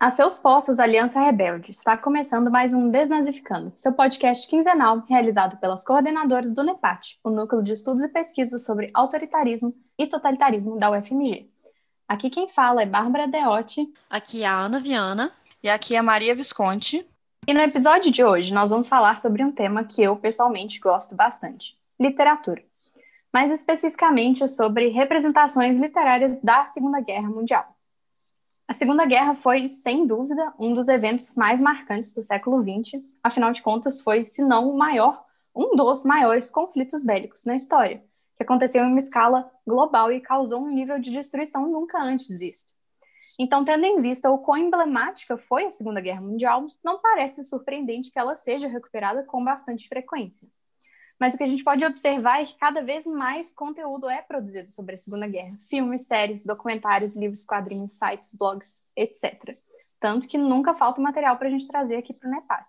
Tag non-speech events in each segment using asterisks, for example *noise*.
A seus postos, Aliança Rebelde, está começando mais um Desnazificando, seu podcast quinzenal realizado pelas coordenadoras do NEPAT, o Núcleo de Estudos e Pesquisas sobre Autoritarismo e Totalitarismo da UFMG. Aqui quem fala é Bárbara Deotti. Aqui é a Ana Viana. E aqui é a Maria Visconti. E no episódio de hoje nós vamos falar sobre um tema que eu pessoalmente gosto bastante: literatura. Mais especificamente sobre representações literárias da Segunda Guerra Mundial. A Segunda Guerra foi, sem dúvida, um dos eventos mais marcantes do século XX. Afinal de contas, foi, se não o maior, um dos maiores conflitos bélicos na história, que aconteceu em uma escala global e causou um nível de destruição nunca antes visto. Então, tendo em vista o quão emblemática foi a Segunda Guerra Mundial, não parece surpreendente que ela seja recuperada com bastante frequência. Mas o que a gente pode observar é que cada vez mais conteúdo é produzido sobre a Segunda Guerra: filmes, séries, documentários, livros, quadrinhos, sites, blogs, etc. Tanto que nunca falta material para a gente trazer aqui para o NEPAT.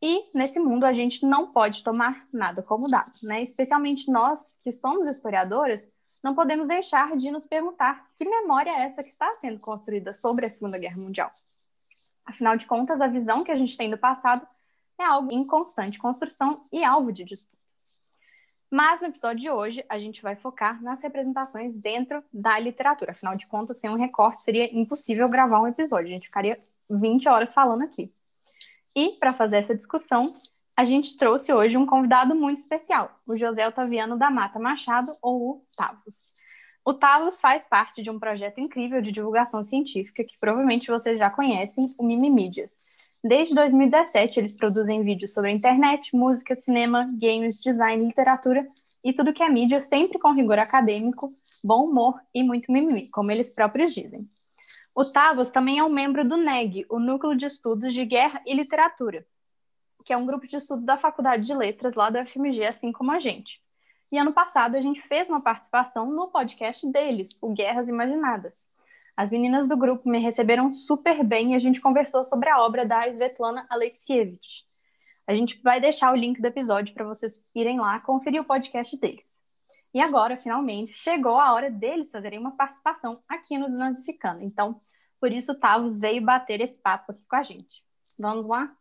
E nesse mundo a gente não pode tomar nada como dado, né? Especialmente nós que somos historiadoras, não podemos deixar de nos perguntar que memória é essa que está sendo construída sobre a Segunda Guerra Mundial. Afinal de contas, a visão que a gente tem do passado é algo em constante construção e alvo de disputas. Mas no episódio de hoje, a gente vai focar nas representações dentro da literatura. Afinal de contas, sem um recorte, seria impossível gravar um episódio. A gente ficaria 20 horas falando aqui. E, para fazer essa discussão, a gente trouxe hoje um convidado muito especial, o José Otaviano da Mata Machado, ou o Tavos. O Tavos faz parte de um projeto incrível de divulgação científica que provavelmente vocês já conhecem, o Mimimídias, Desde 2017, eles produzem vídeos sobre a internet, música, cinema, games, design, literatura e tudo que é mídia, sempre com rigor acadêmico, bom humor e muito mimimi, como eles próprios dizem. O Tavos também é um membro do NEG, o Núcleo de Estudos de Guerra e Literatura, que é um grupo de estudos da Faculdade de Letras lá do FMG, assim como a gente. E ano passado a gente fez uma participação no podcast deles, o Guerras Imaginadas. As meninas do grupo me receberam super bem e a gente conversou sobre a obra da Svetlana Alexievich. A gente vai deixar o link do episódio para vocês irem lá conferir o podcast deles. E agora, finalmente, chegou a hora deles fazerem uma participação aqui no Desnazificando. Então, por isso, Tavos veio bater esse papo aqui com a gente. Vamos lá?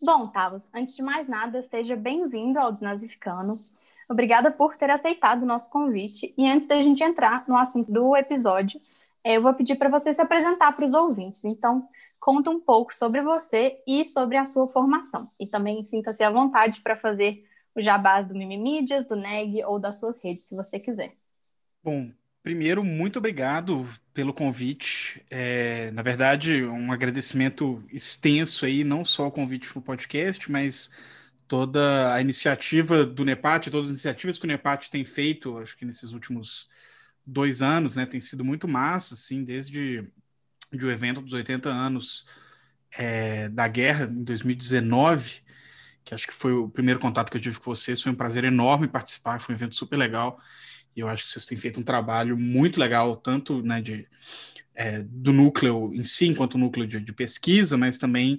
Bom, Tavos, antes de mais nada, seja bem-vindo ao Desnazificando. Obrigada por ter aceitado o nosso convite. E antes da gente entrar no assunto do episódio, eh, eu vou pedir para você se apresentar para os ouvintes. Então, conta um pouco sobre você e sobre a sua formação. E também sinta-se à vontade para fazer o jabás do Mimimídias, do NEG ou das suas redes, se você quiser. Bom, primeiro, muito obrigado pelo convite. É, na verdade, um agradecimento extenso aí, não só o convite para o podcast, mas toda a iniciativa do NEPAT, todas as iniciativas que o NEPAT tem feito, acho que nesses últimos dois anos, né, tem sido muito massa, assim, desde de o evento dos 80 anos é, da guerra, em 2019, que acho que foi o primeiro contato que eu tive com vocês, foi um prazer enorme participar, foi um evento super legal, e eu acho que vocês têm feito um trabalho muito legal, tanto né, de, é, do núcleo em si, enquanto núcleo de, de pesquisa, mas também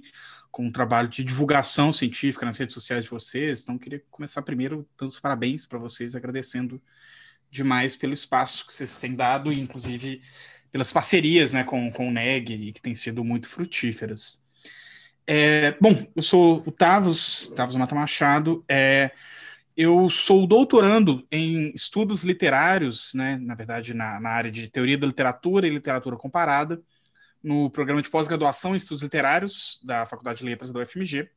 com um trabalho de divulgação científica nas redes sociais de vocês. Então, queria começar primeiro dando os parabéns para vocês, agradecendo demais pelo espaço que vocês têm dado, inclusive pelas parcerias né, com, com o NEG, que têm sido muito frutíferas. É, bom, eu sou o Tavos, Tavos Mata Machado. É, eu sou doutorando em estudos literários, né, na verdade, na, na área de teoria da literatura e literatura comparada no programa de pós-graduação em estudos literários da Faculdade de Letras da UFMG.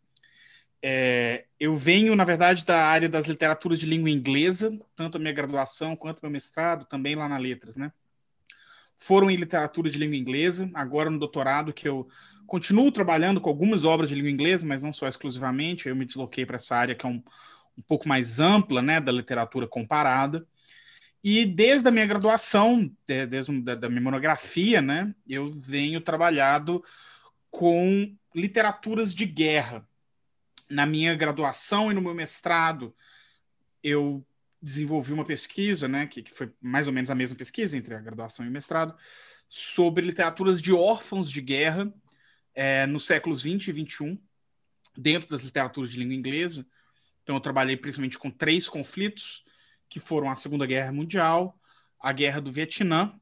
É, eu venho, na verdade, da área das literaturas de língua inglesa, tanto a minha graduação quanto meu mestrado, também lá na Letras, né? Foram em literatura de língua inglesa, agora no doutorado, que eu continuo trabalhando com algumas obras de língua inglesa, mas não só exclusivamente, eu me desloquei para essa área que é um, um pouco mais ampla, né, da literatura comparada. E desde a minha graduação, desde da, minha monografia, né, eu venho trabalhado com literaturas de guerra. Na minha graduação e no meu mestrado, eu desenvolvi uma pesquisa, né, que, que foi mais ou menos a mesma pesquisa entre a graduação e o mestrado, sobre literaturas de órfãos de guerra é, nos séculos 20 e 21, dentro das literaturas de língua inglesa. Então, eu trabalhei principalmente com três conflitos que foram a Segunda Guerra Mundial, a Guerra do Vietnã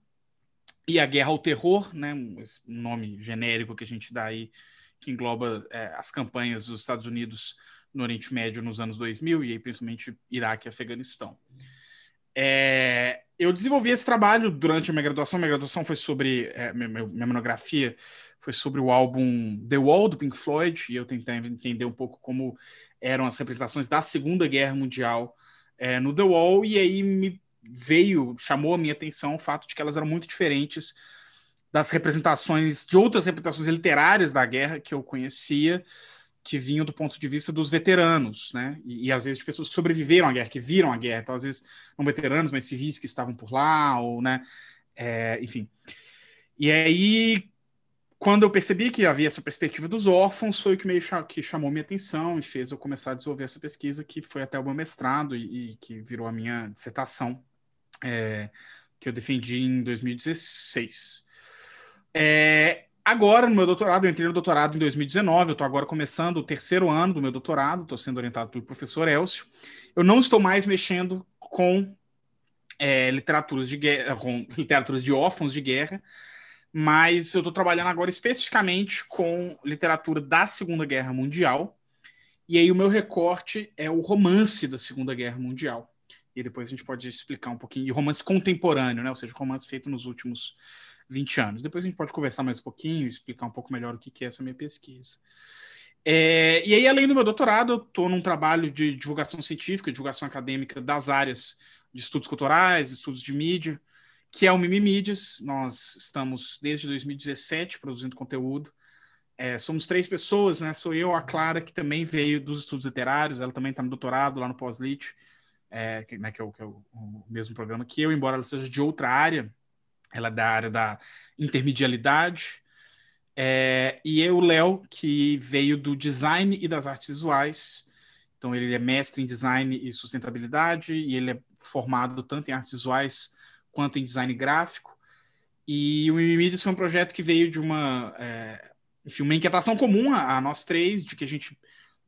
e a Guerra ao Terror, né, um nome genérico que a gente dá aí, que engloba é, as campanhas dos Estados Unidos no Oriente Médio nos anos 2000, e aí principalmente Iraque e Afeganistão. É, eu desenvolvi esse trabalho durante a minha graduação. Minha graduação foi sobre. É, minha, minha, monografia foi sobre o álbum The Wall do Pink Floyd, e eu tentei entender um pouco como eram as representações da Segunda Guerra Mundial é, no The Wall, e aí me veio, chamou a minha atenção o fato de que elas eram muito diferentes das representações, de outras representações literárias da guerra que eu conhecia, que vinham do ponto de vista dos veteranos, né? E, e, às vezes de pessoas que sobreviveram à guerra, que viram a guerra, então às vezes não veteranos, mas civis que estavam por lá, ou, né? É, enfim. E aí, quando eu percebi que havia essa perspectiva dos órfãos, foi o que meio que chamou minha atenção e fez eu começar a desenvolver essa pesquisa, que foi até o meu mestrado e, e que virou a minha dissertação, é, que eu defendi em 2016. É, Agora, no meu doutorado, eu entrei no doutorado em 2019, eu estou agora começando o terceiro ano do meu doutorado, estou sendo orientado pelo professor Elcio. Eu não estou mais mexendo com é, literaturas de guerra, com literaturas de órfãos de guerra, mas eu estou trabalhando agora especificamente com literatura da Segunda Guerra Mundial. E aí o meu recorte é o romance da Segunda Guerra Mundial. E depois a gente pode explicar um pouquinho, e romance contemporâneo, né? Ou seja, romance feito nos últimos 20 anos. Depois a gente pode conversar mais um pouquinho, explicar um pouco melhor o que é essa minha pesquisa. É, e aí, além do meu doutorado, eu estou num trabalho de divulgação científica, divulgação acadêmica das áreas de estudos culturais, estudos de mídia, que é o Mimi Mídias. Nós estamos desde 2017 produzindo conteúdo. É, somos três pessoas, né? Sou eu, a Clara, que também veio dos estudos literários, ela também está no doutorado lá no Pós-Lit, é, que, né, que, é, o, que é o, o mesmo programa que eu, embora ela seja de outra área, ela é da área da intermedialidade. É, e eu, Léo, que veio do design e das artes visuais. Então, ele é mestre em design e sustentabilidade, e ele é formado tanto em artes visuais quanto em design gráfico. E o Mimimides foi um projeto que veio de uma, é, enfim, uma inquietação comum a, a, nós três, de que a gente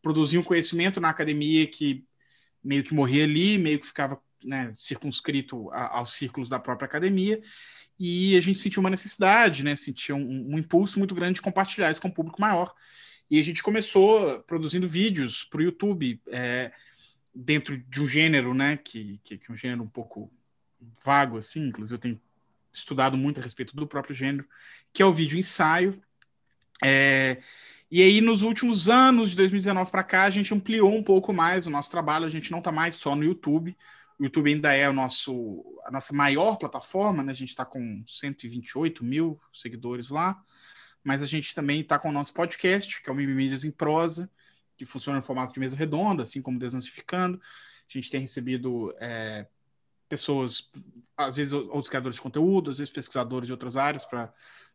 produzia um conhecimento na academia que meio que morria ali, meio que ficava né, circunscrito a, aos círculos da própria academia, e a gente sentiu uma necessidade, né? Sentiu um, um, impulso muito grande de compartilhar isso com um público maior. E a gente começou produzindo vídeos para o YouTube é, dentro de um gênero, né? Que, que, que, é um gênero um pouco vago, assim. Inclusive, eu tenho estudado muito a respeito do próprio gênero, que é o vídeo ensaio. É, e aí, nos últimos anos, de 2019 para cá, a gente ampliou um pouco mais o nosso trabalho. A gente não está mais só no YouTube. O YouTube ainda é o nosso, a nossa maior plataforma, né? A gente está com 128 mil seguidores lá, mas a gente também está com o nosso podcast, que é o Mimimídias em Prosa, que funciona no formato de mesa redonda, assim como Desansificando. A gente tem recebido é, pessoas, às vezes outros criadores de conteúdo, às vezes pesquisadores de outras áreas, para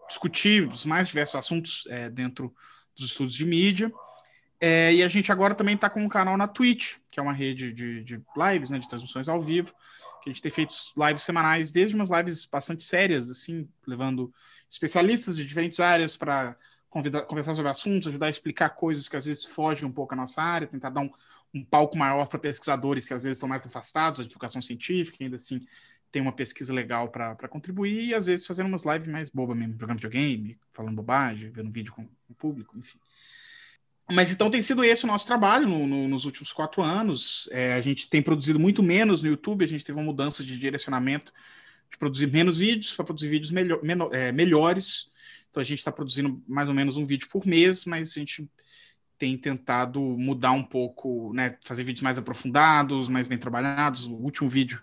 discutir os mais diversos assuntos é, dentro dos estudos de mídia. É, e a gente agora também está com um canal na Twitch, que é uma rede de, de lives, né, de transmissões ao vivo, que a gente tem feito lives semanais, desde umas lives bastante sérias, assim, levando especialistas de diferentes áreas para conversar sobre assuntos, ajudar a explicar coisas que às vezes fogem um pouco à nossa área, tentar dar um, um palco maior para pesquisadores que às vezes estão mais afastados da divulgação científica, ainda assim tem uma pesquisa legal para contribuir, e às vezes fazendo umas lives mais bobas mesmo, jogando videogame, falando bobagem, vendo vídeo com, com o público, enfim. Mas então tem sido esse o nosso trabalho no, no, nos últimos quatro anos. É, a gente tem produzido muito menos no YouTube, a gente teve uma mudança de direcionamento de produzir menos vídeos para produzir vídeos melhor, menor, é, melhores. Então a gente está produzindo mais ou menos um vídeo por mês, mas a gente tem tentado mudar um pouco, né, fazer vídeos mais aprofundados, mais bem trabalhados. O último vídeo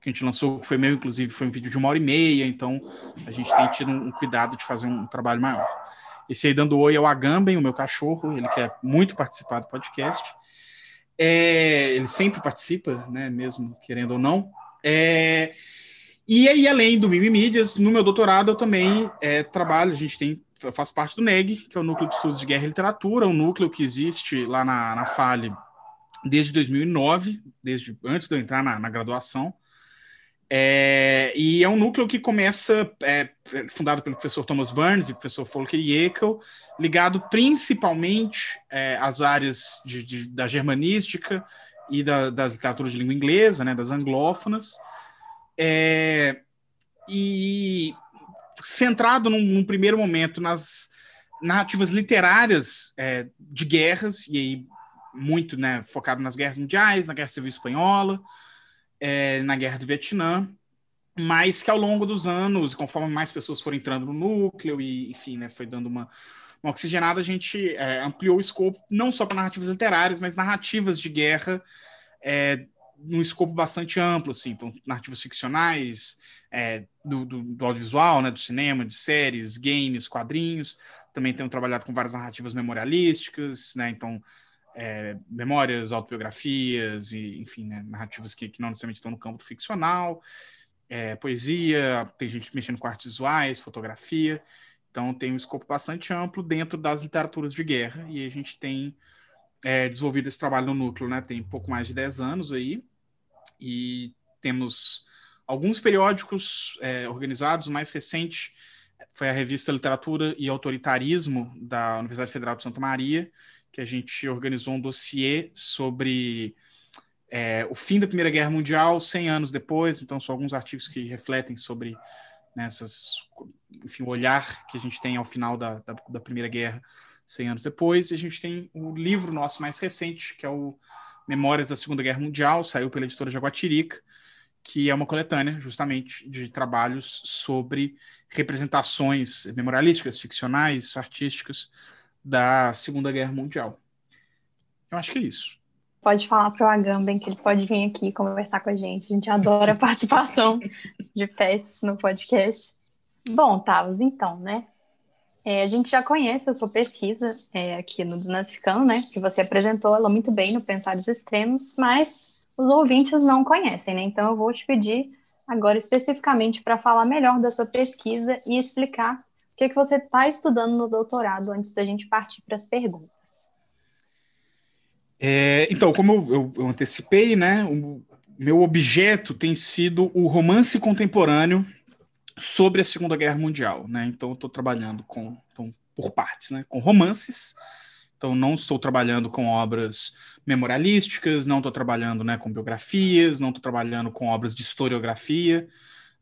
que a gente lançou, que foi meu, inclusive, foi um vídeo de uma hora e meia, então a gente tem tido um, cuidado de fazer um trabalho maior. Esse aí dando oi é o Agamben, o meu cachorro, ele quer muito participar do podcast. É, ele sempre participa, né, mesmo querendo ou não. É, e aí, além do Mimi Mídias, no meu doutorado eu também é, trabalho, a gente tem, eu faço parte do NEG, que é o Núcleo de Estudos de Guerra e Literatura, um núcleo que existe lá na, na FALE desde 2009, desde antes de eu entrar na, na graduação. É, e é um núcleo que começa, é, fundado pelo professor Thomas Burns e professor Volker Jekyll, ligado principalmente é, às áreas de, de, da germanística e da, das literaturas de língua inglesa, né, das anglófonas. É, e centrado num, num, primeiro momento nas narrativas literárias é, de guerras, e aí muito né, focado nas guerras mundiais, na Guerra Civil Espanhola, é, na Guerra do Vietnã, mas que ao longo dos anos, conforme mais pessoas foram entrando no núcleo e, enfim, né, foi dando uma, uma oxigenada, a gente é, ampliou o escopo não só para narrativas literárias, mas narrativas de guerra é, num escopo bastante amplo, assim, então narrativas ficcionais, é, do, do, do, audiovisual, né, do cinema, de séries, games, quadrinhos. Também tenho trabalhado com várias narrativas memorialísticas, né, então é, memórias, autobiografias e, enfim, né, narrativas que, que, não necessariamente estão no campo do ficcional, é, poesia, tem gente mexendo com artes visuais, fotografia. Então tem um escopo bastante amplo dentro das literaturas de guerra e a gente tem é, desenvolvido esse trabalho no núcleo, né? Tem pouco mais de 10 anos aí e temos alguns periódicos é, organizados. O mais recente foi a revista Literatura e Autoritarismo da Universidade Federal de Santa Maria, que a gente organizou um dossiê sobre é, o fim da Primeira Guerra Mundial, 100 anos depois. Então, são alguns artigos que refletem sobre nessas, né, enfim, o olhar que a gente tem ao final da, da, da Primeira Guerra 100 anos depois. E a gente tem o livro nosso mais recente, que é o Memórias da Segunda Guerra Mundial, saiu pela editora Jaguatirica, que é uma coletânea, justamente, de trabalhos sobre representações memorialísticas, ficcionais, artísticas da Segunda Guerra Mundial. Eu acho que é isso. Pode falar para o Agamben que ele pode vir aqui conversar com a gente. A gente adora a *laughs* participação de pets no podcast. Bom, Tavos, então, né? É, a gente já conhece a sua pesquisa é, aqui no Desnazificando, né? Que você apresentou ela muito bem no Pensários Extremos, mas os ouvintes não conhecem, né? Então eu vou te pedir agora especificamente para falar melhor da sua pesquisa e explicar o que, que você está estudando no doutorado antes da gente partir para as perguntas. É, então, como eu, eu, eu antecipei, né? O meu objeto tem sido o romance contemporâneo sobre a Segunda Guerra Mundial, né? Então estou trabalhando com então, por partes, né? Com romances. Então não estou trabalhando com obras memorialísticas, não estou trabalhando né, com biografias, não estou trabalhando com obras de historiografia,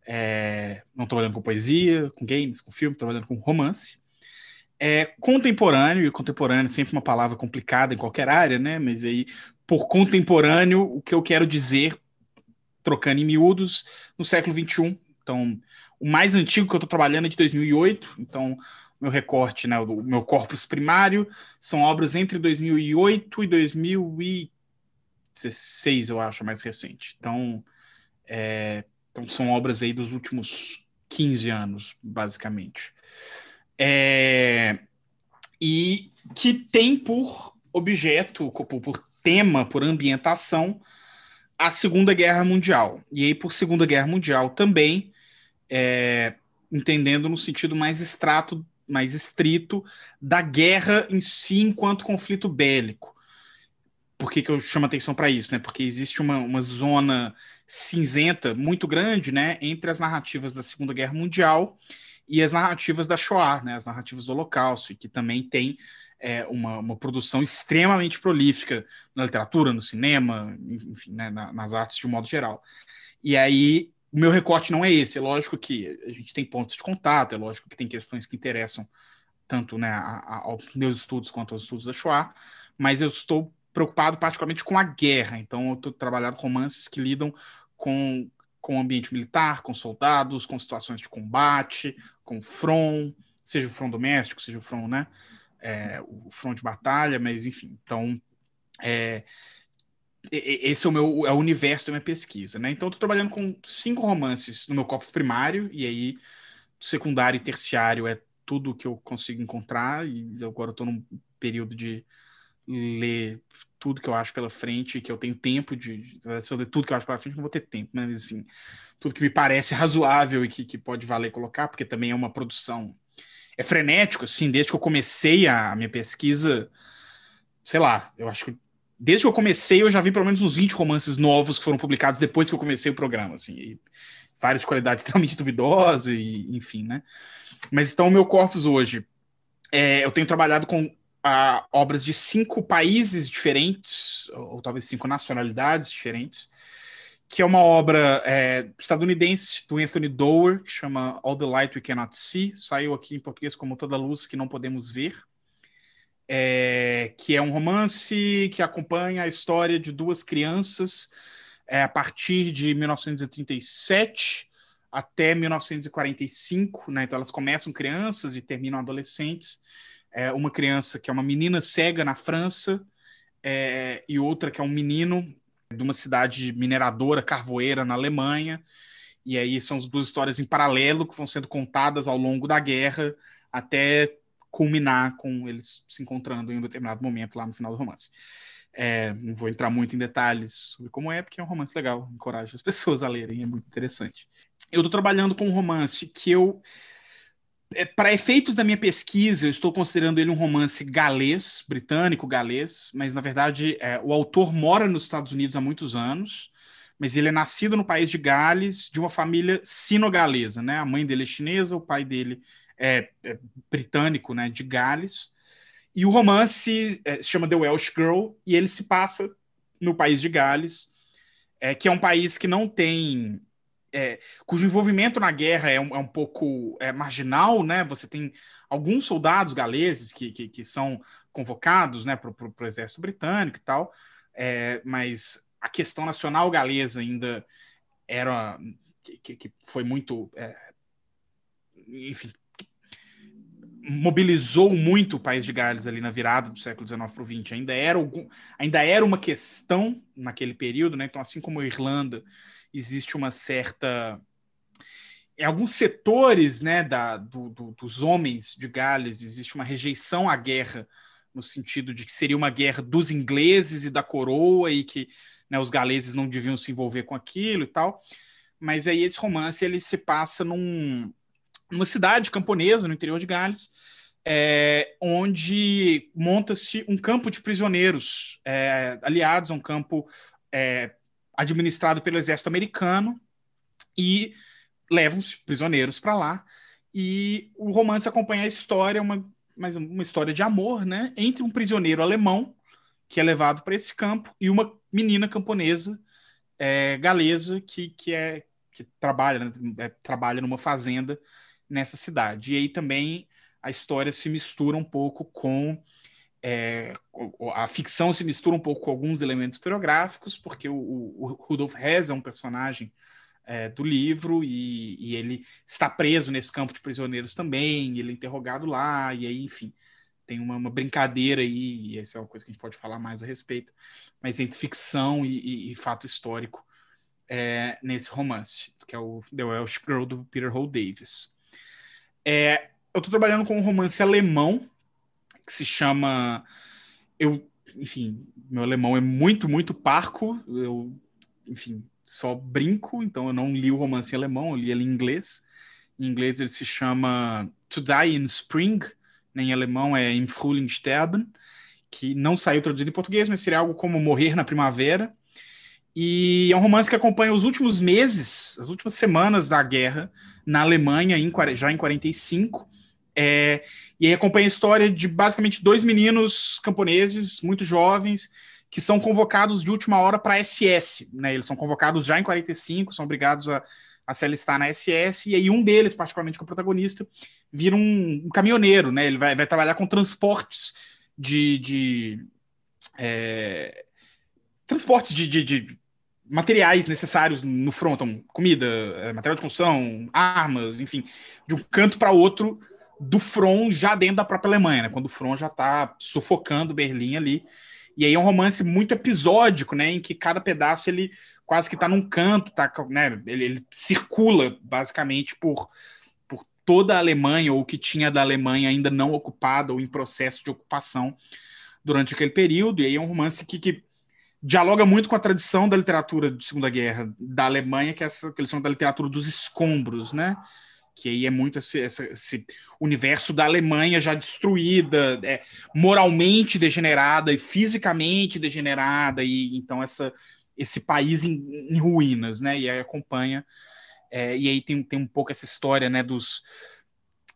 é, não estou trabalhando com poesia, com games, com filme, estou trabalhando com romance. É, contemporâneo, e contemporâneo é sempre uma palavra complicada em qualquer área, né? Mas aí, por contemporâneo, o que eu quero dizer, trocando em miúdos, no século XXI. Então, o mais antigo que eu estou trabalhando é de 2008, então meu recorte, né, o meu corpus primário, são obras entre 2008 e 2016, eu acho, a mais recente. Então, é, então são obras aí dos últimos 15 anos, basicamente. É, e que tem por objeto, por, tema, por ambientação, a Segunda Guerra Mundial. E aí, por Segunda Guerra Mundial também, é, entendendo no sentido mais extrato, mais estrito da guerra em si enquanto conflito bélico. Por que, que eu chamo atenção para isso? Né? Porque existe uma, uma zona cinzenta muito grande né, entre as narrativas da Segunda Guerra Mundial e as narrativas da Shoah, né, as narrativas do Holocausto, e que também tem é, uma, uma, produção extremamente prolífica na literatura, no cinema, enfim, né, na, nas artes de um modo geral. E aí o meu recorte não é esse. É lógico que a gente tem pontos de contato, é lógico que tem questões que interessam tanto né, a, a, aos meus estudos quanto aos estudos da Shoah, mas eu estou preocupado particularmente com a guerra. Então, eu estou trabalhando romances que lidam com, com o ambiente militar, com soldados, com situações de combate, com front, seja o front doméstico, seja o front, né, é, o front de batalha, mas enfim. Então, é, esse é o meu é o universo da minha pesquisa, né? Então, eu tô trabalhando com cinco romances no meu corpus primário, e aí secundário e terciário é tudo que eu consigo encontrar, e agora eu tô num período de ler tudo que eu acho pela frente, que eu tenho tempo de. Se eu ler tudo que eu acho pela frente, não vou ter tempo, né? mas assim, tudo que me parece razoável e que, que pode valer colocar, porque também é uma produção. É frenético, assim, desde que eu comecei a, a minha pesquisa, sei lá, eu acho que desde que eu comecei, eu já vi pelo menos uns 20 romances novos que foram publicados depois que eu comecei o programa, assim, vários de qualidade extremamente *laughs* duvidosa, e enfim, né? Mas então, o meu corpus hoje, é, eu tenho trabalhado com a, ah, obras de cinco países diferentes, ou, ou talvez cinco nacionalidades diferentes, que é uma obra é, estadunidense do Anthony Doerr, que chama All the Light We Cannot See, saiu aqui em português como Toda Luz que Não Podemos Ver, é, que é um romance que acompanha a história de duas crianças é, a partir de 1937 até 1945, né? Então elas começam crianças e terminam adolescentes. É, uma criança que é uma menina cega na França é, e outra que é um menino de uma cidade mineradora, carvoeira, na Alemanha. E aí são as duas histórias em paralelo que vão sendo contadas ao longo da guerra até culminar com eles se encontrando em um determinado momento lá no final do romance. É, não vou entrar muito em detalhes sobre como é, porque é um romance legal, encorajo as *laughs* pessoas a lerem, é muito interessante. Eu estou trabalhando com um romance que eu é, para efeitos da minha pesquisa, eu estou considerando ele um romance galês, britânico galês, mas na verdade é, o autor mora nos Estados Unidos há muitos anos, mas ele é nascido no país de Gales, de uma família sino-galesa, né? A mãe dele é chinesa, o pai dele é, é britânico, né? De Gales. E o romance é, se chama The Welsh Girl e ele se passa no país de Gales, é, que é um país que não tem é, cujo envolvimento na guerra é um, é um pouco é, marginal, né? Você tem alguns soldados galeses que, que, que são convocados né, para o exército britânico e tal, é, mas a questão nacional galesa ainda era que, que foi muito, é, enfim, mobilizou muito o país de Gales ali na virada do século XIX para o XX. Ainda era, algum, ainda era uma questão naquele período, né? Então, assim como a Irlanda existe uma certa. Em alguns setores né, da, do, do, dos homens de Gales, existe uma rejeição à guerra, no sentido de que seria uma guerra dos ingleses e da coroa, e que né, os galeses não deviam se envolver com aquilo e tal. Mas aí esse romance ele se passa num, numa cidade camponesa no interior de Gales, é, onde monta-se um campo de prisioneiros é, aliados a um campo é, administrado pelo exército americano e levam os prisioneiros para lá. E o romance acompanha a história, uma, mas uma história de amor, né, entre um prisioneiro alemão que é levado para esse campo e uma menina camponesa é, galesa que, que é que trabalha né, é, trabalha numa fazenda nessa cidade. E aí também a história se mistura um pouco com é, a ficção se mistura um pouco com alguns elementos historiográficos, porque o, o Rudolf Hess é um personagem é, do livro e, e, ele está preso nesse campo de prisioneiros também, ele é interrogado lá, e aí, enfim, tem uma, uma brincadeira aí, e essa é uma coisa que a gente pode falar mais a respeito, mas entre ficção e, e, e fato histórico é, nesse romance, que é o The Welsh Girl, do Peter Hall Davis. É, eu estou trabalhando com um romance alemão, que se chama. Eu, enfim, meu alemão é muito, muito parco. Eu, enfim, só brinco, então eu não li o romance em alemão, eu li ele em inglês. Em inglês ele se chama To Die in Spring, né, em alemão é Im Frühling sterben, que não saiu traduzido em português, mas seria algo como Morrer na Primavera. E é um romance que acompanha os últimos meses, as últimas semanas da guerra na Alemanha, em, já em 45. É, e aí acompanha a história de basicamente dois meninos camponeses, muito jovens, que são convocados de última hora para a SS. Né? Eles são convocados já em 45, são obrigados a, a se alistar na SS, e aí um deles, particularmente com o protagonista, vira um, um caminhoneiro, né? Ele vai, vai, trabalhar com transportes de. de é, transportes de, de, de, materiais necessários no front, então, comida, é, material de construção, armas, enfim, de um canto para outro do front já dentro da própria Alemanha, né? Quando o front já está sufocando Berlim ali. E aí é um romance muito episódico, né? Em que cada pedaço ele quase que está num canto, tá, né? Ele, ele, circula basicamente por, por toda a Alemanha, ou o que tinha da Alemanha ainda não ocupada ou em processo de ocupação durante aquele período. E aí é um romance que, que dialoga muito com a tradição da literatura de Segunda Guerra da Alemanha, que é essa que da literatura dos escombros, né? que aí é muito esse, esse, universo da Alemanha já destruída, é, moralmente degenerada e fisicamente degenerada, e então essa, esse país em, em ruínas, né? E aí acompanha, é, e aí tem, tem um pouco essa história, né, dos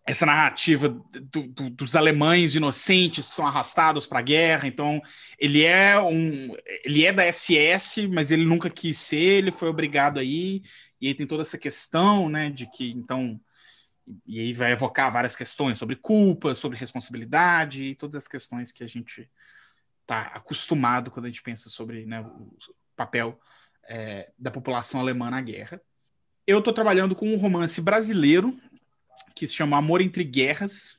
essa narrativa do, do, dos alemães inocentes que são arrastados para a guerra. Então, ele é um, ele é da SS, mas ele nunca quis ser, ele foi obrigado aí. E aí tem toda essa questão, né, de que então e aí vai evocar várias questões sobre culpa, sobre responsabilidade e todas as questões que a gente está acostumado quando a gente pensa sobre né, o papel é, da população alemã na guerra. Eu estou trabalhando com um romance brasileiro que se chama Amor Entre Guerras.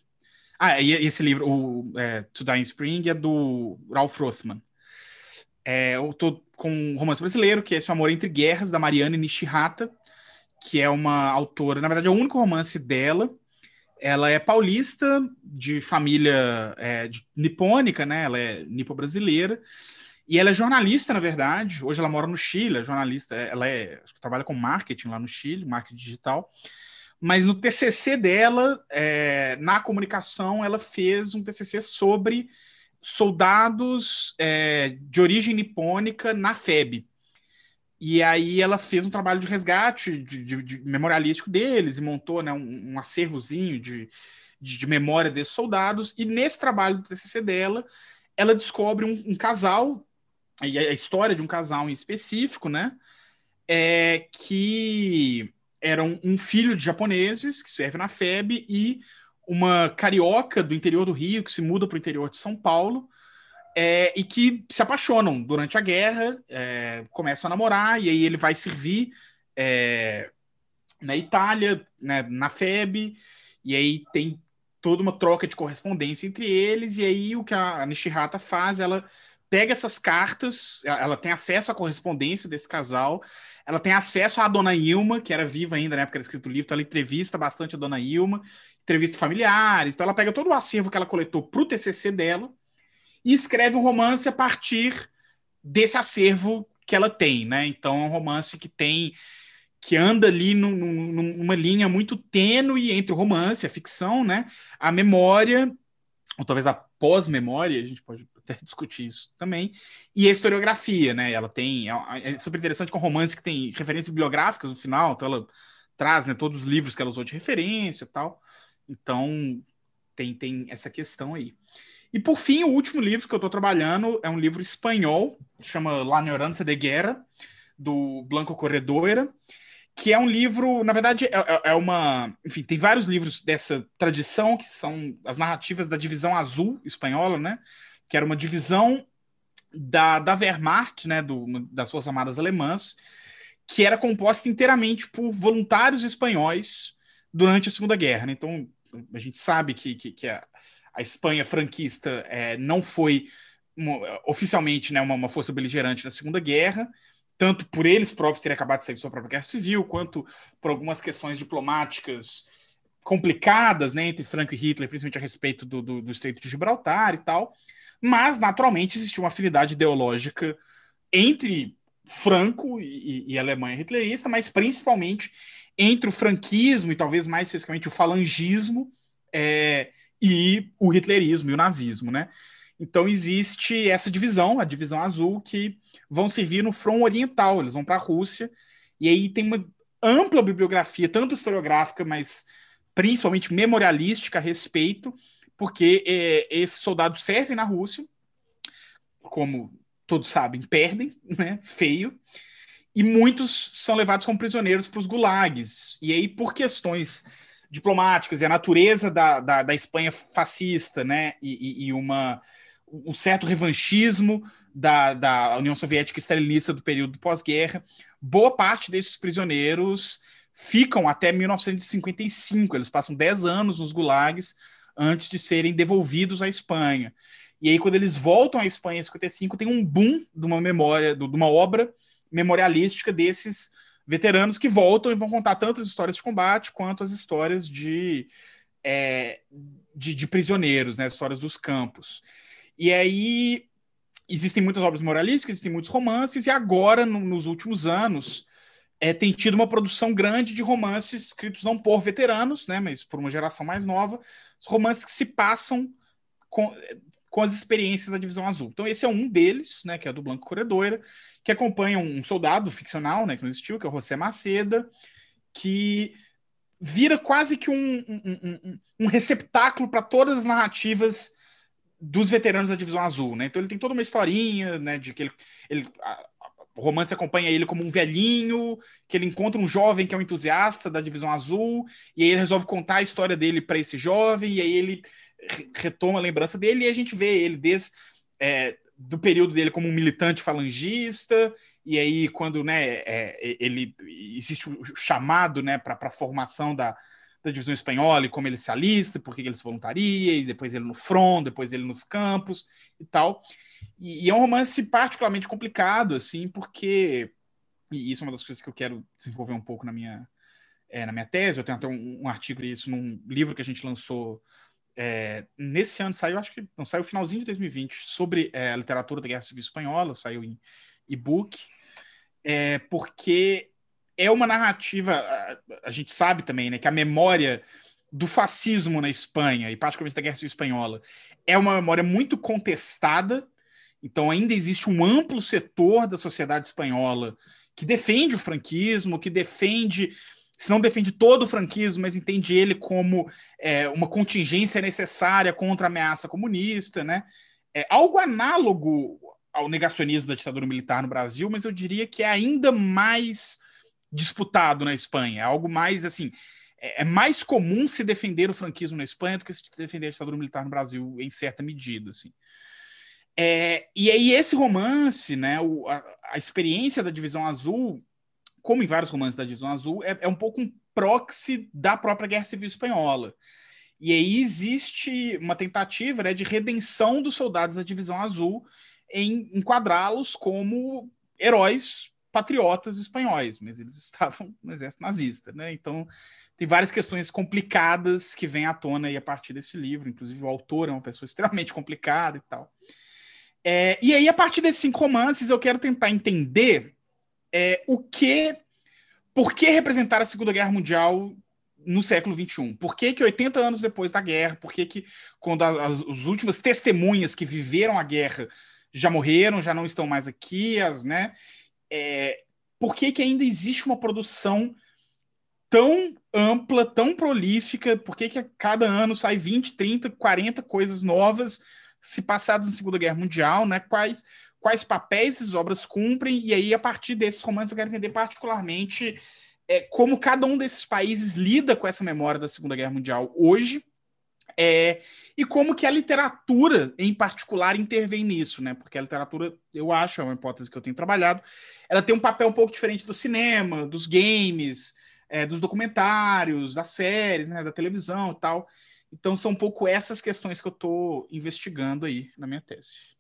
Ah, e esse livro, o é, To Die in Spring, é do Ralph Rothman. É, eu tô com um romance brasileiro, que é esse Amor Entre Guerras, da Mariane Nishihata, que é uma autora, na verdade é o único romance dela. Ela é paulista, de família é, de, nipônica, né? Ela é nipo-brasileira. E ela é jornalista, na verdade. Hoje ela mora no Chile, é jornalista. Ela é, trabalha com marketing lá no Chile, marketing digital mas no TCC dela, é, na comunicação, ela fez um TCC sobre soldados é, de origem nipônica na FEB. E aí ela fez um trabalho de resgate de, de, de memorialístico deles e montou né, um, um acervozinho de, de, de, memória desses soldados. E nesse trabalho do TCC dela, ela descobre um, um casal, e a história de um casal em específico, né? É, que eram um filho de japoneses que serve na FEB e uma carioca do interior do Rio que se muda para o interior de São Paulo é, e que se apaixonam durante a guerra, é, começam a namorar e aí ele vai servir é, na Itália, né, na FEB, e aí tem toda uma troca de correspondência entre eles, e aí o que a Nishihata faz, ela pega essas cartas, ela tem acesso à correspondência desse casal, ela tem acesso à dona Ilma, que era viva ainda na época do escrito o livro, então ela entrevista bastante a dona Ilma, entrevista familiares, então ela pega todo o acervo que ela coletou para o TCC dela e escreve um romance a partir desse acervo que ela tem, né? Então é um romance que tem que anda ali num, numa linha muito tênue entre o romance, a ficção, né? A memória, ou talvez a pós-memória, a gente pode até discutir isso também. E a historiografia, né? Ela tem. É, é super interessante com romance que tem referências bibliográficas no final, então ela traz né, todos os livros que ela usou de referência e tal. Então tem, tem essa questão aí. E por fim, o último livro que eu estou trabalhando é um livro espanhol, chama La Neurança de Guerra, do Blanco Corredora, que é um livro, na verdade, é, é, é, uma. Enfim, tem vários livros dessa tradição, que são as narrativas da divisão azul espanhola, né? Que era uma divisão da, da Wehrmacht, né, do, das Forças Armadas Alemãs, que era composta inteiramente por voluntários espanhóis durante a Segunda Guerra. Né? Então, a gente sabe que, que, que a, a, Espanha franquista é, não foi oficialmente né, uma, uma, força beligerante na Segunda Guerra, tanto por eles próprios terem acabado de sair de sua própria guerra civil, quanto por algumas questões diplomáticas complicadas né, entre Franco e Hitler, principalmente a respeito do, do, do Estreito de Gibraltar e tal. Mas, naturalmente, existia uma afinidade ideológica entre Franco e, e Alemanha hitlerista, mas principalmente entre o franquismo e talvez mais especificamente o falangismo é, e o hitlerismo e o nazismo, né? Então existe essa divisão, a divisão azul, que vão servir no front oriental, eles vão para a Rússia, e aí tem uma ampla bibliografia, tanto historiográfica, mas principalmente memorialística a respeito, porque é, esses soldados servem na Rússia, como todos sabem, perdem, né? Feio. E muitos são levados como prisioneiros para os gulags. E aí, por questões diplomáticas e a natureza da, da, da Espanha fascista, né? E, e, e, uma, um certo revanchismo da, da União Soviética stalinista do período pós-guerra, boa parte desses prisioneiros ficam até 1955. Eles passam 10 anos nos gulags antes de serem devolvidos à Espanha. E aí, quando eles voltam à Espanha em 55, tem um boom de uma memória, de uma obra memorialística desses veteranos que voltam e vão contar tanto as histórias de combate quanto as histórias de, é, de, de, prisioneiros, né, as histórias dos campos. E aí existem muitas obras memorialísticas, existem muitos romances, e agora, no, nos últimos anos, é, tem tido uma produção grande de romances escritos não por veteranos, né, mas por uma geração mais nova, romances que se passam com, com as experiências da Divisão Azul. Então, esse é um deles, né, que é do Blanco Corredora, que acompanha um soldado ficcional, né, que não existiu, que é o José Maceda, que vira quase que um, um, um, um receptáculo para todas as narrativas dos veteranos da Divisão Azul, né? Então ele tem toda uma historinha, né, de que ele, ele a, o romance acompanha ele como um velhinho, que ele encontra um jovem que é um entusiasta da Divisão Azul, e aí ele resolve contar a história dele para esse jovem, e aí ele retoma a lembrança dele, e a gente vê ele desde é, do período dele como um militante falangista, e aí quando né, é, ele existe o chamado né, para a formação da, da divisão espanhola e como ele se alista, por que ele se voluntaria, e depois ele no front, depois ele nos campos e tal. E, e, é um romance particularmente complicado, assim, porque. E isso é uma das coisas que eu quero desenvolver um pouco na minha, é, na minha tese. Eu tenho até um, um artigo disso num livro que a gente lançou é, nesse ano, saiu, acho que não saiu finalzinho de 2020, sobre é, a literatura da Guerra Civil Espanhola, saiu em e-book, é, porque é uma narrativa, a, a, gente sabe também, né, que a memória do fascismo na Espanha, e particularmente da Guerra Civil Espanhola, é uma memória muito contestada, então, ainda existe um amplo setor da sociedade espanhola que defende o franquismo, que defende, se não defende todo o franquismo, mas entende ele como é, uma contingência necessária contra a ameaça comunista, né? É algo análogo ao negacionismo da ditadura militar no Brasil, mas eu diria que é ainda mais disputado na Espanha, é algo mais assim. É, é mais comum se defender o franquismo na Espanha do que se defender a ditadura militar no Brasil, em certa medida. Assim. É, e aí esse romance, né, o, a, a, experiência da Divisão Azul, como em vários romances da Divisão Azul, é, é, um pouco um proxy da própria Guerra Civil Espanhola. E aí existe uma tentativa né, de redenção dos soldados da Divisão Azul em enquadrá-los como heróis patriotas espanhóis, mas eles *laughs* estavam no exército nazista, né? Então tem várias questões complicadas que vêm à tona aí a partir desse livro, inclusive o autor é uma pessoa *laughs* extremamente complicada e tal. É, e aí, a partir desses cinco romances, eu quero tentar entender é, o que. Por que representar a Segunda Guerra Mundial no século XXI? Por que, que 80 anos depois da guerra, por que, que quando as, as últimas testemunhas que viveram a guerra já morreram, já não estão mais aqui, as, né? É, por que, que ainda existe uma produção tão ampla, tão prolífica? Por que, que a cada ano sai 20, 30, 40 coisas novas? se passados na Segunda Guerra Mundial, né? Quais, quais papéis essas obras cumprem, e aí, a partir desses romances, eu quero entender particularmente é, como cada um desses países lida com essa memória da Segunda Guerra Mundial hoje, é, e como que a literatura, em particular, intervém nisso, né? Porque a literatura, eu acho, é uma hipótese que eu tenho trabalhado, ela tem um papel um pouco diferente do cinema, dos games, é, dos documentários, das séries, né, da televisão e tal. Então são um pouco essas questões que eu estou investigando aí na minha tese.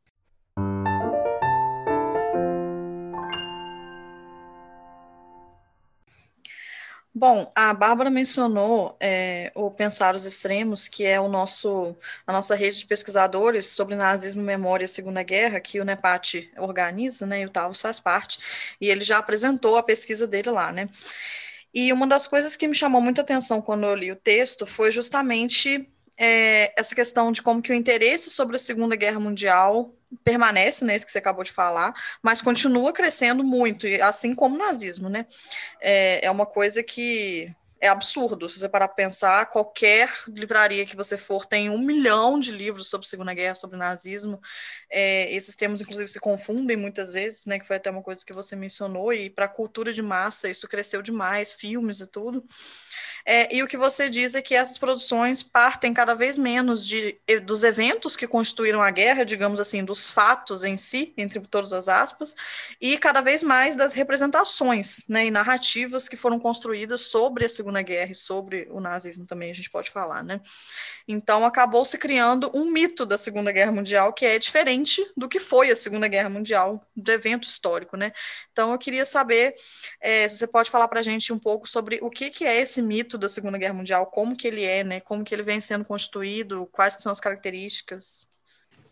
Bom, a Bárbara mencionou é, o Pensar os Extremos, que é o nosso, a nossa rede de pesquisadores sobre nazismo, memória e Segunda Guerra, que o NEPAT organiza, né, e o Tavos faz parte, e ele já apresentou a pesquisa dele lá, né. E uma das coisas que me chamou muita atenção quando eu li o texto foi justamente é, essa questão de como que o interesse sobre a Segunda Guerra Mundial permanece, né, isso que você acabou de falar, mas continua crescendo muito, assim como o nazismo, né? É, é uma coisa que é absurdo. Se você parar para pensar, qualquer livraria que você for tem um milhão de livros sobre Segunda Guerra, sobre nazismo. É, esses termos, inclusive, se confundem muitas vezes, né? Que foi até uma coisa que você mencionou. E para a cultura de massa, isso cresceu demais, filmes e tudo. É, e o que você diz é que essas produções partem cada vez menos de, dos eventos que constituíram a guerra, digamos assim, dos fatos em si, entre todas as aspas, e cada vez mais das representações né, e narrativas que foram construídas sobre a Segunda Guerra e sobre o nazismo também, a gente pode falar. Né? Então, acabou se criando um mito da Segunda Guerra Mundial que é diferente do que foi a Segunda Guerra Mundial, do evento histórico. Né? Então, eu queria saber é, se você pode falar para a gente um pouco sobre o que, que é esse mito da Segunda Guerra Mundial, como que ele é, né? Como que ele vem sendo constituído, quais são as características?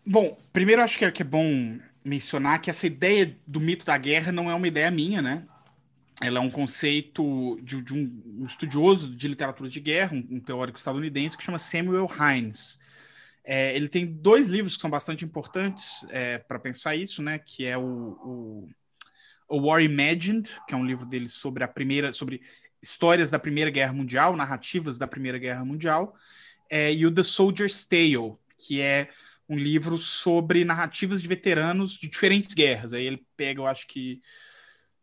Bom, primeiro acho que é, que é bom mencionar que essa ideia do mito da guerra não é uma ideia minha, né? Ela é um conceito de, de um estudioso de literatura de guerra, um, um teórico estadunidense que chama Samuel Hines. É, ele tem dois livros que são bastante importantes é, para pensar isso, né? Que é o, o, o War Imagined, que é um livro dele sobre a primeira, sobre histórias da Primeira Guerra Mundial, narrativas da Primeira Guerra Mundial, é, e o The Soldier's Tale, que é um livro sobre narrativas de veteranos de diferentes guerras. Aí ele pega, eu acho que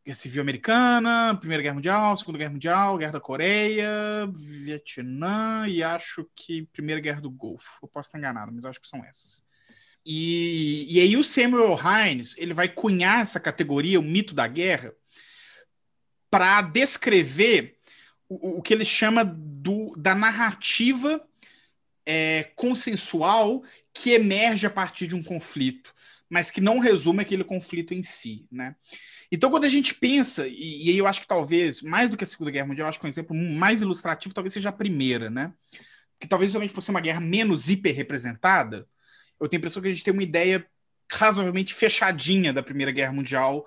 Guerra Civil Americana, Primeira Guerra Mundial, Segunda Guerra Mundial, Guerra da Coreia, Vietnã e acho que Primeira Guerra do Golfo. Eu posso estar enganado, mas acho que são essas. E, e aí o Samuel Hines ele vai cunhar essa categoria, o mito da guerra, para descrever o, o, que ele chama do, da narrativa é, consensual que emerge a partir de um conflito, mas que não resume aquele conflito em si, né? Então, quando a gente pensa, e, e eu acho que talvez, mais do que a Segunda Guerra Mundial, eu acho que um exemplo mais ilustrativo talvez seja a Primeira, né? Que talvez somente por ser uma guerra menos hiperrepresentada, eu tenho a impressão que a gente tem uma ideia razoavelmente fechadinha da Primeira Guerra Mundial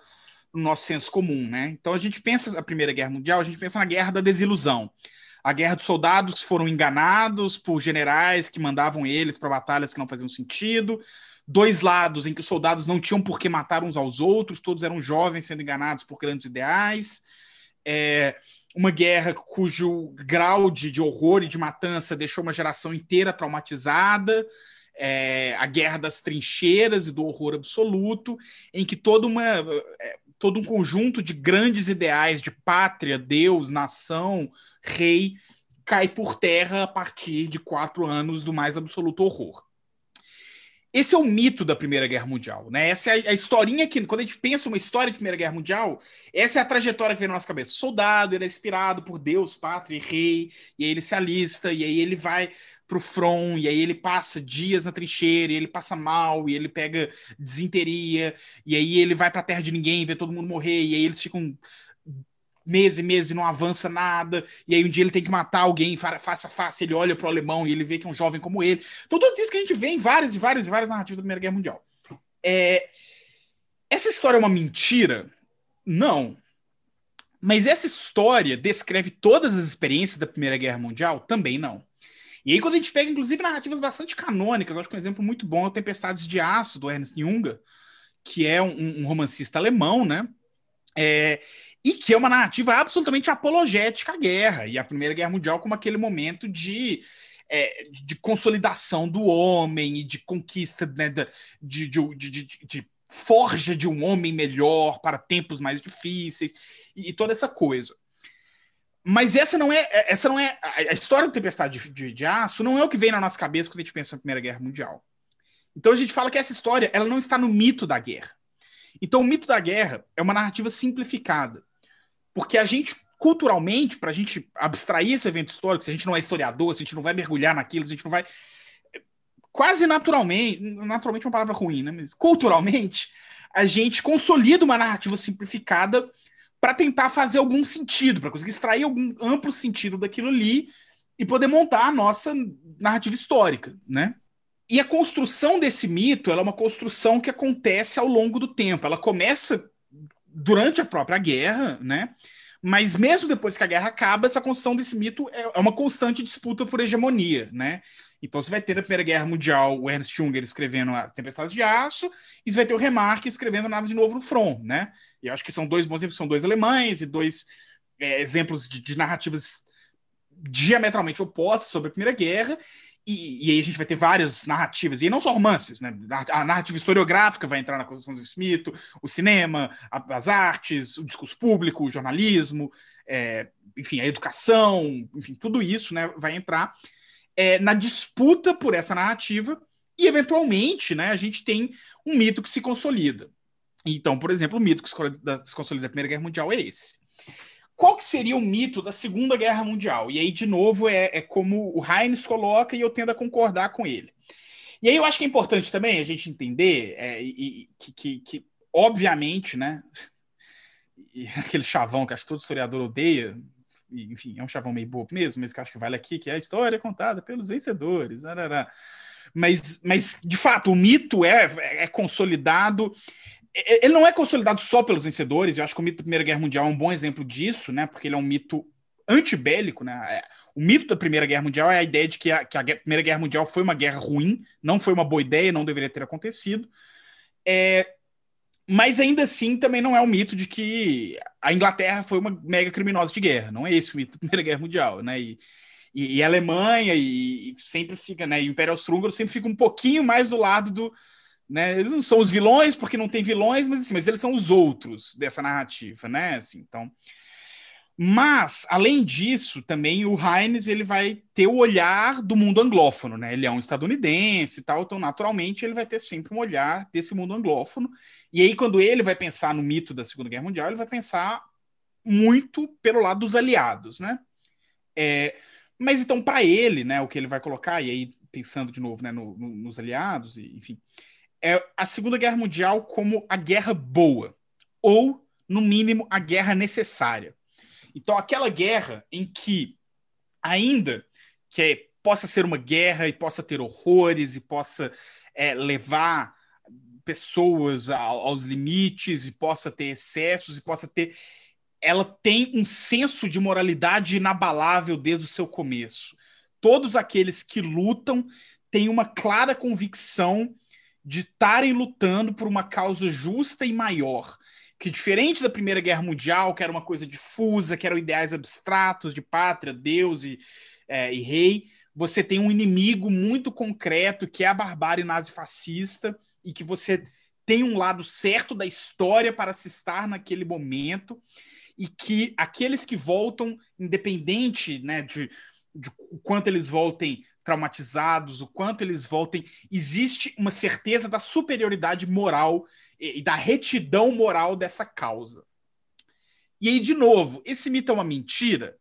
no nosso senso comum, né? Então a gente pensa a Primeira Guerra Mundial, a gente pensa na Guerra da Desilusão. A guerra dos soldados que foram enganados por generais que mandavam eles para batalhas que não faziam sentido, dois lados em que os soldados não tinham por que matar uns aos outros, todos eram jovens sendo enganados por grandes ideais. É, uma guerra cujo grau de, de, horror e de matança deixou uma geração inteira traumatizada. É, a guerra das trincheiras e do horror absoluto, em que toda uma, é, todo um conjunto de grandes ideais de pátria, Deus, nação, rei, cai por terra a partir de quatro anos do mais absoluto horror. Esse é o mito da Primeira Guerra Mundial, né? Essa é a, a historinha que, quando a gente pensa uma história de Primeira Guerra Mundial, essa é a trajetória que vem na nossa cabeça. Soldado, ele é inspirado por Deus, pátria e rei, e aí ele se alista, e aí ele vai pro front, e aí ele passa dias na trincheira, e ele passa mal, e ele pega desinteria, e aí ele vai pra terra de ninguém, vê todo mundo morrer, e aí eles ficam meses e meses não avança nada, e aí um dia ele tem que matar alguém face a face, ele olha para o alemão e ele vê que é um jovem como ele. Então, tudo isso que a gente vê em várias e várias e várias narrativas da Primeira Guerra Mundial. É... Essa história é uma mentira? Não. Mas essa história descreve todas as experiências da Primeira Guerra Mundial? Também não. E aí, quando a gente pega, inclusive, narrativas bastante canônicas, acho que um exemplo muito bom é o Tempestades de Aço, do Ernst Junger, que é um, um romancista alemão, né? É, e que é uma narrativa absolutamente apologética à guerra e à Primeira Guerra Mundial como aquele momento de, é, de consolidação do homem e de conquista né, de, de, de, de, forja de um homem melhor para tempos mais difíceis e, e, toda essa coisa. Mas essa não é essa não é a história do Tempestade de, de, de Aço não é o que vem na nossa cabeça quando a gente pensa na Primeira Guerra Mundial. Então a gente fala que essa história ela não está no mito da guerra. Então o mito da guerra é uma narrativa simplificada porque a gente, culturalmente, para a gente abstrair esse evento histórico, se a gente não é historiador, se a gente não vai mergulhar naquilo, se a gente não vai. Quase naturalmente, naturalmente é uma palavra ruim, né? Mas culturalmente, a gente consolida uma narrativa simplificada para tentar fazer algum sentido, para conseguir extrair algum amplo sentido daquilo ali e poder montar a nossa narrativa histórica, né? E a construção desse mito, ela é uma construção que acontece ao longo do tempo. Ela começa durante a própria guerra, né? Mas mesmo depois que a guerra acaba, essa construção desse mito é, é uma constante disputa por hegemonia, né? Então você vai ter na Primeira Guerra Mundial o Ernst Junger escrevendo a Tempestade de Aço, e você vai ter o Remarque escrevendo Nada de Novo no Front, né? E eu acho que são dois bons exemplos, são dois alemães e dois é, exemplos de, de narrativas diametralmente opostas sobre a Primeira Guerra, e, e, aí a gente vai ter várias narrativas, e não só romances, né? A narrativa historiográfica vai entrar na construção desse mito, o cinema, a, as artes, o discurso público, o jornalismo, é, enfim, a educação, enfim, tudo isso né, vai entrar é, na disputa por essa narrativa, e eventualmente né, a gente tem um mito que se consolida. Então, por exemplo, o mito que se consolida da Primeira Guerra Mundial é esse qual que seria o mito da Segunda Guerra Mundial? E aí, de novo, é, é como o Heinz coloca e eu tendo a concordar com ele. E aí eu acho que é importante também a gente entender é, e, que, que, que, obviamente, né? *laughs* Aquele chavão que acho que todo historiador odeia, e, enfim, é um chavão meio bobo mesmo, mas que acho que vale aqui, que é a história contada pelos vencedores. Arará. Mas, mas, de fato, o mito é, é consolidado ele não é consolidado só pelos vencedores, eu acho que o mito da Primeira Guerra Mundial é um bom exemplo disso, né? Porque ele é um mito antibélico, né? É, o mito da Primeira Guerra Mundial é a ideia de que a, que a Primeira Guerra Mundial foi uma guerra ruim, não foi uma boa ideia, não deveria ter acontecido. É, mas ainda assim também não é um mito de que a Inglaterra foi uma mega criminosa de guerra. Não é esse o mito da Primeira Guerra Mundial, né? E, e, e a Alemanha e, e, sempre fica, né? E o Império Austro-Húngaro sempre fica um pouquinho mais do lado do, né? Eles não são os vilões porque não tem vilões, mas assim, mas eles são os outros dessa narrativa, né? Assim, então, mas, além disso, também o Heinz ele vai ter o olhar do mundo anglófono, né? Ele é um estadunidense e tal, então naturalmente ele vai ter sempre um olhar desse mundo anglófono. E aí, quando ele vai pensar no mito da Segunda Guerra Mundial, ele vai pensar muito pelo lado dos aliados, né? É, mas então, para ele, né, o que ele vai colocar, e aí pensando de novo né, no, no, nos aliados, enfim, é a Segunda Guerra Mundial como a guerra boa, ou, no mínimo, a guerra necessária. Então, aquela guerra em que, ainda que possa ser uma guerra e possa ter horrores e possa é, levar pessoas aos limites e possa ter excessos e possa ter. Ela tem um senso de moralidade inabalável desde o seu começo. Todos aqueles que lutam têm uma clara convicção de estarem lutando por uma causa justa e maior que diferente da Primeira Guerra Mundial, que era uma coisa difusa, que eram ideais abstratos de pátria, Deus e, é, e rei, você tem um inimigo muito concreto que é a barbárie nazifascista e que você tem um lado certo da história para se estar naquele momento e que aqueles que voltam, independente né, de, de quanto eles voltem traumatizados, o quanto eles voltem, existe uma certeza da superioridade moral e, da retidão moral dessa causa. E aí, de novo, esse mito é uma mentira?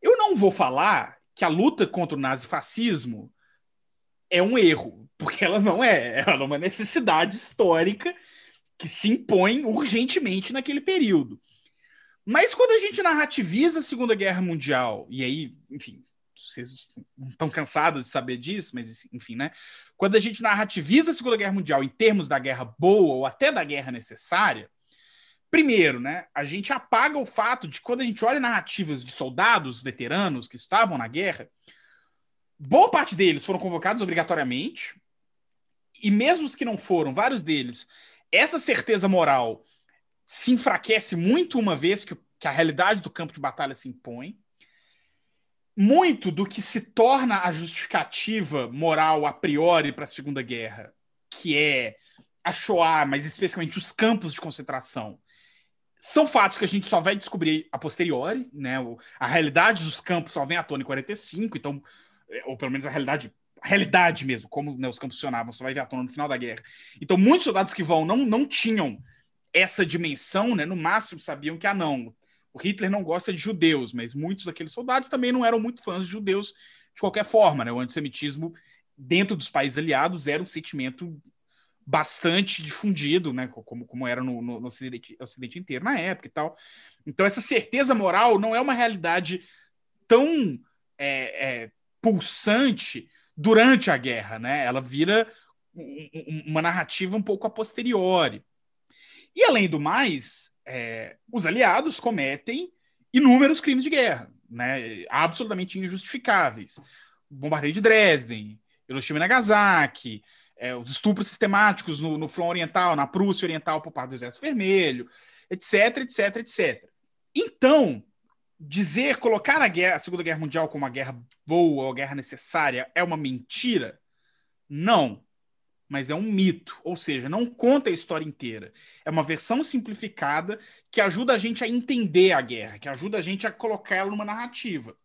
Eu não vou falar que a luta contra o nazifascismo é um erro, porque ela não é, ela é uma necessidade histórica que se impõe urgentemente naquele período. Mas quando a gente narrativiza a Segunda Guerra Mundial, e aí, enfim, vocês estão cansados de saber disso, mas enfim, né? Quando a gente narrativiza a Segunda Guerra Mundial em termos da guerra boa ou até da guerra necessária, primeiro, né, a gente apaga o fato de quando a gente olha narrativas de soldados veteranos que estavam na guerra, boa parte deles foram convocados obrigatoriamente, e mesmo os que não foram, vários deles, essa certeza moral se enfraquece muito uma vez que, que a realidade do campo de batalha se impõe muito do que se torna a justificativa moral a priori para a Segunda Guerra, que é a Shoah, mas especialmente os campos de concentração, são fatos que a gente só vai descobrir a posteriori, né? A realidade dos campos só vem à tona em 45, então, é, ou pelo menos a realidade, a realidade mesmo, como né, os campos funcionavam, só vai vir à tona no final da guerra. Então, muitos soldados que vão não, não tinham essa dimensão, né? No máximo sabiam que, ah, não, o Hitler não gosta de judeus, mas muitos daqueles soldados também não eram muito fãs de judeus de qualquer forma. Né? O antissemitismo dentro dos países aliados era um sentimento bastante difundido, né? como, como era no, no, no ocidente, ocidente, inteiro na época e tal. Então, essa certeza moral não é uma realidade tão é, é, pulsante durante a guerra, né? Ela vira uma narrativa um pouco a posteriori. E além do mais, é, os aliados cometem inúmeros crimes de guerra, né, absolutamente injustificáveis. Bombardeio de Dresden, Hiroshima e Nagasaki, é, os estupros sistemáticos no, no front oriental, na Prússia oriental por parte do Exército Vermelho, etc, etc, etc. Então, dizer, colocar a, guerra, a Segunda Guerra Mundial como uma guerra boa ou guerra necessária é uma mentira? Não mas é um mito, ou seja, não conta a história inteira. É uma versão simplificada que ajuda a gente a entender a guerra, que ajuda a gente a colocar ela numa narrativa.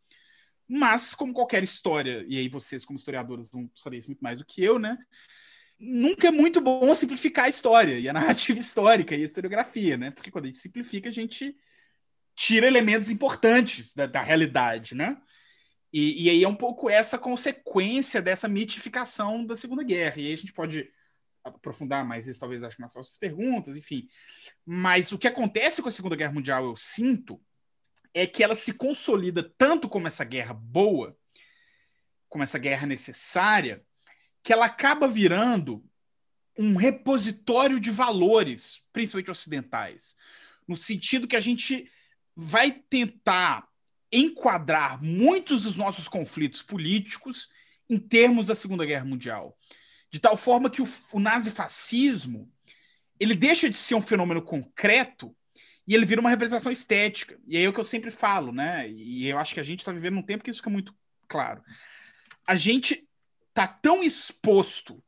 Mas, como qualquer história, e aí vocês, como historiadores, vão saber isso muito mais do que eu, né? Nunca é muito bom simplificar a história, e a *laughs* narrativa histórica e a historiografia, né? Porque quando a gente simplifica, a gente tira elementos importantes da, da realidade, né? E, e, aí é um pouco essa consequência dessa mitificação da Segunda Guerra. E aí a gente pode aprofundar mais isso, talvez, acho, nas nossas perguntas, enfim. Mas o que acontece com a Segunda Guerra Mundial, eu sinto, é que ela se consolida tanto como essa guerra boa, como essa guerra necessária, que ela acaba virando um repositório de valores, principalmente ocidentais, no sentido que a gente vai tentar enquadrar muitos dos nossos conflitos políticos em termos da Segunda Guerra Mundial. De tal forma que o, o nazifascismo ele deixa de ser um fenômeno concreto e ele vira uma representação estética. E é o que eu sempre falo, né? E eu acho que a gente está vivendo um tempo que isso fica muito claro. A gente tá tão exposto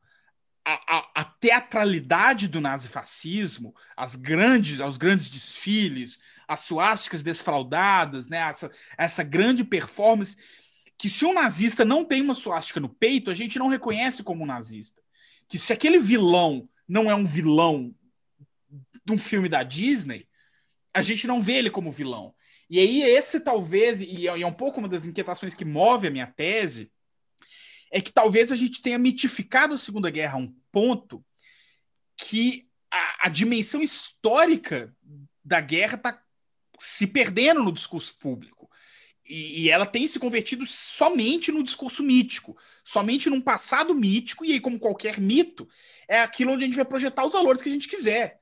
à, teatralidade do nazifascismo, as grandes, aos grandes desfiles, as suásticas desfraudadas, né? Essa, essa grande performance, que se um nazista não tem uma suástica no peito, a gente não reconhece como um nazista. Que se aquele vilão não é um vilão de um filme da Disney, a gente não vê ele como vilão. E aí, esse talvez, e é um pouco uma das inquietações que move a minha tese, é que talvez a gente tenha mitificado a Segunda Guerra a um ponto que a, a dimensão histórica da guerra está se perdendo no discurso público. E, e, ela tem se convertido somente no discurso mítico, somente num passado mítico, e aí, como qualquer mito, é aquilo onde a gente vai projetar os valores que a gente quiser.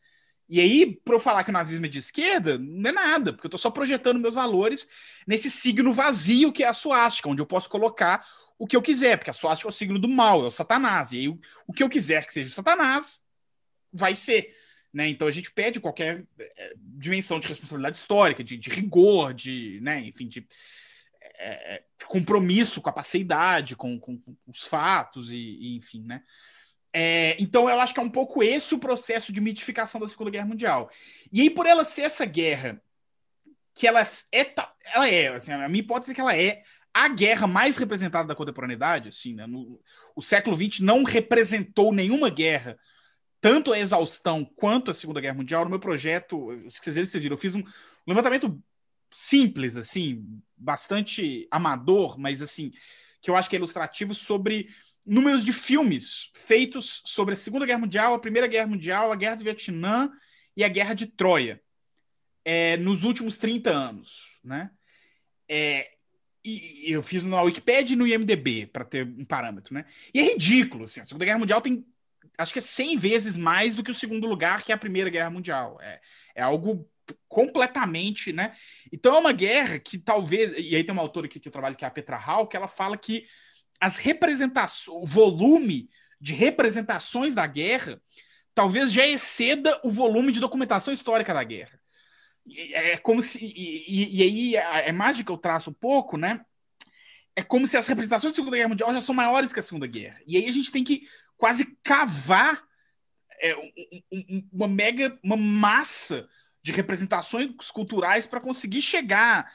E aí, para eu falar que o nazismo é de esquerda, não é nada, porque eu estou só projetando meus valores nesse signo vazio que é a suástica, onde eu posso colocar o que eu quiser, porque a suástica é o signo do mal, é o Satanás. E aí, o, o que eu quiser que seja o Satanás, vai ser. Né? Então a gente pede qualquer é, dimensão de responsabilidade histórica, de, de rigor, de, né, enfim, de, é, compromisso com a paceidade, com, com, com os fatos, e, e enfim, né? É, então, eu acho que é um pouco esse o processo de mitificação da Segunda Guerra Mundial. E aí, por ela ser essa guerra, que ela é, ela é assim, a minha hipótese é que ela é a guerra mais representada da contemporaneidade, assim, né? No, o século XX não representou nenhuma guerra, tanto a exaustão quanto a Segunda Guerra Mundial. No meu projeto, vocês viram, eu fiz um levantamento simples, assim, bastante amador, mas assim, que eu acho que é ilustrativo sobre números de filmes feitos sobre a Segunda Guerra Mundial, a Primeira Guerra Mundial, a Guerra do Vietnã e a Guerra de Troia é, nos últimos 30 anos, né? É, e, eu fiz na Wikipedia e no IMDB para ter um parâmetro, né? E é ridículo, assim, a Segunda Guerra Mundial tem acho que é 100 vezes mais do que o segundo lugar, que é a Primeira Guerra Mundial. É, é algo completamente, né? Então é uma guerra que talvez, e aí tem uma autora aqui que eu trabalho que é a Petra Hall, que ela fala que as representações, o volume de representações da guerra talvez já exceda o volume de documentação histórica da guerra. É como se. E, e, e aí a imagem que eu traço um pouco, né? É como se as representações da Segunda Guerra Mundial já são maiores que a Segunda Guerra. E aí a gente tem que quase cavar é, uma mega, uma massa de representações culturais para conseguir chegar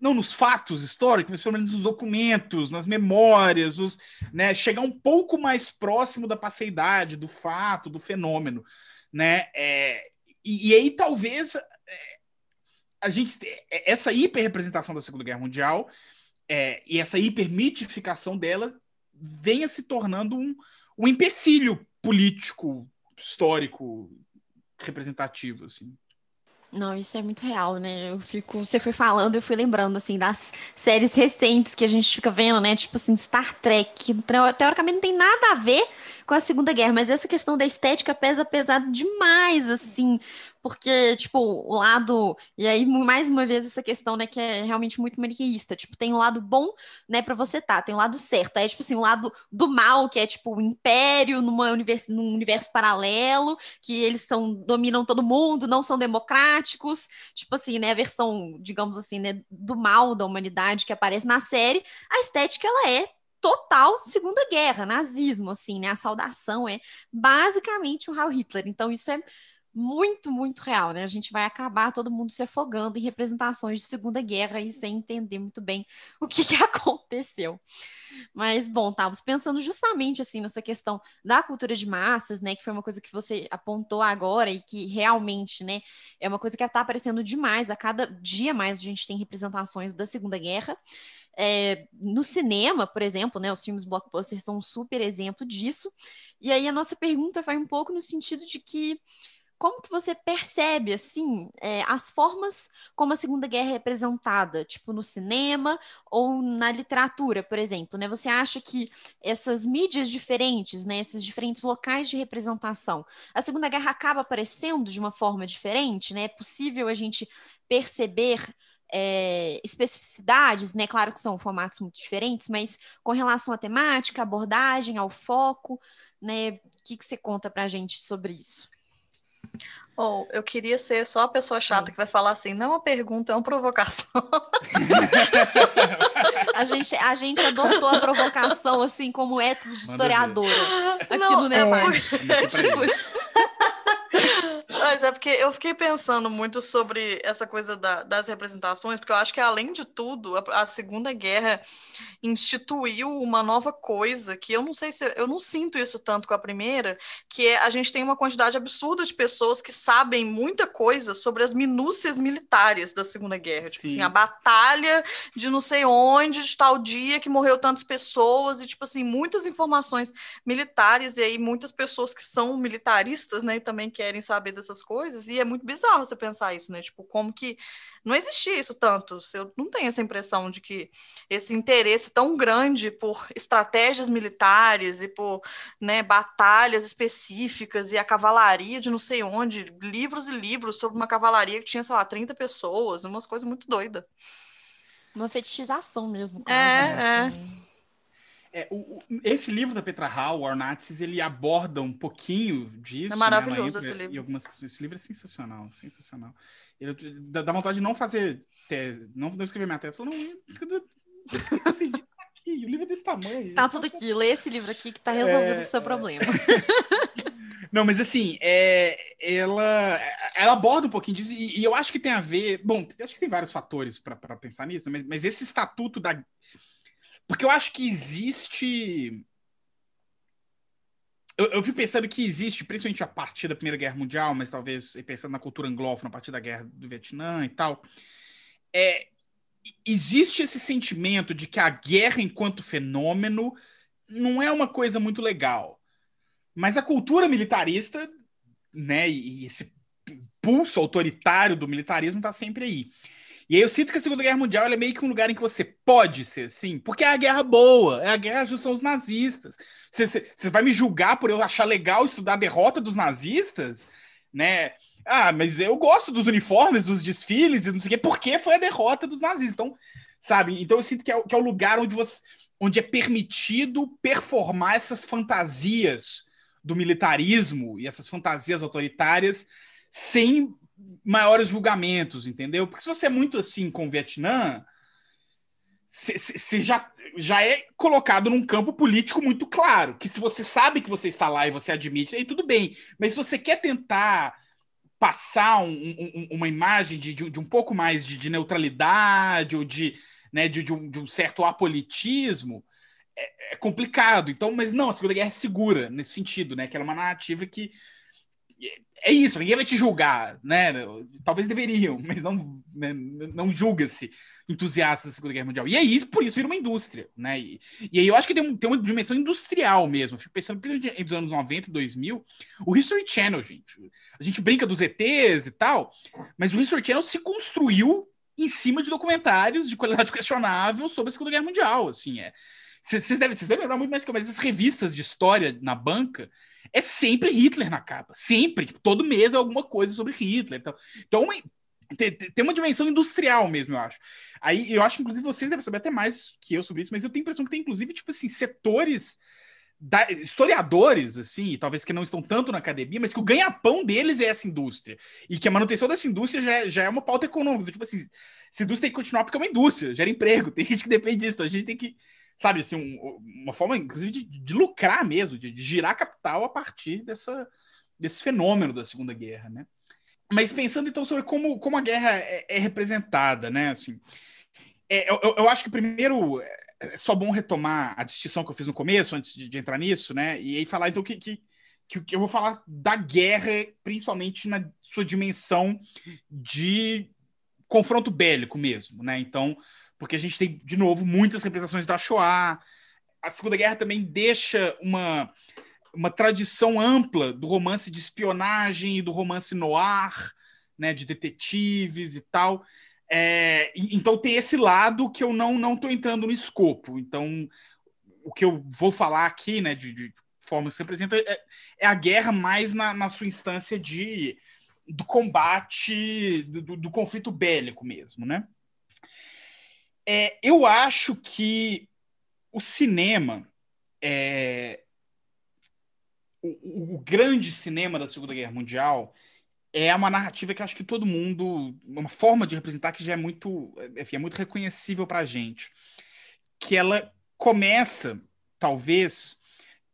não nos fatos históricos, mas pelo menos nos documentos, nas memórias, os, né, chegar um pouco mais próximo da passeidade, do fato, do fenômeno, né? É, e, e, aí talvez é, a gente é, essa hiperrepresentação da Segunda Guerra Mundial é, e essa hipermitificação dela venha se tornando um, um empecilho político, histórico, representativo, assim. Não, isso é muito real, né? Eu fico, você foi falando, eu fui lembrando assim das séries recentes que a gente fica vendo, né? Tipo assim, Star Trek, que teoricamente não tem nada a ver com a Segunda Guerra, mas essa questão da estética pesa pesado demais, assim, porque, tipo, o lado. E aí, mais uma vez, essa questão, né, que é realmente muito maniqueísta. Tipo, tem um lado bom, né, para você tá, tem o lado certo. Aí, tipo assim, o um lado do mal, que é, tipo, o império numa universo, num universo paralelo, que eles são, dominam todo mundo, não são democráticos. Tipo assim, né, a versão, digamos assim, né, do mal da humanidade que aparece na série. A estética, ela é total Segunda Guerra, nazismo, assim, né? A saudação é basicamente o Heil Hitler. Então, isso é muito, muito real, né? A gente vai acabar todo mundo se afogando em representações de Segunda Guerra e sem entender muito bem *laughs* o que, que aconteceu. Mas, bom, estávamos pensando justamente assim nessa questão da cultura de massas, né? Que foi uma coisa que você apontou agora e que realmente, né, é uma coisa que está aparecendo demais. A cada dia mais a gente tem representações da Segunda Guerra. É, no cinema, por exemplo, né, os filmes blockbusters são um super exemplo disso. E aí a nossa pergunta vai um pouco no sentido de que como que você percebe, assim, é, as formas como a Segunda Guerra é representada, tipo no cinema ou na literatura, por exemplo, né? Você acha que essas mídias diferentes, né, esses diferentes locais de representação, a Segunda Guerra acaba aparecendo de uma forma diferente, né? É possível a gente perceber é, especificidades, né? Claro que são formatos muito diferentes, mas com relação à temática, abordagem, ao foco, né? O que, que você conta para a gente sobre isso? Ou oh, eu queria ser só a pessoa chata que vai falar assim, não é uma pergunta, é uma provocação. *laughs* a, gente, a gente adotou a provocação assim como ética de historiadora aqui não, no. É, é, *laughs* tipo. Mas é porque eu fiquei pensando muito sobre essa coisa da, das representações, porque eu acho que, além de tudo, a, a, Segunda Guerra instituiu uma nova coisa que eu não sei se eu não sinto isso tanto com a primeira, que é a gente tem uma quantidade absurda de pessoas que sabem muita coisa sobre as minúcias militares da Segunda Guerra. Sim. Tipo assim, a batalha de não sei onde, de tal dia que morreu tantas pessoas, e, tipo assim, muitas informações militares, e aí muitas pessoas que são militaristas, né, e também querem saber dessas coisas, e é muito bizarro você pensar isso, né? Tipo, como que não existia isso tanto. Eu não tenho essa impressão de que esse interesse tão grande por estratégias militares e por né, batalhas específicas e a cavalaria de não sei onde, livros e livros sobre uma cavalaria que tinha, sei lá, 30 pessoas, umas coisas muito doidas. Uma fetichização mesmo. É, né? é. Assim. É, o, o, esse livro da Petra Hall, War Nazis, ele aborda um pouquinho disso. É maravilhoso né? esse livro. E algumas, esse livro é sensacional, sensacional. Ele, dá, dá vontade de não fazer tese, não, não escrever minha tese. Falou, não, assim, aqui, o livro é desse tamanho. Tá tudo aqui, lê esse livro aqui que tá resolvido é, o seu é... problema. *laughs* Não, mas assim, é, ela, ela aborda um pouquinho disso, e, e, eu acho que tem a ver. Bom, acho que tem vários fatores para pensar nisso, mas, mas esse estatuto da, porque eu acho que existe. Eu, eu fico pensando que existe, principalmente a partir da Primeira Guerra Mundial, mas talvez pensando na cultura anglófona a partir da Guerra do Vietnã e tal, é, existe esse sentimento de que a guerra enquanto fenômeno não é uma coisa muito legal. Mas a cultura militarista, né, e esse pulso autoritário do militarismo está sempre aí. E aí eu sinto que a Segunda Guerra Mundial é meio que um lugar em que você pode ser assim, porque é a guerra boa, é a guerra são os nazistas. Você vai me julgar por eu achar legal estudar a derrota dos nazistas, né? Ah, mas eu gosto dos uniformes, dos desfiles e não sei o quê, porque foi a derrota dos nazistas. Então, sabe? Então eu sinto que é, que é o lugar onde, você, onde é permitido performar essas fantasias do militarismo e essas fantasias autoritárias sem maiores julgamentos, entendeu? Porque se você é muito assim com o Vietnã, você já, já é colocado num campo político muito claro, que se você sabe que você está lá e você admite, aí tudo bem. Mas se você quer tentar passar um, um, uma imagem de, de, de, um pouco mais de, de neutralidade ou de, né, de, um, de um certo apolitismo, é, é, complicado. Então, mas não, a Segunda Guerra é segura nesse sentido, né? Que ela é uma narrativa que é isso, ninguém vai te julgar, né? Talvez deveriam, *laughs* mas não, né, não julga-se entusiastas da Segunda Guerra Mundial. E é isso, por isso vira uma indústria, né? E, e aí eu acho que tem, um, tem uma dimensão industrial mesmo. fico pensando, principalmente entre os anos 90 e 2000, o History Channel, gente. A gente brinca dos ETs e tal, mas o History Channel se construiu em cima de documentários de qualidade *laughs* questionável sobre a Segunda Guerra Mundial, assim, é. Vocês devem, devem lembrar muito mais que eu, mas essas revistas de história na banca é sempre Hitler na capa. Sempre. Tipo, todo mês é alguma coisa sobre Hitler. Então, então tem, tem uma dimensão industrial mesmo, eu acho. Aí eu acho, inclusive, vocês devem saber até mais que eu sobre isso, mas eu tenho a impressão que tem, inclusive, tipo assim, setores. Da, historiadores, assim, talvez que não estão tanto na academia, mas que o ganha-pão deles é essa indústria. E que a manutenção dessa indústria já, é, já é uma pauta econômica. Tipo assim, essa indústria tem que continuar porque é uma indústria, gera emprego, *laughs* tem gente que depende disso, então a gente tem que sabe, assim, um, uma forma, inclusive, de, de lucrar mesmo, de, de, girar capital a partir dessa, desse fenômeno da Segunda Guerra, né? Mas pensando, então, sobre como, como a guerra é, é representada, né, assim, é, eu, eu, acho que primeiro é só bom retomar a distinção que eu fiz no começo, antes de, de entrar nisso, né, e aí falar, então, que, que que, que eu vou falar da guerra, principalmente na sua dimensão de confronto bélico mesmo, né? Então, porque a gente tem, de novo, muitas representações da Shoah. A Segunda Guerra também deixa uma, uma tradição ampla do romance de espionagem e do romance noir, né, de detetives e tal. É, então tem esse lado que eu não não estou entrando no escopo. Então o que eu vou falar aqui, né, de, de forma que se apresenta, é, é, a guerra mais na, na sua instância de do combate, do, do, do conflito bélico mesmo, né? É, eu acho que o cinema, é, o, o, grande cinema da Segunda Guerra Mundial, é uma narrativa que acho que todo mundo, uma forma de representar que já é muito, enfim, é muito reconhecível para a gente, que ela começa, talvez,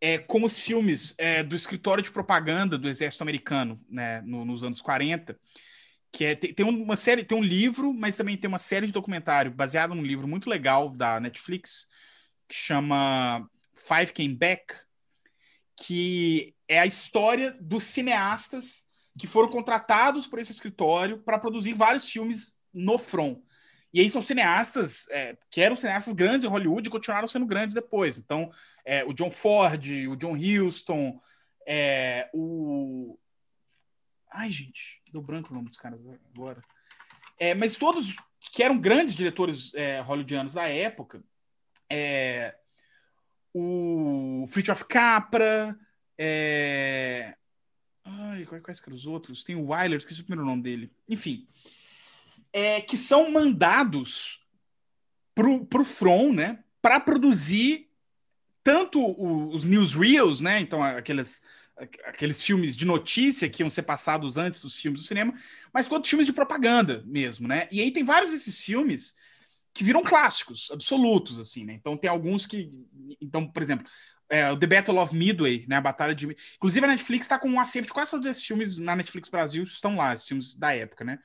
é, com os filmes é, do escritório de propaganda do exército americano, né, no, nos anos 40, que é, tem, tem, uma série, tem um livro, mas também tem uma série de documentário baseado num livro muito legal da Netflix, que chama Five Came Back, que é a história dos cineastas que foram contratados por esse escritório para produzir vários filmes no front. E aí são cineastas é, que eram cineastas grandes em Hollywood e continuaram sendo grandes depois. Então, é, o John Ford, o John Huston, é, o. Ai, gente, deu branco o nome dos caras agora. É, mas todos que eram grandes diretores é, hollywoodianos da época, é, o Fritjof Capra, é, Ai, quais que eram os outros? Tem o Wyler, esqueci o primeiro nome dele. Enfim. É, que são mandados pro, pro From, né? Para produzir tanto o, os newsreels, né? Então, aqueles, aqueles filmes de notícia que iam ser passados antes dos filmes do cinema, mas quanto filmes de propaganda mesmo, né? E aí tem vários desses filmes que viram clássicos absolutos, assim, né? Então tem alguns que. Então, por exemplo, é, The Battle of Midway, né? A Batalha de. Inclusive, a Netflix está com um acervo de quase todos esses filmes na Netflix Brasil estão lá, esses filmes da época, né?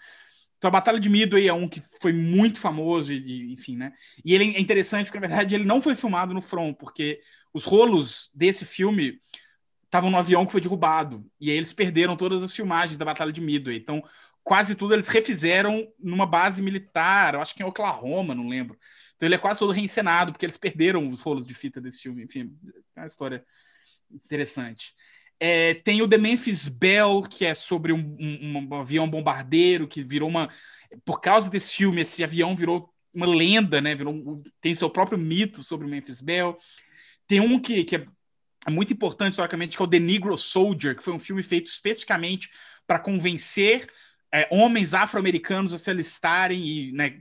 Então, a Batalha de Midway é um que foi muito famoso, e, enfim, né? E ele é interessante porque, na verdade, ele não foi filmado no front, porque os rolos desse filme estavam no avião que foi derrubado. E aí eles perderam todas as filmagens da Batalha de Midway. Então, quase tudo eles refizeram numa base militar, eu acho que em Oklahoma, não lembro. Então ele é quase todo reencenado, porque eles perderam os rolos de fita desse filme. Enfim, é uma história interessante. É, tem o The Memphis Bell, que é sobre um, um, um, avião bombardeiro que virou uma. Por causa desse filme, esse avião virou uma lenda, né? Virou, tem seu próprio mito sobre o Memphis Bell. Tem um que, que é muito importante historicamente, que é o The Negro Soldier, que foi um filme feito especificamente para convencer é, homens afro-americanos a se alistarem e né,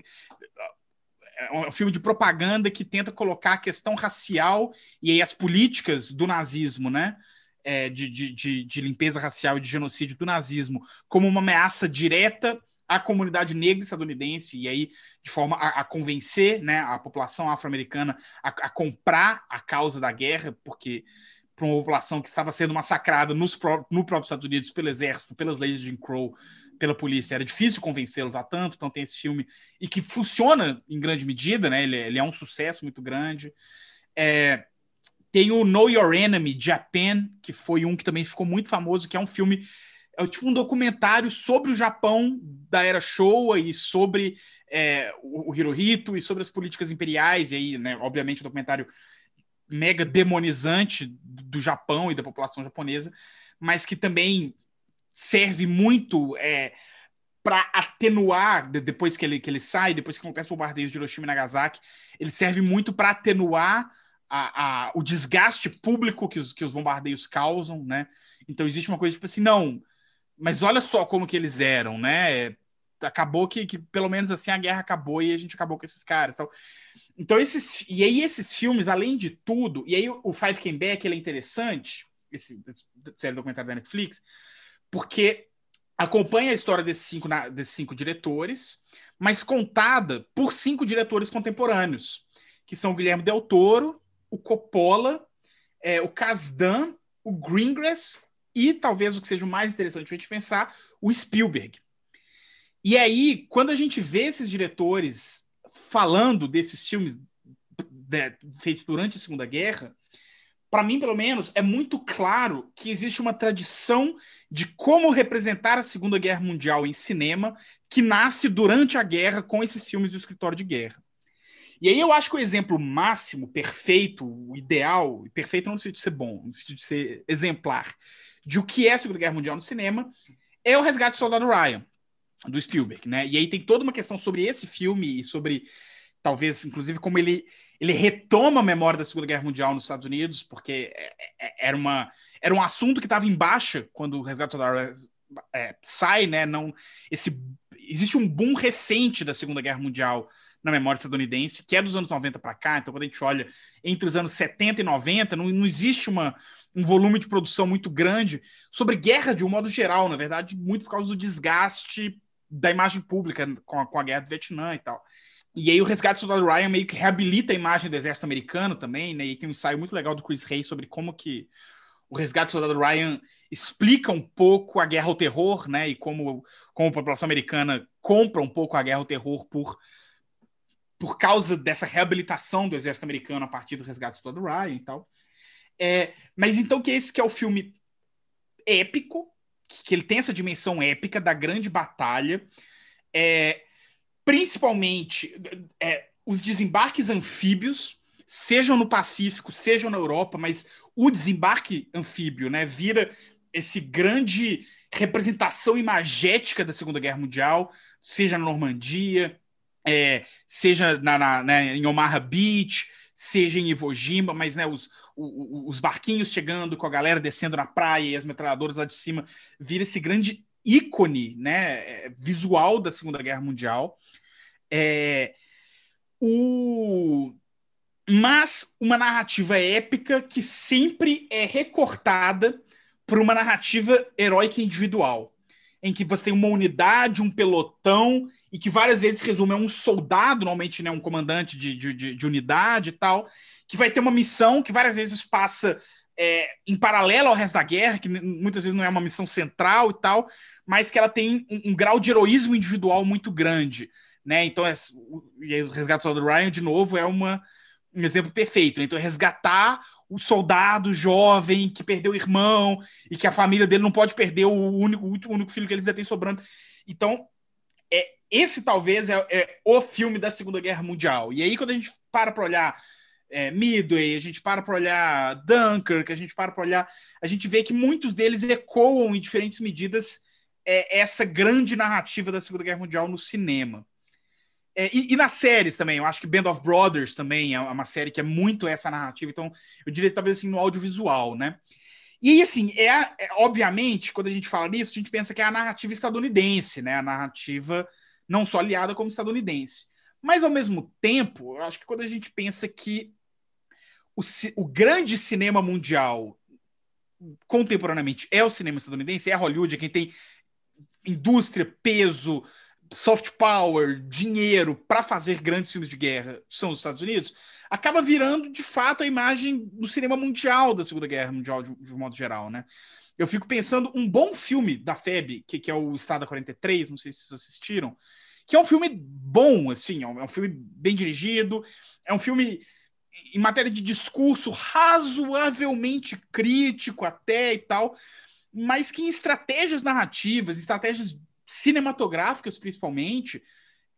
é um filme de propaganda que tenta colocar a questão racial e aí as políticas do nazismo, né? É, de, de, de, limpeza racial e de genocídio do nazismo como uma ameaça direta à comunidade negra estadunidense e aí de forma a, a convencer né, a população afro-americana a, a, comprar a causa da guerra, porque para uma população que estava sendo massacrada nos pró no próprio Estados Unidos pelo exército, pelas leis de Jim Crow, pela polícia. Era difícil convencê-los a tanto, então tem esse filme e que funciona em grande medida, né? Ele, é, ele é um sucesso muito grande. É, tem o Know Your Enemy, Japan, que foi um que também ficou muito famoso, que é um filme, é tipo um documentário sobre o Japão da era Showa e sobre é, o, Hirohito e sobre as políticas imperiais, e aí, né, obviamente, um documentário mega demonizante do Japão e da população japonesa, mas que também serve muito é, para atenuar, depois que ele, que ele sai, depois que acontece o bombardeio de Hiroshima e Nagasaki, ele serve muito para atenuar a, a, o desgaste público que os, que os bombardeios causam, né? Então existe uma coisa tipo assim, não, mas olha só como que eles eram, né? Acabou que, que pelo menos assim a guerra acabou e a gente acabou com esses caras. Então, então esses e aí esses filmes, além de tudo, e aí o Five Came Back ele é interessante, esse, esse série documentário da Netflix, porque acompanha a história desses cinco, desses cinco diretores, mas contada por cinco diretores contemporâneos, que são o Guilherme Del Toro, o Coppola, é, o Kasdan, o Greengrass e talvez o que seja o mais interessante para a gente pensar, o Spielberg. E aí, quando a gente vê esses diretores falando desses filmes né, feitos durante a Segunda Guerra, para mim, pelo menos, é muito claro que existe uma tradição de como representar a Segunda Guerra Mundial em cinema que nasce durante a guerra com esses filmes do escritório de guerra. E aí eu acho que o exemplo máximo, perfeito, ideal, perfeito não no sentido de ser bom, no sentido de ser exemplar, de o que é a Segunda Guerra Mundial no cinema, é o Resgate do Soldado Ryan, do Spielberg, né? E aí tem toda uma questão sobre esse filme e sobre, talvez, inclusive, como ele ele retoma a memória da Segunda Guerra Mundial nos Estados Unidos, porque é, é, era, uma, era um assunto que estava em baixa quando o Resgate Soldado é, sai, né? Não, esse, existe um boom recente da Segunda Guerra Mundial na memória estadunidense, que é dos anos 90 para cá. Então, quando a gente olha entre os anos 70 e 90, não, não existe uma, um volume de produção muito grande sobre guerra de um modo geral, na verdade, muito por causa do desgaste da imagem pública com a, com a guerra do Vietnã e tal. E aí o Resgate do Soldado Ryan meio que reabilita a imagem do exército americano também, né? E tem um ensaio muito legal do Chris Hay sobre como que o Resgate do Soldado Ryan explica um pouco a guerra ao terror, né? E como, como a população americana compra um pouco a guerra ao terror por, por causa dessa reabilitação do exército americano a partir do Resgate do Ryan e tal. É, mas então que esse que é o filme épico, que ele tem essa dimensão épica da grande batalha, é, principalmente é, os desembarques anfíbios, sejam no Pacífico, sejam na Europa, mas o desembarque anfíbio, né, vira esse grande representação imagética da Segunda Guerra Mundial, seja na Normandia, é, seja na, na, né, em Omaha Beach, seja em Iwo Jima, mas né, os, os barquinhos chegando com a galera descendo na praia e as metralhadoras lá de cima, vira esse grande ícone né, visual da Segunda Guerra Mundial. É, o... Mas uma narrativa épica que sempre é recortada por uma narrativa heróica individual, em que você tem uma unidade, um pelotão, e que várias vezes resume a um soldado, normalmente né, um comandante de, de, de unidade e tal, que vai ter uma missão que várias vezes passa é, em paralelo ao resto da guerra, que muitas vezes não é uma missão central e tal, mas que ela tem um, um grau de heroísmo individual muito grande. Né? Então, é, o, o Resgate do Ryan, de novo, é uma, um exemplo perfeito. Né? Então, é resgatar o soldado jovem que perdeu o irmão e que a família dele não pode perder o único, o único filho que eles ainda têm sobrando. Então, esse talvez é, é, o filme da Segunda Guerra Mundial. E aí, quando a gente para para olhar é, Midway, a gente para para olhar Dunkirk, a gente para para olhar, a gente vê que muitos deles ecoam em diferentes medidas é, essa grande narrativa da Segunda Guerra Mundial no cinema. É, e, e, nas séries também, eu acho que Band of Brothers também é uma série que é muito essa narrativa, então eu diria talvez assim no audiovisual, né? E assim, é, é, obviamente, quando a gente fala nisso, a gente pensa que é a narrativa estadunidense, né? A narrativa não só aliada como estadunidense. Mas, ao mesmo tempo, eu acho que quando a gente pensa que o, o grande cinema mundial contemporaneamente é o cinema estadunidense, é Hollywood, é quem tem indústria, peso, soft power, dinheiro para fazer grandes filmes de guerra são os Estados Unidos, acaba virando de fato a imagem do cinema mundial da Segunda Guerra Mundial de, de um modo geral, né? Eu fico pensando um bom filme da FEB, que, que é o Estrada 43, não sei se vocês assistiram, que é um filme bom, assim, é um, é um filme bem dirigido, é um filme em matéria de discurso razoavelmente crítico até e tal, mas que em estratégias narrativas, estratégias cinematográficas principalmente,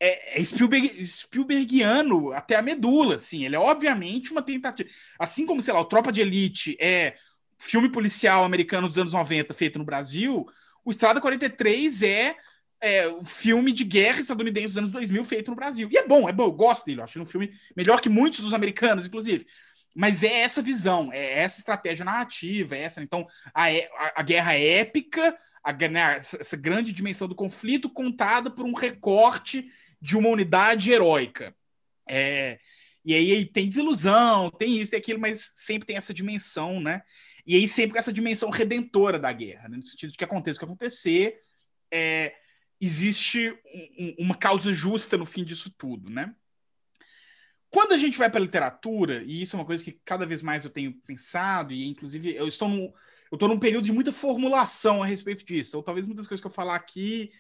é, é Spielberg, Spielbergiano até a medula, assim. Ele é obviamente uma tentativa. Assim como, sei lá, o Tropa de Elite é filme policial americano dos anos 90 feito no Brasil, o Estrada 43 é, é um filme de guerra estadunidense dos anos 2000 feito no Brasil. E é bom, é bom, eu gosto dele, eu acho um filme melhor que muitos dos americanos, inclusive. Mas é essa visão, é essa estratégia narrativa, é essa. Então, a, a, a guerra épica, a, né, essa grande dimensão do conflito contada por um recorte de uma unidade heróica. É, e aí tem desilusão, tem isso, tem aquilo, mas sempre tem essa dimensão, né? E aí sempre com essa dimensão redentora da guerra, né? no sentido de que aconteça o que acontecer, é, existe um, uma causa justa no fim disso tudo, né? Quando a gente vai para a literatura, e isso é uma coisa que cada vez mais eu tenho pensado, e inclusive eu estou num, eu estou num período de muita formulação a respeito disso. Ou talvez muitas coisas que eu falar aqui,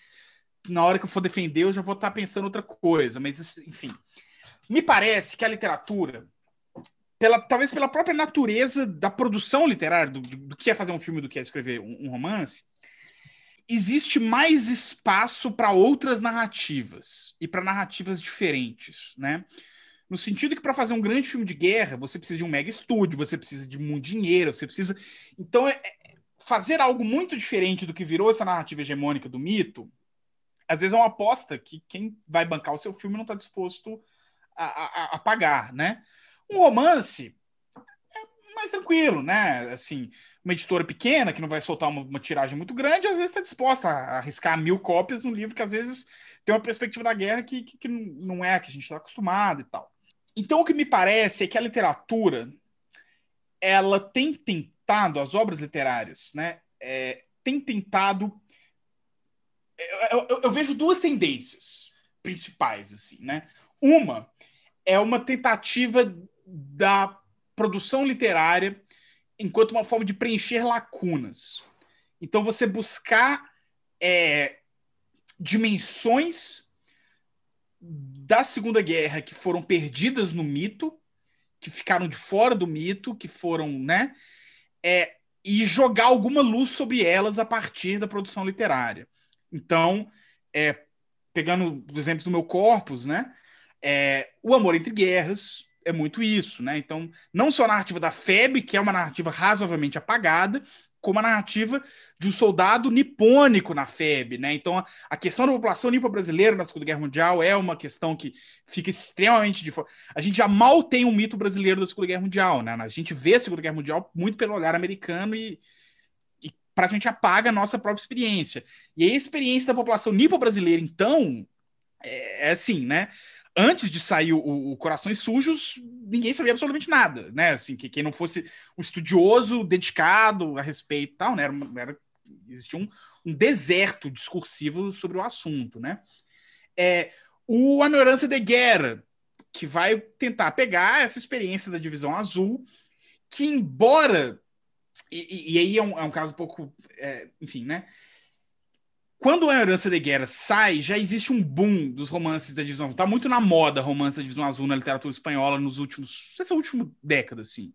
na hora que eu for defender, eu já vou estar pensando outra coisa. Mas, enfim. Me parece que a literatura, pela, talvez pela própria natureza da produção literária, do, do que é fazer um filme do que é escrever um, um romance, existe mais espaço para outras narrativas e para narrativas diferentes, né? No sentido que para fazer um grande filme de guerra, você precisa de um mega estúdio, você precisa de muito dinheiro, você precisa. Então, é, é, fazer algo muito diferente do que virou essa narrativa hegemônica do mito, às vezes é uma aposta que quem vai bancar o seu filme não está disposto a, a, a, pagar, né? Um romance é mais tranquilo, né? Assim, uma editora pequena, que não vai soltar uma, uma tiragem muito grande, às vezes está disposta a arriscar mil cópias num livro que às vezes tem uma perspectiva da guerra que, que, que não é a que a gente está acostumado e tal. Então, o que me parece é que a literatura ela tem tentado, as obras literárias, né, é, tem tentado. Eu, eu, eu, vejo duas tendências principais, assim, né? Uma é uma tentativa da produção literária enquanto uma forma de preencher lacunas. Então, você buscar é, dimensões da Segunda Guerra que foram perdidas no mito, que ficaram de fora do mito, que foram, né? É, e jogar alguma luz sobre elas a partir da produção literária. Então, é, pegando os exemplos do meu corpus, né? É, o Amor entre Guerras é muito isso, né? Então, não só a narrativa da FEB, que é uma narrativa razoavelmente apagada, como a narrativa de um soldado nipônico na FEB, né? Então, a questão da população nipo-brasileira na Segunda Guerra Mundial é uma questão que fica extremamente de fora. A gente já mal tem um mito brasileiro da Segunda Guerra Mundial, né? A gente vê a Segunda Guerra Mundial muito pelo olhar americano e, e para a gente apaga a nossa própria experiência. E a experiência da população nipo-brasileira, então, é, é assim, né? antes de sair o, o, Corações Sujos, ninguém sabia absolutamente nada, né? Assim, que quem não fosse um estudioso dedicado a respeito e tal, né? Era, era, existia um, um deserto discursivo sobre o assunto, né? É, o Anorança de Guerra, que vai tentar pegar essa experiência da Divisão Azul, que embora... E, e aí é um, é um, caso um pouco... É, enfim, né? Quando a Herança de Guerra sai, já existe um boom dos romances da Divisão Azul. Tá muito na moda romance da Divisão Azul na literatura espanhola nos últimos, se é última década, assim.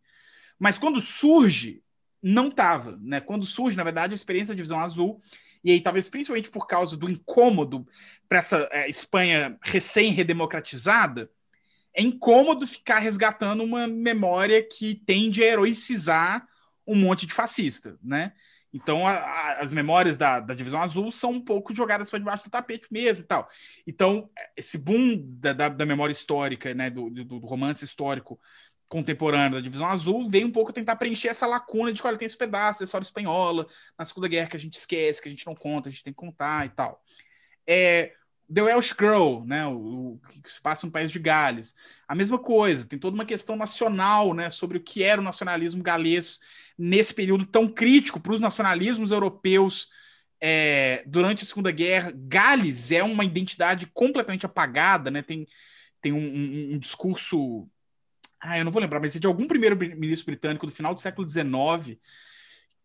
Mas quando surge, não tava, né? Quando surge, na verdade, a experiência da Divisão Azul, e aí talvez principalmente por causa do incômodo para essa é, Espanha recém-redemocratizada, é incômodo ficar resgatando uma memória que tende a heroicizar um monte de fascista, né? Então, a, a, as memórias da, da, Divisão Azul são um pouco jogadas para debaixo do tapete mesmo tal. Então, esse boom da, da, da memória histórica, né, do, do, do, romance histórico contemporâneo da Divisão Azul, veio um pouco tentar preencher essa lacuna de que, olha, tem esse pedaço da história espanhola, na Segunda Guerra, que a gente esquece, que a gente não conta, a gente tem que contar e tal. É, The Welsh Girl, né, o, o, que se passa no país de Gales. A mesma coisa, tem toda uma questão nacional, né, sobre o que era o nacionalismo galês nesse período tão crítico para os nacionalismos europeus é, durante a Segunda Guerra. Gales é uma identidade completamente apagada, né, tem, tem um, um, um discurso, ah, eu não vou lembrar, mas é de algum primeiro-ministro britânico do final do século XIX,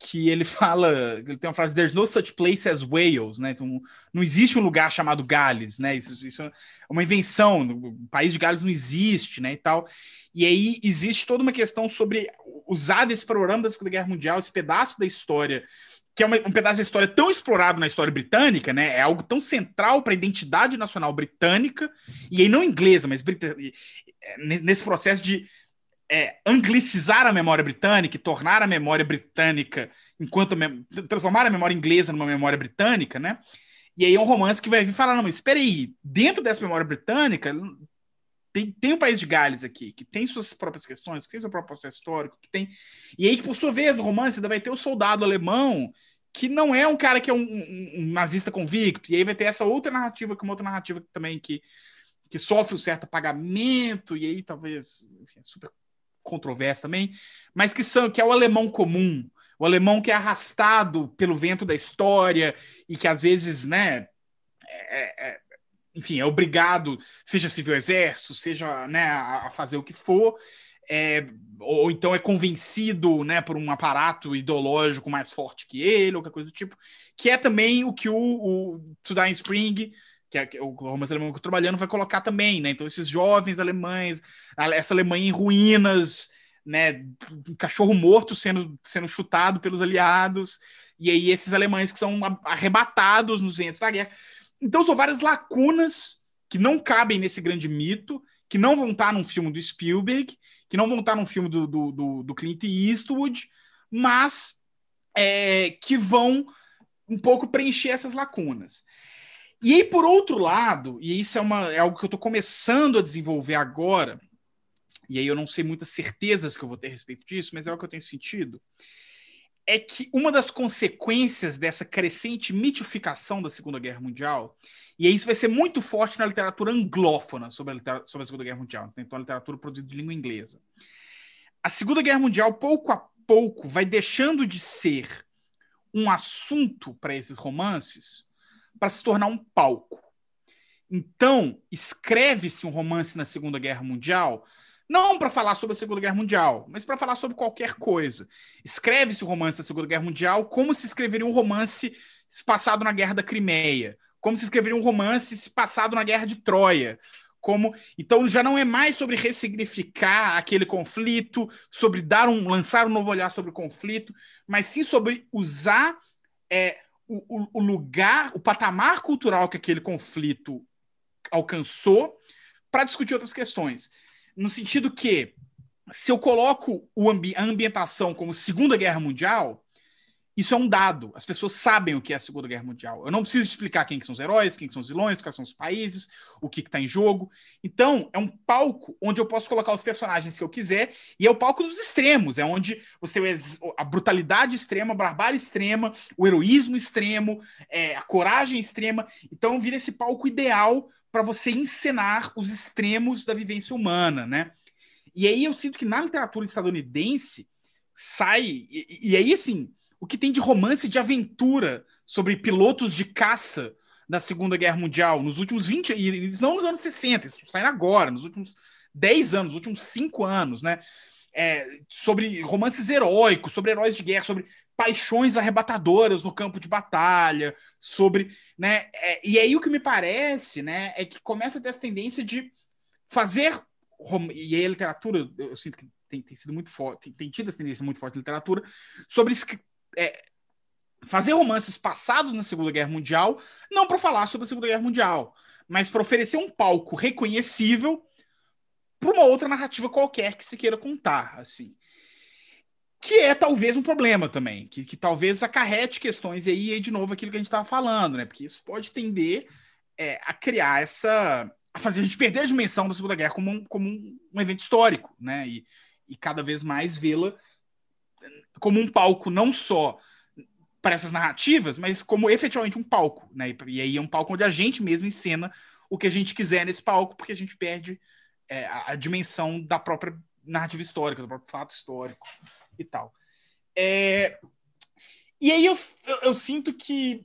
que ele fala, ele tem uma frase, there's no such place as Wales, né? Então, não existe um lugar chamado Gales, né? Isso, isso é uma invenção, o país de Gales não existe, né? E tal. E aí existe toda uma questão sobre usar desse programa da Segunda Guerra Mundial, esse pedaço da história, que é uma, um pedaço da história tão explorado na história britânica, né? É algo tão central para a identidade nacional britânica, e aí não inglesa, mas nesse processo de é, anglicizar a memória britânica e tornar a memória britânica enquanto transformar a memória inglesa numa memória britânica, né? E aí é um romance que vai vir falar, não, mas espera aí, dentro dessa memória britânica tem, tem o país de Gales aqui, que tem suas próprias questões, que tem seu próprio processo histórico, que tem... E aí, por sua vez, no romance ainda vai ter o soldado alemão, que não é um cara que é um, um, um nazista convicto, e aí vai ter essa outra narrativa, que é uma outra narrativa também que, que sofre um certo apagamento, e aí talvez, enfim, é super controverso também, mas que são que é o alemão comum, o alemão que é arrastado pelo vento da história e que às vezes, né, é, é, enfim, é obrigado, seja civil exército, seja né, a, fazer o que for, é, ou então é convencido né, por um aparato ideológico mais forte que ele, ou qualquer coisa do tipo, que é também o que o, o Sudan Spring que é o romance alemão que eu tô trabalhando vai colocar também, né? Então, esses jovens alemães, essa Alemanha em ruínas, né? Um cachorro morto sendo, sendo chutado pelos aliados, e aí esses alemães que são arrebatados nos ventos da guerra. Então, são várias lacunas que não cabem nesse grande mito, que não vão estar num filme do Spielberg, que não vão estar num filme do, do, do, do Clint Eastwood, mas é, que vão um pouco preencher essas lacunas. E aí, por outro lado, e isso é, uma, é algo que eu estou começando a desenvolver agora, e aí eu não sei muitas certezas que eu vou ter a respeito disso, mas é o que eu tenho sentido, é que uma das consequências dessa crescente mitificação da Segunda Guerra Mundial, e isso vai ser muito forte na literatura anglófona sobre a, sobre a Segunda Guerra Mundial, então a literatura produzida de língua inglesa. A Segunda Guerra Mundial, pouco a pouco, vai deixando de ser um assunto para esses romances para se tornar um palco. Então, escreve-se um romance na Segunda Guerra Mundial não para falar sobre a Segunda Guerra Mundial, mas para falar sobre qualquer coisa. Escreve-se o romance da Segunda Guerra Mundial como se escreveria um romance passado na Guerra da Crimeia, como se escreveria um romance passado na Guerra de Troia. Como então já não é mais sobre ressignificar aquele conflito, sobre dar um lançar um novo olhar sobre o conflito, mas sim sobre usar é, o, o lugar, o patamar cultural que aquele conflito alcançou para discutir outras questões. No sentido que se eu coloco ambi a ambientação como Segunda Guerra Mundial, isso é um dado. As pessoas sabem o que é a Segunda Guerra Mundial. Eu não preciso explicar quem que são os heróis, quem que são os vilões, quais são os países, o que está em jogo. Então, é um palco onde eu posso colocar os personagens que eu quiser, e é o palco dos extremos. É onde você tem a brutalidade extrema, a barbárie extrema, o heroísmo extremo, é, a coragem extrema. Então, vira esse palco ideal para você encenar os extremos da vivência humana, né? E aí eu sinto que na literatura estadunidense sai. E, e aí, assim, o que tem de romance de aventura sobre pilotos de caça da Segunda Guerra Mundial nos últimos 20 e não nos anos 60, isso saindo agora, nos últimos 10 anos, nos últimos 5 anos, né? É, sobre romances heróicos, sobre heróis de guerra, sobre paixões arrebatadoras no campo de batalha, sobre, né? É, e aí o que me parece, né, é que começa a ter essa tendência de fazer e aí a literatura, eu sinto que tem, tem sido muito forte, tem, tem, tido essa tendência muito forte na literatura sobre é, fazer romances passados na Segunda Guerra Mundial, não para falar sobre a Segunda Guerra Mundial, mas para oferecer um palco reconhecível para uma outra narrativa qualquer que se queira contar, assim que é talvez um problema também, que, que talvez acarrete questões e aí, de novo, aquilo que a gente estava falando, né? Porque isso pode tender é, a criar essa. a fazer a gente perder a dimensão da Segunda Guerra como um, como um evento histórico, né? E, e cada vez mais vê-la como um palco não só para essas narrativas, mas como efetivamente um palco, né? E aí é um palco onde a gente mesmo encena o que a gente quiser nesse palco, porque a gente perde é, a, a dimensão da própria narrativa histórica, do próprio fato histórico e tal. É, e aí eu, eu, eu, sinto que,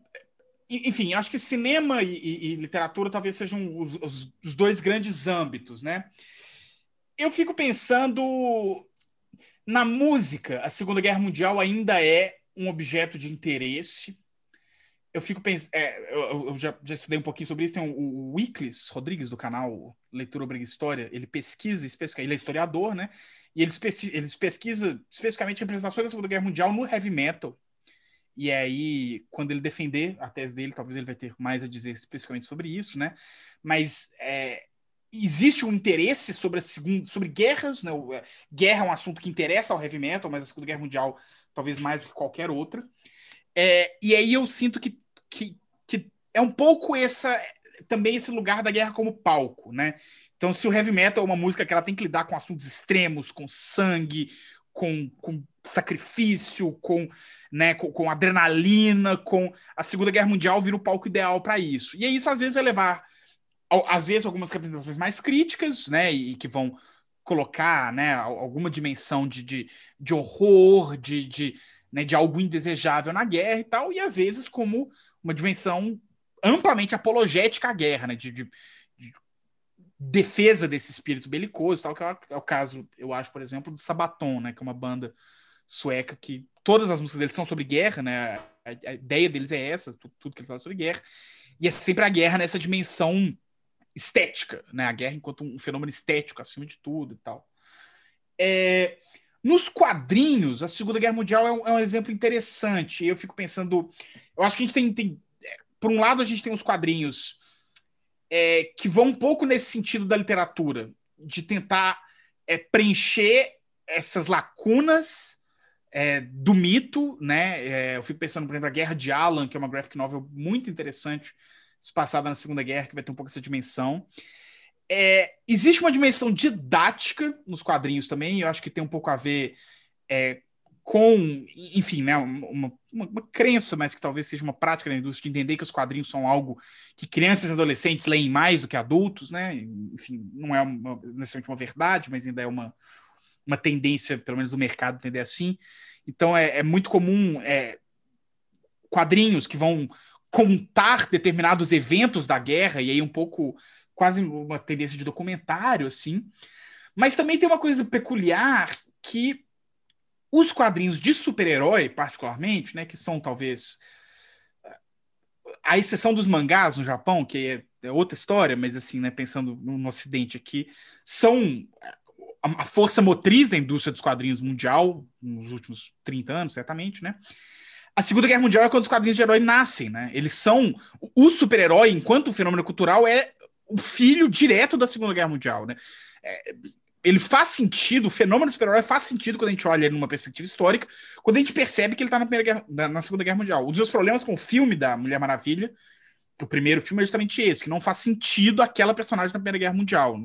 enfim, acho que cinema e, e, e literatura talvez sejam os, os, os, dois grandes âmbitos, né? Eu fico pensando na música, a Segunda Guerra Mundial ainda é um objeto de interesse. Eu fico pensando, é, eu, eu já, já, estudei um pouquinho sobre isso. Tem o, o Rodrigues do canal Leitura Obriga História. Ele pesquisa, ele é historiador, né? E eles, eles pesquisam especificamente representações da Segunda Guerra Mundial no heavy metal. E aí, quando ele defender a tese dele, talvez ele vai ter mais a dizer especificamente sobre isso, né? Mas é, existe um interesse sobre a segunda, sobre guerras, né? É, guerra é um assunto que interessa ao heavy metal, mas a Segunda Guerra Mundial talvez mais do que qualquer outra. É, e aí eu sinto que, que, que é um pouco essa também esse lugar da guerra como palco, né? Então, se o heavy metal é uma música que ela tem que lidar com assuntos extremos, com sangue, com, com sacrifício, com, né, com, com, adrenalina, com a Segunda Guerra Mundial vira o palco ideal para isso. E aí isso às vezes vai levar, às vezes, algumas representações mais críticas, né, e que vão colocar, né, alguma dimensão de, de, de horror, de, de, né, de algo indesejável na guerra e tal, e às vezes como uma dimensão amplamente apologética à guerra, né, de, de defesa desse espírito belicoso, tal, que é, é o caso, eu acho, por exemplo, do Sabaton, né, que é uma banda sueca que todas as músicas deles são sobre guerra, né? A, a ideia deles é essa, tudo, tudo que eles falam sobre guerra. E é sempre a guerra nessa dimensão estética, né? A guerra enquanto um fenômeno estético acima de tudo e tal. É, nos quadrinhos, a Segunda Guerra Mundial é um, é um, exemplo interessante. Eu fico pensando, eu acho que a gente tem, tem é, por um lado a gente tem os quadrinhos é, que vão um pouco nesse sentido da literatura, de tentar é, preencher essas lacunas é, do mito, né? Eu fico pensando, por exemplo, a Guerra de Alan, que é uma graphic novel muito interessante, passada na Segunda Guerra, que vai ter um pouco essa dimensão. É, existe uma dimensão didática nos quadrinhos também, eu acho que tem um pouco a ver é, com, enfim, né, uma, uma, uma, crença, mas que talvez seja uma prática da indústria de entender que os quadrinhos são algo que crianças e adolescentes leem mais do que adultos, né? Enfim, não é uma, necessariamente uma verdade, mas ainda é uma, uma tendência, pelo menos do mercado, entender assim. Então é, é muito comum é, quadrinhos que vão contar determinados eventos da guerra, e aí um pouco quase uma tendência de documentário, assim. Mas também tem uma coisa peculiar que os quadrinhos de super-herói, particularmente, né, que são talvez a exceção dos mangás no Japão, que é, é outra história, mas assim, né, pensando no, Ocidente aqui, são a, a, força motriz da indústria dos quadrinhos mundial nos últimos 30 anos, certamente, né? A Segunda Guerra Mundial é quando os quadrinhos de herói nascem, né? Eles são o super-herói, enquanto fenômeno cultural, é o filho direto da Segunda Guerra Mundial, né? É, ele faz sentido, o fenômeno do super-herói faz sentido quando a gente olha ele numa perspectiva histórica, quando a gente percebe que ele está na, guerra, na, na, Segunda Guerra Mundial. Um dos meus problemas com o filme da Mulher Maravilha, o primeiro filme é justamente esse, que não faz sentido aquela personagem na Primeira Guerra Mundial.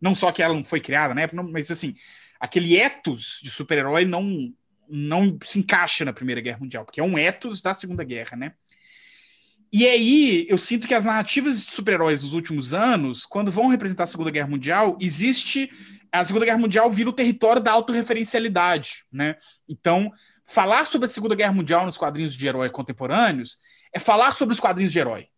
Não só que ela não foi criada né, mas assim, aquele ethos de super-herói não, não se encaixa na Primeira Guerra Mundial, porque é um ethos da Segunda Guerra, né? E aí, eu sinto que as narrativas de super-heróis nos últimos anos, quando vão representar a Segunda Guerra Mundial, existe. A Segunda Guerra Mundial vira o território da autorreferencialidade, né? Então, falar sobre a Segunda Guerra Mundial nos quadrinhos de herói contemporâneos é falar sobre os quadrinhos de herói.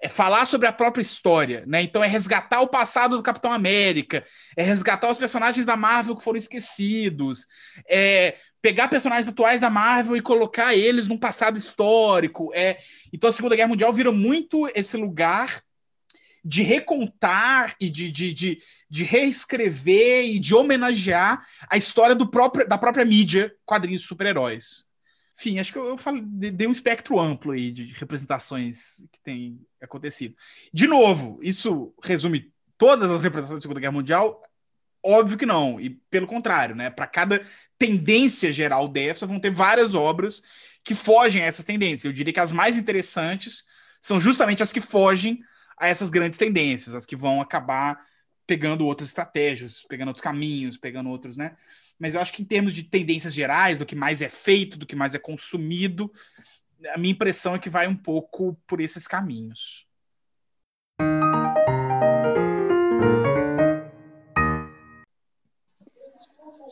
É falar sobre a própria história, né? Então é resgatar o passado do Capitão América, é resgatar os personagens da Marvel que foram esquecidos, é pegar personagens atuais da Marvel e colocar eles num passado histórico. É, então a Segunda Guerra Mundial vira muito esse lugar de recontar e de, de, de, de reescrever e de homenagear a história do próprio, da própria mídia quadrinhos de super-heróis. Enfim, acho que eu, eu falo, dei um espectro amplo aí de representações que tem acontecido. De novo, isso resume todas as representações da Segunda Guerra Mundial? Óbvio que não, e pelo contrário, né? Para cada tendência geral dessa, vão ter várias obras que fogem a essas tendências. Eu diria que as mais interessantes são justamente as que fogem a essas grandes tendências, as que vão acabar pegando outras estratégias, pegando outros caminhos, pegando outros, né? Mas eu acho que em termos de tendências gerais, do que mais é feito, do que mais é consumido, a minha impressão é que vai um pouco por esses caminhos.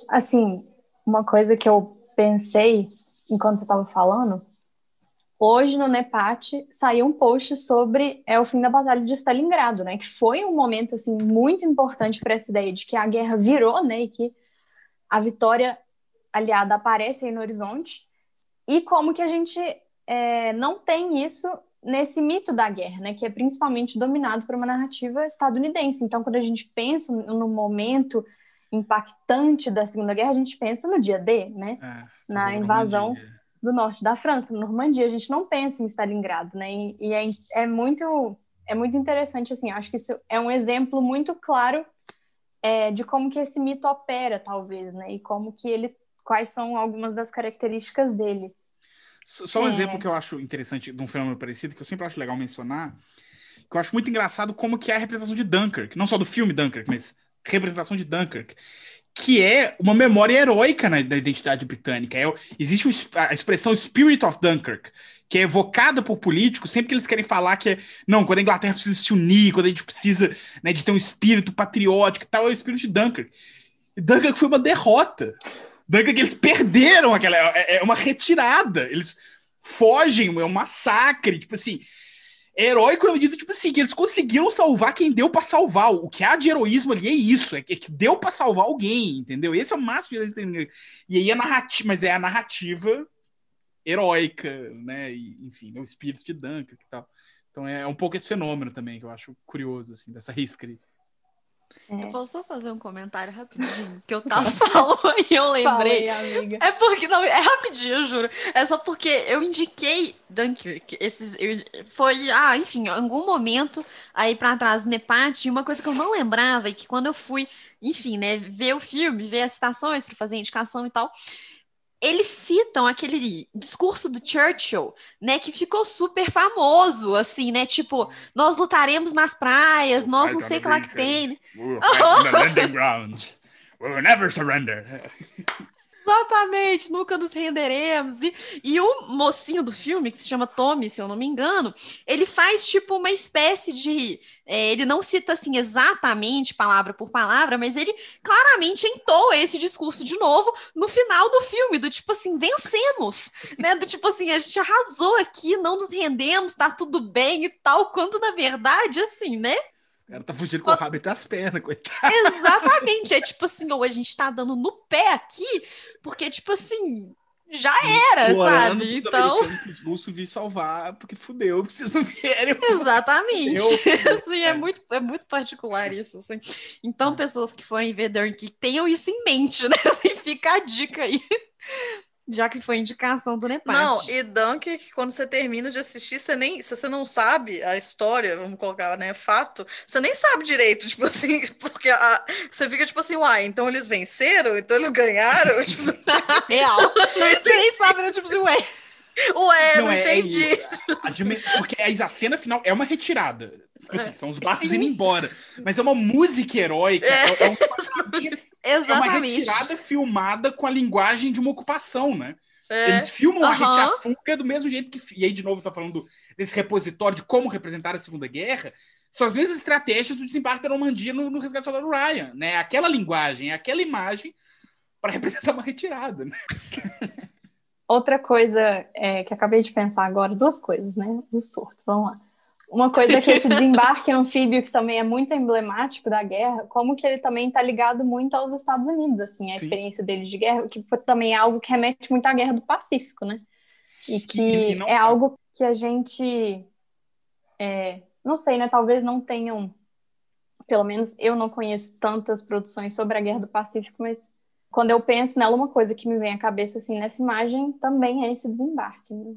Assim, uma coisa que eu pensei enquanto você estava falando, hoje no NEPAT saiu um post sobre é o fim da batalha de Stalingrado, né? Que foi um momento assim muito importante para essa ideia de que a guerra virou, né? E que a vitória aliada aparece aí no horizonte e como que a gente é, não tem isso nesse mito da guerra, né? Que é principalmente dominado por uma narrativa estadunidense. Então, quando a gente pensa no momento impactante da Segunda Guerra, a gente pensa no dia D, né? É, Na invasão do norte da França, Normandia. A gente não pensa em Stalingrado, né? E, e é, é, muito é muito interessante assim. Acho que isso é um exemplo muito claro é, de como que esse mito opera, talvez, né? E como que ele quais são algumas das características dele. Só um é... exemplo que eu acho interessante de um fenômeno parecido, que eu sempre acho legal mencionar, que eu acho muito engraçado como que é a representação de Dunkirk, não só do filme Dunkirk, mas representação de Dunkirk, que é uma memória heróica na, da identidade britânica. É, existe a expressão Spirit of Dunkirk, que é evocada por políticos sempre que eles querem falar que é, não, quando a Inglaterra precisa se unir, quando a gente precisa né, de ter um espírito patriótico tal, é o espírito de Dunkirk. E Dunkirk foi uma derrota. Dunkirk, eles perderam aquela. É, é uma retirada. Eles fogem, é um massacre. Tipo assim, heróico na medida, tipo assim, que eles conseguiram salvar quem deu para salvar. O que há de heroísmo ali é isso, é que deu para salvar alguém, entendeu? Esse é o máximo de heroísmo. E aí a narrativa, mas é a narrativa heróica, né? E, enfim, é o espírito de Duncan e tal. Então é um pouco esse fenômeno também que eu acho curioso, assim, dessa reescrita. É. Eu posso só fazer um comentário rapidinho, que eu tava *laughs* falando e eu lembrei. Falei, é porque, não, é rapidinho, eu juro. É só porque eu indiquei Dunkirk, esses, eu, foi, ah, enfim, em algum momento aí pra trás, Nepate, uma coisa que eu não lembrava e que quando eu fui, enfim, né, ver o filme, ver as citações para fazer indicação e tal, eles citam aquele discurso do Churchill, né, que ficou super famoso, assim, né, tipo, nós lutaremos nas praias, nós não sei o que lá que tem. Né? *laughs* We will never surrender. *laughs* Exatamente, nunca nos renderemos. E, e o mocinho do filme, que se chama Tommy, se eu não me engano, ele faz tipo uma espécie de. É, ele não cita assim exatamente palavra por palavra, mas ele claramente entoa esse discurso de novo no final do filme, do tipo assim, vencemos, né? Do tipo assim, a gente arrasou aqui, não nos rendemos, tá tudo bem e tal, quando na verdade, assim, né? Cara tá fugindo com o rabo entre as pernas, coitado. Exatamente. É tipo assim, ou a gente tá dando no pé aqui, porque, tipo assim, já era, sabe? Então. Os russos vir salvar, porque fudeu, vocês não vierem. Exatamente. *laughs* assim, é, muito, é muito particular isso. Assim. Então, pessoas que forem ver Dunkirk, tenham isso em mente, né? *laughs* Assim, fica a dica aí. Já que foi indicação do Nepal. Não, e Dunkirk, quando você termina de assistir, você nem, se você não sabe a história, vamos colocar, né, fato, você nem sabe direito, *laughs* tipo assim, porque a, você fica tipo assim, uai, então eles venceram, então eles ganharam, *laughs* tipo. *laughs* Real. você nem sabe, né, tipo assim, ué. Ué, não, não é, entendi. É porque a cena final é uma retirada. Tipo assim, são os barcos Sim. indo embora. Mas é uma música heróica. É, é, um, Exatamente. É uma retirada filmada com a linguagem de uma ocupação, né? É. Eles filmam uhum. a, a fuga do mesmo jeito que. E aí, de novo, tá falando desse repositório de como representar a Segunda Guerra. São as mesmas estratégias do desembarque da Normandia no, no resgate do Ryan, né? Aquela linguagem, aquela imagem para representar uma retirada, né? *laughs* Outra coisa é, que acabei de pensar agora, duas coisas, né? O surto, vamos lá. Uma coisa é que esse *laughs* desembarque anfíbio, que também é muito emblemático da guerra, como que ele também está ligado muito aos Estados Unidos, assim, a Sim. experiência deles de guerra, que também é algo que remete muito à Guerra do Pacífico, né? E que e, e não... é algo que a gente, é, não sei, né? Talvez não tenham, pelo menos eu não conheço tantas produções sobre a Guerra do Pacífico, mas quando eu penso nela, uma coisa que me vem à cabeça, assim, nessa imagem, também é esse desembarque. Né?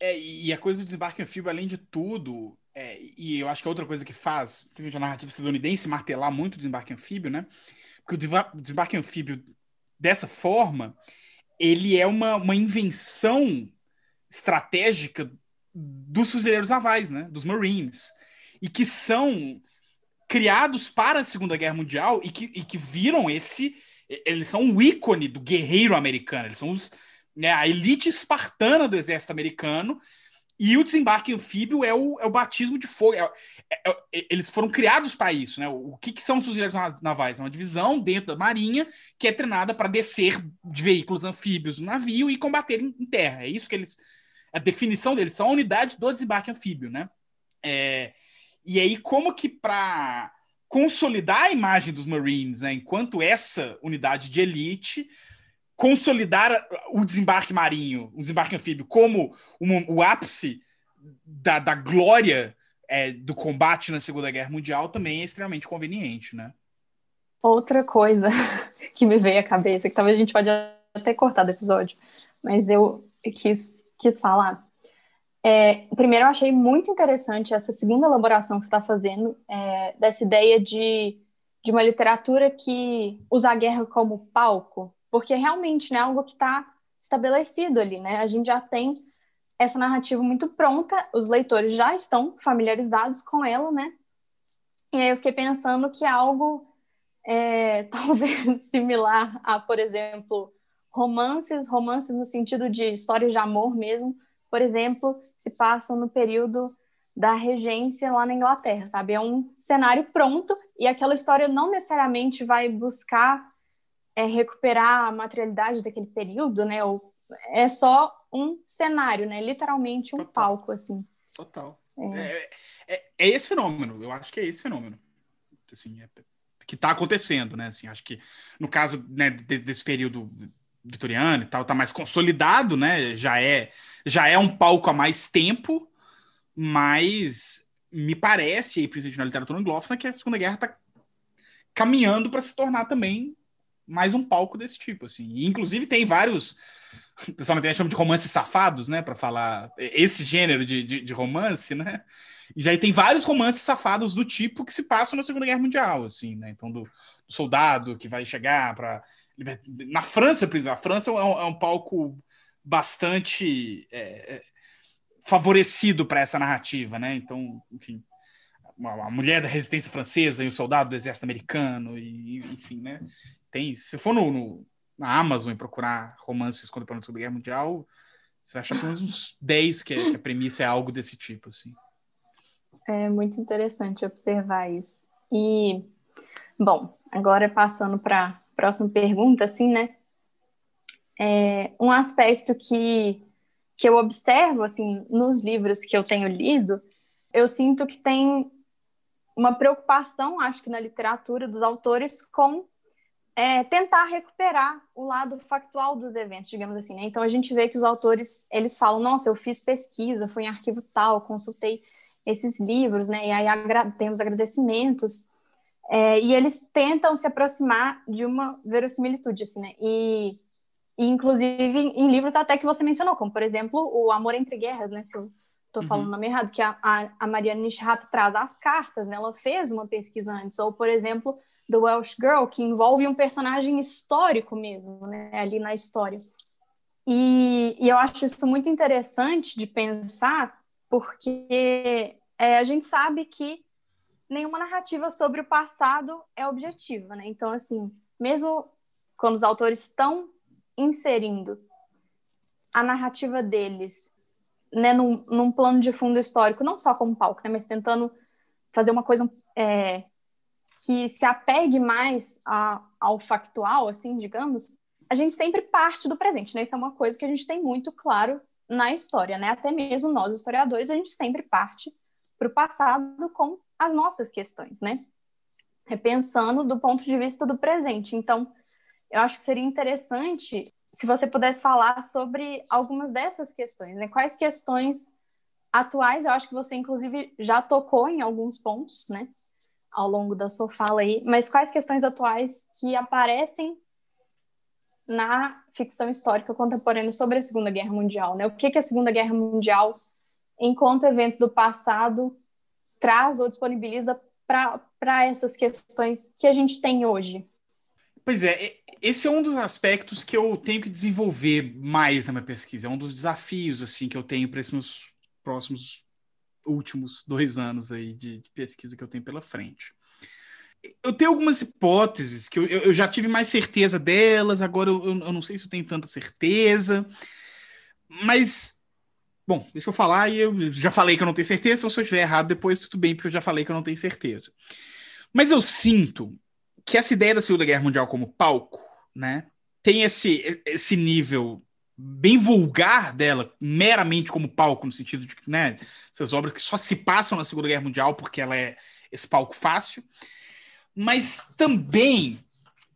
É, e a coisa do desembarque anfíbio, além de tudo, é, e eu acho que é outra coisa que faz, a narrativa estadunidense, martelar muito o desembarque anfíbio, né? Porque o desembarque anfíbio, dessa forma, ele é uma, uma invenção estratégica dos fuzileiros navais, né? Dos Marines. E que são criados para a Segunda Guerra Mundial e que, e que viram esse. Eles são um ícone do guerreiro americano. Eles são os, né, a elite espartana do exército americano, e o desembarque anfíbio é o, é o batismo de fogo. É, é, é, eles foram criados para isso. Né? O, que, que, são os fuzileiros navais? É uma divisão dentro da Marinha que é treinada para descer de veículos anfíbios no navio e combater em, em, terra. É isso que eles. A definição deles são a unidade do desembarque anfíbio. Né? É, e aí, como que para consolidar a imagem dos Marines né, enquanto essa unidade de elite consolidar o desembarque marinho, o desembarque anfíbio, como o ápice da, da glória é, do combate na Segunda Guerra Mundial também é extremamente conveniente, né? Outra coisa *laughs* que me veio à cabeça, que talvez a gente pode até cortar do episódio, mas eu quis, quis falar. É, primeiro, eu achei muito interessante essa segunda elaboração que você está fazendo, é, dessa ideia de, de uma literatura que usa a guerra como palco, porque realmente né, é algo que está estabelecido ali, né? A gente já tem essa narrativa muito pronta, os leitores já estão familiarizados com ela, né? E aí eu fiquei pensando que algo é, *laughs* talvez similar a, por exemplo, romances, romances no sentido de histórias de amor mesmo, por exemplo, se passam no período da regência lá na Inglaterra, sabe? É um cenário pronto e aquela história não necessariamente vai buscar é, recuperar a materialidade daquele período, né? Ou é só um cenário, né? Literalmente um Total. palco, assim. Total. É. é. É, é, esse fenômeno, eu acho que é esse fenômeno. Assim, é, que está acontecendo, né? Assim, acho que no caso né, desse período vitoriano e tal, tá mais consolidado, né? Já é, já é um palco há mais tempo, mas me parece, principalmente na literatura anglófona, que a Segunda Guerra está caminhando para se tornar também mais um palco desse tipo, assim. E, inclusive tem vários, o pessoal na internet chama de romances safados, né, para falar esse gênero de, de, de, romance, né? E já tem vários romances safados do tipo que se passam na Segunda Guerra Mundial, assim, né? Então do, do soldado que vai chegar para na França, a França é um, é um palco bastante é, é favorecido para essa narrativa, né? Então, enfim, a mulher da resistência francesa e o soldado do exército americano, e, enfim, né? Tem, se for no, no, na Amazon e procurar romances contemporâneos da Segunda Guerra Mundial, você vai achar pelo menos uns 10 que, que a premissa é algo desse tipo, assim. É muito interessante observar isso. E, bom, agora passando para a próxima pergunta, assim, né? É, um aspecto que, que eu observo, assim, nos livros que eu tenho lido, eu sinto que tem uma preocupação, acho que na literatura dos autores, com é, tentar recuperar o lado factual dos eventos, digamos assim. Né? Então a gente vê que os autores eles falam, nossa, eu fiz pesquisa, fui em arquivo tal, consultei esses livros, né? E aí agra temos agradecimentos. É, e eles tentam se aproximar de uma verossimilitude, assim, né? E, e, inclusive em livros até que você mencionou, como por exemplo o Amor entre Guerras, né? Se eu estou uhum. falando o nome errado, que a, a, a Mariana Nishihata traz as cartas, né? Ela fez uma pesquisa antes, ou por exemplo do Welsh Girl, que envolve um personagem histórico mesmo, né, ali na história. E, e eu acho isso muito interessante de pensar, porque é, a gente sabe que nenhuma narrativa sobre o passado é objetiva, né? Então, assim, mesmo quando os autores estão inserindo a narrativa deles né, num, num plano de fundo histórico, não só como palco, né, mas tentando fazer uma coisa é, que se apegue mais a, ao factual, assim, digamos, a gente sempre parte do presente, né? Isso é uma coisa que a gente tem muito claro na história, né? Até mesmo nós, historiadores, a gente sempre parte para o passado com as nossas questões, né? Repensando do ponto de vista do presente. Então, eu acho que seria interessante se você pudesse falar sobre algumas dessas questões, né? Quais questões atuais, eu acho que você, inclusive, já tocou em alguns pontos, né? Ao longo da sua fala aí, mas quais questões atuais que aparecem na ficção histórica contemporânea sobre a Segunda Guerra Mundial, né? O que, que a Segunda Guerra Mundial, enquanto evento do passado, traz ou disponibiliza para essas questões que a gente tem hoje? Pois é, esse é um dos aspectos que eu tenho que desenvolver mais na minha pesquisa, é um dos desafios assim que eu tenho para esses próximos últimos dois anos aí de, de, pesquisa que eu tenho pela frente. Eu tenho algumas hipóteses que eu, eu já tive mais certeza delas, agora eu, eu, não sei se eu tenho tanta certeza, mas, bom, deixa eu falar e eu já falei que eu não tenho certeza, então se eu estiver errado depois tudo bem, porque eu já falei que eu não tenho certeza. Mas eu sinto que essa ideia da Segunda Guerra Mundial como palco, né, tem esse, esse nível bem vulgar dela, meramente como palco, no sentido de que, né, essas obras que só se passam na Segunda Guerra Mundial porque ela é esse palco fácil, mas também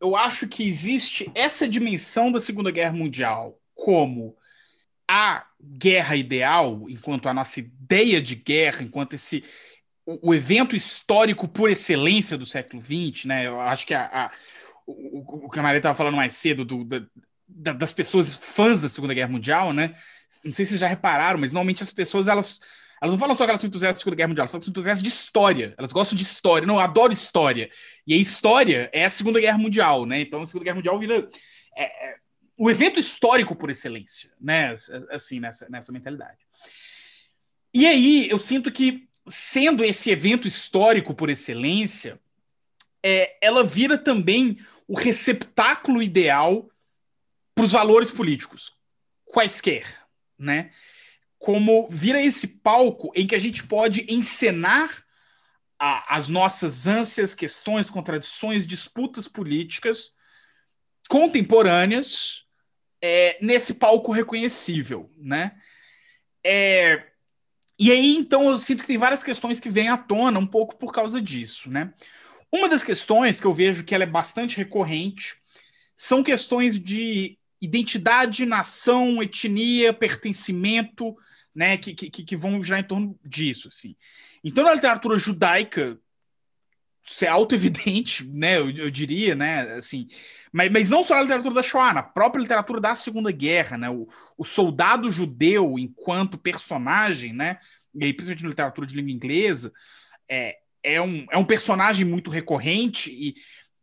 eu acho que existe essa dimensão da Segunda Guerra Mundial como a guerra ideal, enquanto a nossa ideia de guerra, enquanto esse o, o evento histórico por excelência do século XX, né? Eu acho que a, a o, o camarada estava falando mais cedo do, da, da, das pessoas fãs da Segunda Guerra Mundial, né? Não sei se vocês já repararam, mas normalmente as pessoas elas elas não falam só que elas são entusiastas da Segunda Guerra Mundial, elas são entusiastas de história. Elas gostam de história. Não, eu adoro história. E a história é a Segunda Guerra Mundial, né? Então a Segunda Guerra Mundial vira é, é, o evento histórico por excelência, né? Assim, nessa, nessa mentalidade. E aí eu sinto que, sendo esse evento histórico por excelência, é, ela vira também o receptáculo ideal para os valores políticos, quaisquer, né? Como vira esse palco em que a gente pode encenar a, as nossas ânsias, questões, contradições, disputas políticas contemporâneas é, nesse palco reconhecível, né? É, e aí, então, eu sinto que tem várias questões que vêm à tona um pouco por causa disso, né? Uma das questões que eu vejo que ela é bastante recorrente são questões de identidade, nação, etnia, pertencimento, né, que, que, que vão girar em torno disso, assim. Então, na literatura judaica, isso é auto-evidente, *laughs* né, eu, eu, diria, né, assim, mas, mas não só na literatura da Shoah, na própria literatura da Segunda Guerra, né, o, o soldado judeu enquanto personagem, né, e aí, principalmente na literatura de língua inglesa, é, é, um, é um personagem muito recorrente e,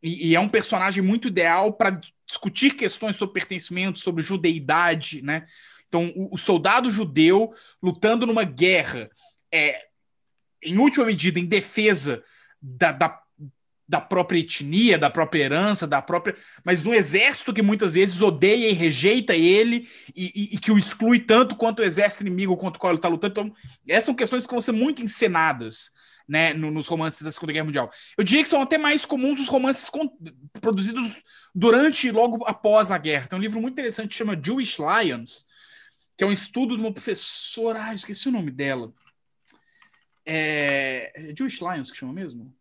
e, e é um personagem muito ideal para discutir questões sobre pertencimento, sobre judeidade, né? Então, o, o soldado judeu lutando numa guerra, é, em última medida, em defesa da, da, da própria etnia, da própria herança, da própria. Mas no exército que muitas vezes odeia e rejeita ele e, e, e que o exclui tanto quanto o exército inimigo contra o qual ele está lutando. Então, essas são questões que vão ser muito encenadas né, no, nos romances da Segunda Guerra Mundial. Eu diria que são até mais comuns os romances produzidos durante e logo após a guerra. Tem um livro muito interessante que chama Jewish Lions, que é um estudo de uma professora. Ah, esqueci o nome dela. É, é Jewish Lions que chama mesmo?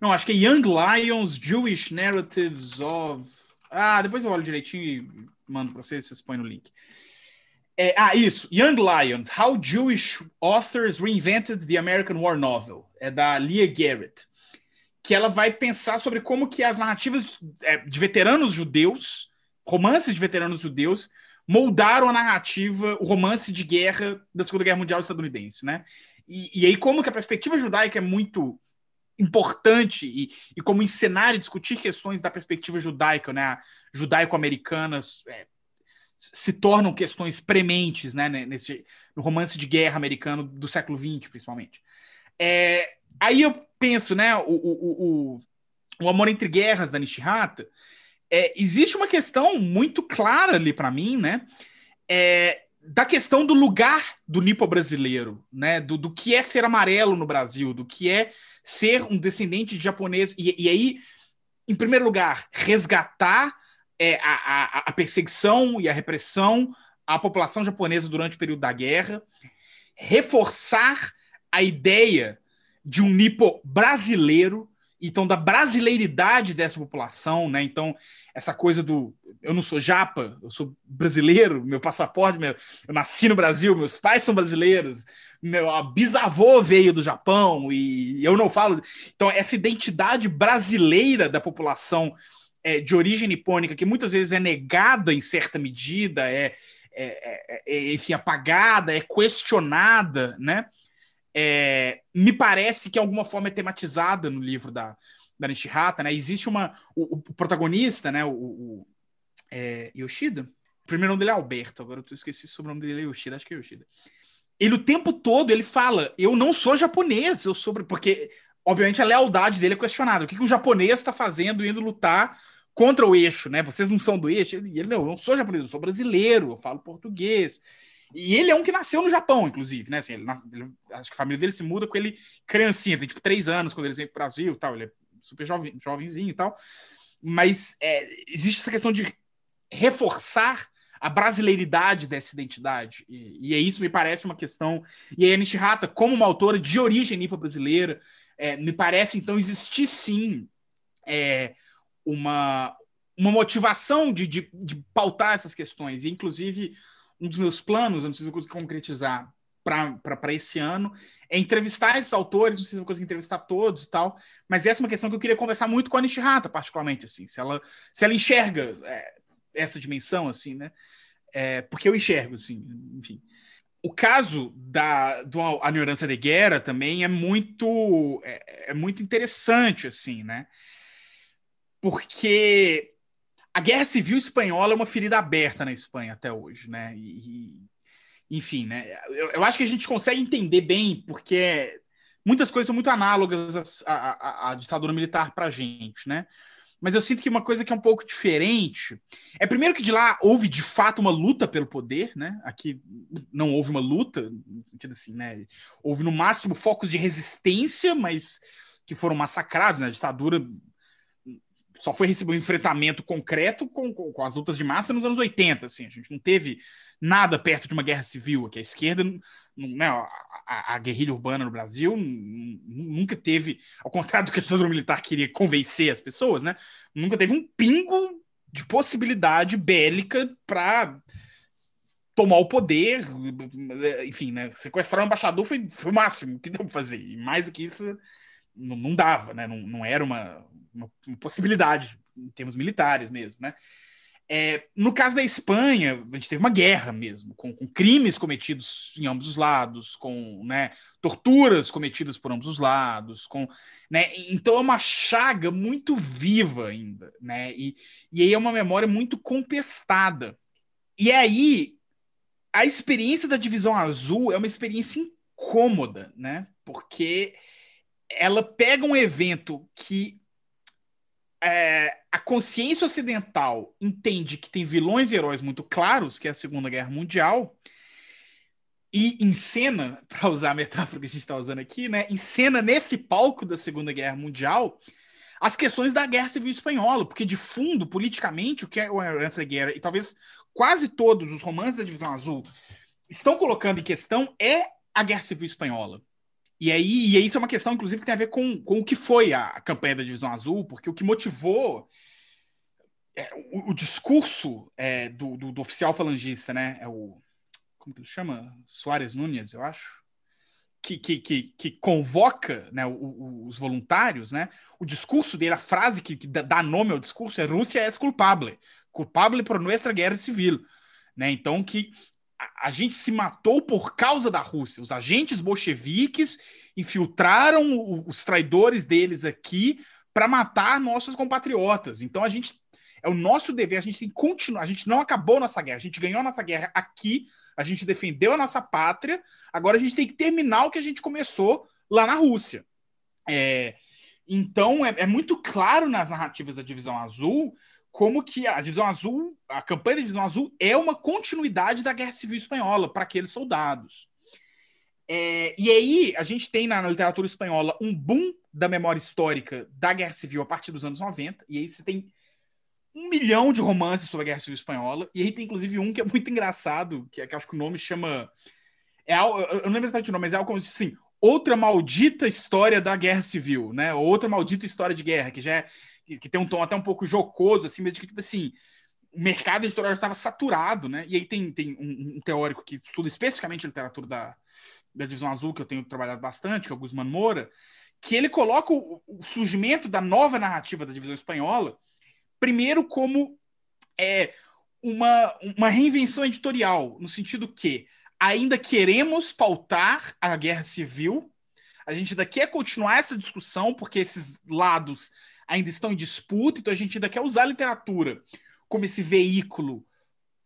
Não, acho que é Young Lions, Jewish Narratives of. Ah, depois eu olho direitinho e mando para vocês, vocês põem no link. É, ah, isso. Young Lions, How Jewish Authors Reinvented the American War Novel. É da Leah Garrett. Que ela vai pensar sobre como que as narrativas é, de veteranos judeus, romances de veteranos judeus, moldaram a narrativa, o romance de guerra da Segunda Guerra Mundial estadunidense, né? E, e aí como que a perspectiva judaica é muito importante e, e como encenar e discutir questões da perspectiva judaica, né, judaico-americanas, é, se tornam questões prementes, né, nesse no romance de guerra americano do século XX, principalmente. É, aí eu penso, né, o, o, o, o Amor entre Guerras da Nishihata, é, existe uma questão muito clara ali para mim, né, é, da questão do lugar do nipo brasileiro, né, do, do que é ser amarelo no Brasil, do que é ser um descendente de japonês. E, e aí, em primeiro lugar, resgatar é, a, a, a perseguição e a repressão à população japonesa durante o período da guerra, reforçar a ideia de um nipo brasileiro, então da brasileiridade dessa população, né? Então, essa coisa do eu não sou japa, eu sou brasileiro, meu passaporte, meu, eu nasci no Brasil, meus pais são brasileiros, meu bisavô veio do Japão e eu não falo. Então, essa identidade brasileira da população é, de origem nipônica, que muitas vezes é negada em certa medida, é, é, é, é enfim, apagada, é questionada, né? É, me parece que de alguma forma é tematizada no livro da, da Nishihata, né? Existe uma. O, o protagonista, né? O, o é, Yoshida. O primeiro nome dele é Alberto, agora eu esqueci o nome dele é Yoshida, acho que é Yoshida ele o tempo todo ele fala: eu não sou japonês, eu sou. Porque, obviamente, a lealdade dele é questionada. O que, que um japonês está fazendo indo lutar contra o eixo, né? Vocês não são do eixo? Ele, ele não, eu não sou japonês, eu sou brasileiro, eu falo português. E ele é um que nasceu no Japão, inclusive, né? Assim, ele, ele, acho que a família dele se muda com ele criancinha, tem tipo três anos quando ele vem para o Brasil tal. Ele é super jovem, jovenzinho e tal. Mas é, existe essa questão de reforçar a brasileiridade dessa identidade. E, e é isso me parece uma questão. E a Nishihata, como uma autora de origem nipa brasileira, é, me parece então existir sim é, uma, uma motivação de, de, de, pautar essas questões. E, inclusive, um dos meus planos, não sei se eu consigo concretizar para esse ano, é entrevistar esses autores, não sei se eu consigo entrevistar todos e tal, mas essa é uma questão que eu queria conversar muito com a Nishihata, particularmente, assim, se ela, se ela enxerga é, essa dimensão, assim, né? É, porque eu enxergo, assim, enfim. O caso da do a ignorância de guerra também é muito é, é, muito interessante, assim, né? Porque a guerra civil espanhola é uma ferida aberta na Espanha até hoje, né? E, e enfim, né? Eu, eu, acho que a gente consegue entender bem porque muitas coisas são muito análogas à, ditadura militar para a gente, né? mas eu sinto que uma coisa que é um pouco diferente é primeiro que de lá houve de fato uma luta pelo poder, né? Aqui não houve uma luta, sentido assim, né? Houve no máximo focos de resistência, mas que foram massacrados, né? A ditadura só foi receber um enfrentamento concreto com, com, com, as lutas de massa nos anos 80, assim, a gente não teve nada perto de uma guerra civil, que a esquerda, né, a, a, guerrilha urbana no Brasil nunca teve, ao contrário do que a ditadura militar queria convencer as pessoas, né, nunca teve um pingo de possibilidade bélica para tomar o poder, enfim, né, sequestrar o embaixador foi, foi o máximo que deu para fazer, e mais do que isso não, não dava, né, não, não era uma uma, possibilidade em termos militares mesmo, né? É, no caso da Espanha, a gente teve uma guerra mesmo, com, com, crimes cometidos em ambos os lados, com né, torturas cometidas por ambos os lados, com, né, então é uma chaga muito viva ainda, né, e, e aí é uma memória muito contestada. E aí, a experiência da Divisão Azul é uma experiência incômoda, né, porque ela pega um evento que é, a consciência ocidental entende que tem vilões e heróis muito claros, que é a Segunda Guerra Mundial, e encena, *laughs* para usar a metáfora que a gente está usando aqui, né, encena nesse palco da Segunda Guerra Mundial as questões da Guerra Civil Espanhola, porque de fundo, politicamente, o que é essa guerra, e talvez quase todos os romances da Divisão Azul estão colocando em questão é a Guerra Civil Espanhola. E aí, e isso é uma questão, inclusive, que tem a ver com, com o que foi a campanha da Divisão Azul, porque o que motivou é, o, o, discurso é, do, do, do, oficial falangista, né? É o. Como que ele chama? Soares Nunes, eu acho. Que, que, que, que convoca né, o, o, os voluntários, né? O discurso dele, a frase que, que dá nome ao discurso é Rússia é culpável. Culpável por nossa guerra civil. Né? Então, que a, gente se matou por causa da Rússia. Os agentes bolcheviques infiltraram os traidores deles aqui para matar nossos compatriotas. Então a gente é o nosso dever, a gente tem que continuar, a gente não acabou nossa guerra, a gente ganhou nossa guerra aqui, a gente defendeu a nossa pátria, agora a gente tem que terminar o que a gente começou lá na Rússia. É, então é, é muito claro nas narrativas da Divisão Azul como que a Divisão Azul, a campanha da Divisão Azul é uma continuidade da Guerra Civil Espanhola para aqueles soldados. É, e aí a gente tem na, na, literatura espanhola um boom da memória histórica da Guerra Civil a partir dos anos 90, e aí você tem um milhão de romances sobre a Guerra Civil Espanhola, e aí tem inclusive um que é muito engraçado, que, é, que acho que o nome chama. É, eu não lembro exatamente o nome, mas é algo como assim, outra maldita história da Guerra Civil, né? Outra maldita história de guerra, que já é que, que tem um tom até um pouco jocoso, assim, mas de que, tipo assim, o mercado editorial estava saturado, né? E aí tem, tem um, um, teórico que estuda especificamente a literatura da, da Divisão Azul, que eu tenho trabalhado bastante, que é o Guzmán Moura, que ele coloca o, o, surgimento da nova narrativa da Divisão Espanhola, primeiro como é, uma, uma reinvenção editorial, no sentido que ainda queremos pautar a guerra civil, a gente ainda quer continuar essa discussão, porque esses lados ainda estão em disputa, então a gente ainda quer usar a literatura como esse veículo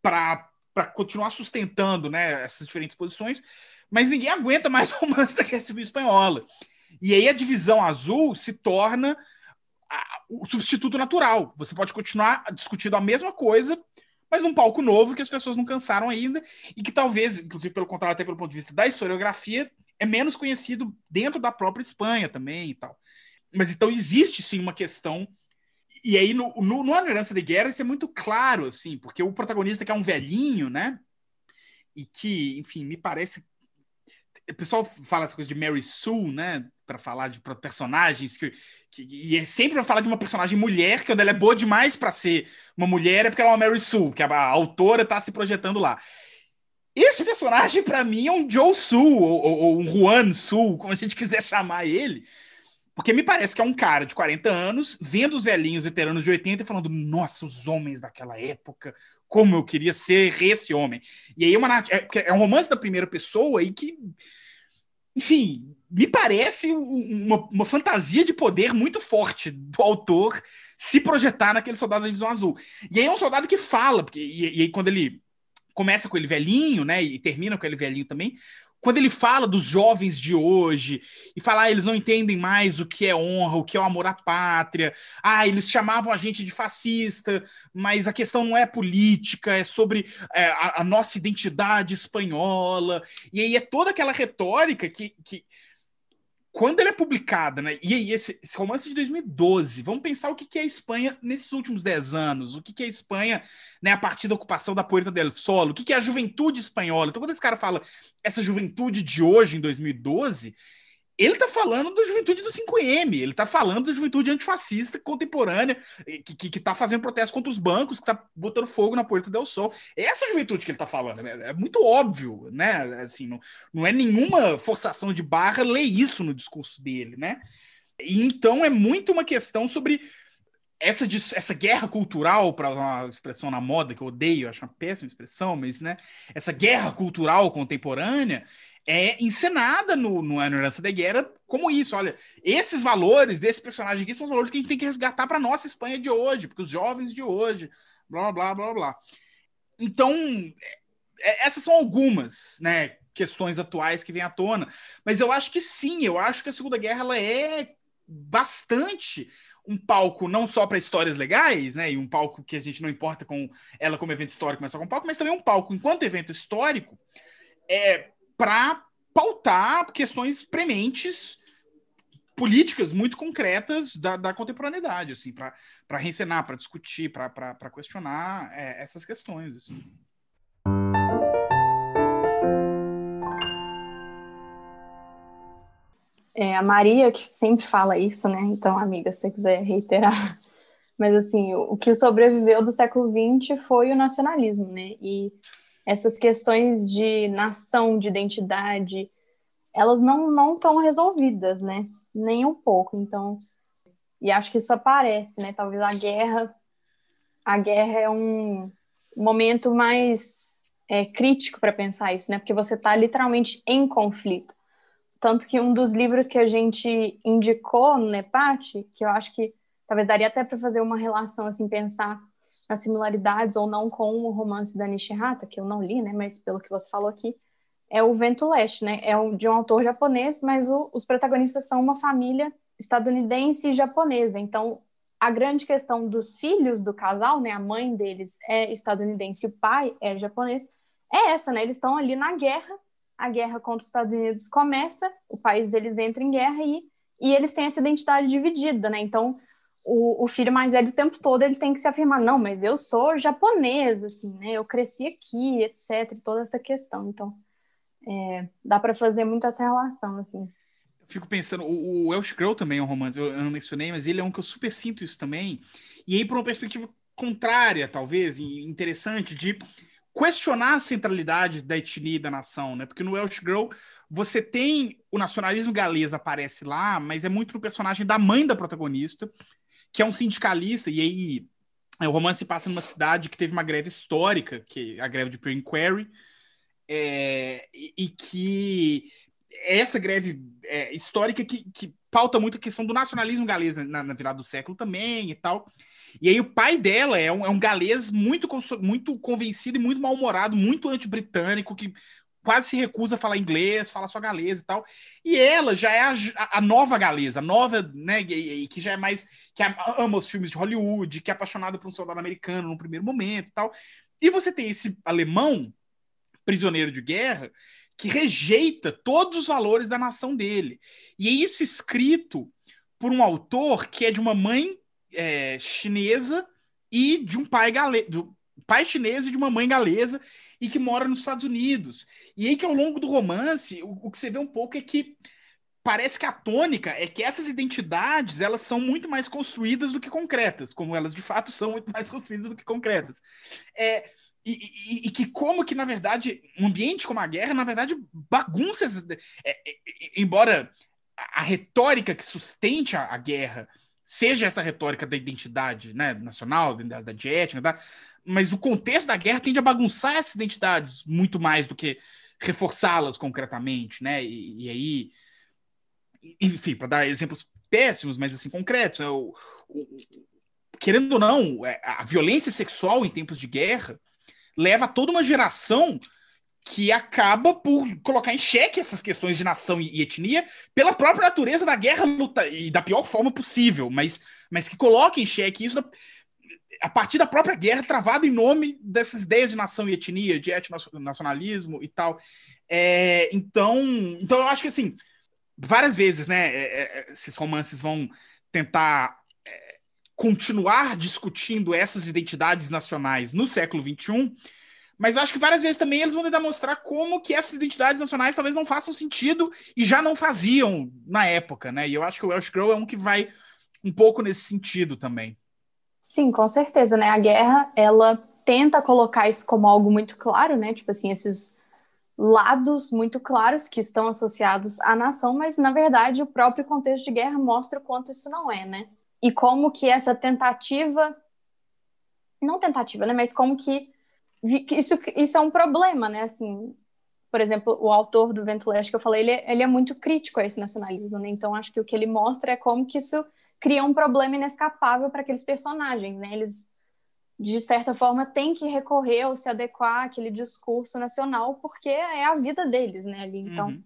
para continuar sustentando né, essas diferentes posições, mas ninguém aguenta mais *laughs* o romance da Guerra Civil Espanhola. E aí a divisão azul se torna a, o substituto natural. Você pode continuar discutindo a mesma coisa, mas num palco novo que as pessoas não cansaram ainda e que talvez, inclusive pelo contrário, até pelo ponto de vista da historiografia, é menos conhecido dentro da própria Espanha também e tal. Mas então existe sim uma questão. E aí, no, no, no Herança de Guerra, isso é muito claro, assim, porque o protagonista que é um velhinho, né? E que, enfim, me parece. O pessoal fala essa coisa de Mary Sue, né? Para falar de personagens que, que. E é sempre para falar de uma personagem mulher, que ela é boa demais para ser uma mulher, é porque ela é uma Mary Sue, que a, a autora tá se projetando lá. Esse personagem, para mim, é um Joe Sue, ou, ou, ou, um Juan Sue, como a gente quiser chamar ele, porque me parece que é um cara de 40 anos, vendo os velhinhos veteranos de 80 e falando: nossa, os homens daquela época, como eu queria ser esse homem. E aí é, uma, é, é um romance da primeira pessoa e que, enfim, me parece uma, uma, fantasia de poder muito forte do autor se projetar naquele soldado da divisão azul. E aí é um soldado que fala, porque, e, e aí quando ele começa com ele velhinho, né, e termina com ele velhinho também, quando ele fala dos jovens de hoje e falar ah, eles não entendem mais o que é honra, o que é o amor à pátria, ah, eles chamavam a gente de fascista, mas a questão não é política, é sobre é, a, a, nossa identidade espanhola, e aí é toda aquela retórica que, que quando ele é publicada, né? E aí, esse, esse, romance de 2012, vamos pensar o que, que é a Espanha nesses últimos 10 anos, o que, que é a Espanha, né, a partir da ocupação da Puerta del Sol, o que, que é a juventude espanhola. Então, quando esse cara fala essa juventude de hoje, em 2012, ele está falando da juventude do 5M, ele está falando da juventude antifascista contemporânea, que, que, que tá fazendo protesto contra os bancos, que está botando fogo na Porta del Sol. É essa juventude que ele está falando, né? é muito óbvio, né? Assim, não, não é nenhuma forçação de barra ler isso no discurso dele, né? E então é muito uma questão sobre essa, essa guerra cultural, para uma expressão na moda que eu odeio, acho uma péssima expressão, mas né, essa guerra cultural contemporânea, é encenada no, no Herança da Guerra como isso. Olha, esses valores desse personagem aqui são os valores que a gente tem que resgatar para nossa Espanha de hoje, porque os jovens de hoje, blá, blá, blá, blá. Então, é, é, essas são algumas, né, questões atuais que vêm à tona. Mas eu acho que sim, eu acho que a Segunda Guerra ela é bastante um palco não só para histórias legais, né, e um palco que a gente não importa com ela como evento histórico, mas só como palco, mas também um palco enquanto evento histórico é para pautar questões prementes políticas muito concretas da, da contemporaneidade, assim, para reencenar, para discutir, para questionar é, essas questões. Assim. É, a Maria que sempre fala isso, né? Então, amiga, se você quiser reiterar. Mas, assim, o, o que sobreviveu do século XX foi o nacionalismo, né? E essas questões de nação, de identidade, elas não não estão resolvidas, né? Nem um pouco. Então, e acho que isso aparece, né? Talvez a guerra, a guerra é um momento mais é, crítico para pensar isso, né? Porque você está literalmente em conflito. Tanto que um dos livros que a gente indicou no NEPAT, que eu acho que talvez daria até para fazer uma relação, assim, pensar nas similaridades ou não com o romance da Nishihata, que eu não li, né? Mas pelo que você falou aqui, é o Vento Leste, né? É de um autor japonês, mas o, os protagonistas são uma família estadunidense e japonesa. Então, a grande questão dos filhos do casal, né? A mãe deles é estadunidense o pai é japonês. É essa, né? Eles estão ali na guerra. A guerra contra os Estados Unidos começa, o país deles entra em guerra e, e eles têm essa identidade dividida, né? Então, o, o, filho mais velho o tempo todo ele tem que se afirmar, não, mas eu sou japonesa, assim, né? Eu cresci aqui, etc. Toda essa questão. Então, é, dá para fazer muito essa relação, assim. Eu fico pensando, o, Welsh Girl também é um romance, eu, não mencionei, mas ele é um que eu super sinto isso também. E aí, por uma perspectiva contrária, talvez, interessante, de questionar a centralidade da etnia e da nação, né? Porque no Welsh Girl você tem o nacionalismo galês aparece lá, mas é muito no personagem da mãe da protagonista, que é um sindicalista, e aí o romance passa numa cidade que teve uma greve histórica, que é a greve de Pure Inquiry, é, e, e, que essa greve é, histórica que, que, pauta muito a questão do nacionalismo galês na, na, virada do século também e tal. E aí o pai dela é um, é um galês muito, muito convencido e muito mal-humorado, muito anti-britânico, que quase se recusa a falar inglês, fala só galês e tal. E ela já é a, a nova galesa, a nova, né, que já é mais que ama os filmes de Hollywood, que é apaixonada por um soldado americano no primeiro momento e tal. E você tem esse alemão prisioneiro de guerra que rejeita todos os valores da nação dele. E é isso escrito por um autor que é de uma mãe é, chinesa e de um pai galês, do pai chinês e de uma mãe galesa e que mora nos Estados Unidos. E aí que ao longo do romance, o, o que você vê um pouco é que parece que a tônica é que essas identidades elas são muito mais construídas do que concretas, como elas de fato são muito mais construídas do que concretas. É, e, e, e, que como que, na verdade, um ambiente como a guerra, na verdade, bagunça. É, é, embora a, retórica que sustente a, a, guerra seja essa retórica da identidade né, nacional, da, da de étnica, tá? Mas o contexto da guerra tende a bagunçar essas identidades muito mais do que reforçá-las concretamente, né? E, e aí, enfim, para dar exemplos péssimos, mas assim concretos, é o, o, querendo ou não, é, a violência sexual em tempos de guerra leva toda uma geração que acaba por colocar em xeque essas questões de nação e, etnia pela própria natureza da guerra luta, e da pior forma possível, mas, mas que coloca em xeque isso da, a partir da própria guerra travada em nome dessas ideias de nação e etnia, de etnonacionalismo e tal. É, então, então eu acho que assim, várias vezes, né, é, é esses romances vão tentar continuar discutindo essas identidades nacionais no século XXI, mas eu acho que várias vezes também eles vão tentar mostrar como que essas identidades nacionais talvez não façam sentido e já não faziam na época, né? E eu acho que o Welsh Girl é um que vai um pouco nesse sentido também. Sim, com certeza, né? A guerra, ela tenta colocar isso como algo muito claro, né? Tipo assim, esses lados muito claros que estão associados à nação, mas na verdade o próprio contexto de guerra mostra o quanto isso não é, né? e como que essa tentativa, não tentativa, né, mas como que, isso, isso é um problema, né, assim, por exemplo, o autor do Vento Leste que eu falei, ele, é, ele é muito crítico a esse nacionalismo, né, então acho que o que ele mostra é como que isso cria um problema inescapável para aqueles personagens, né, eles de certa forma, tem que recorrer ou se adequar àquele discurso nacional, porque é a vida deles, né, ali. Então, uhum.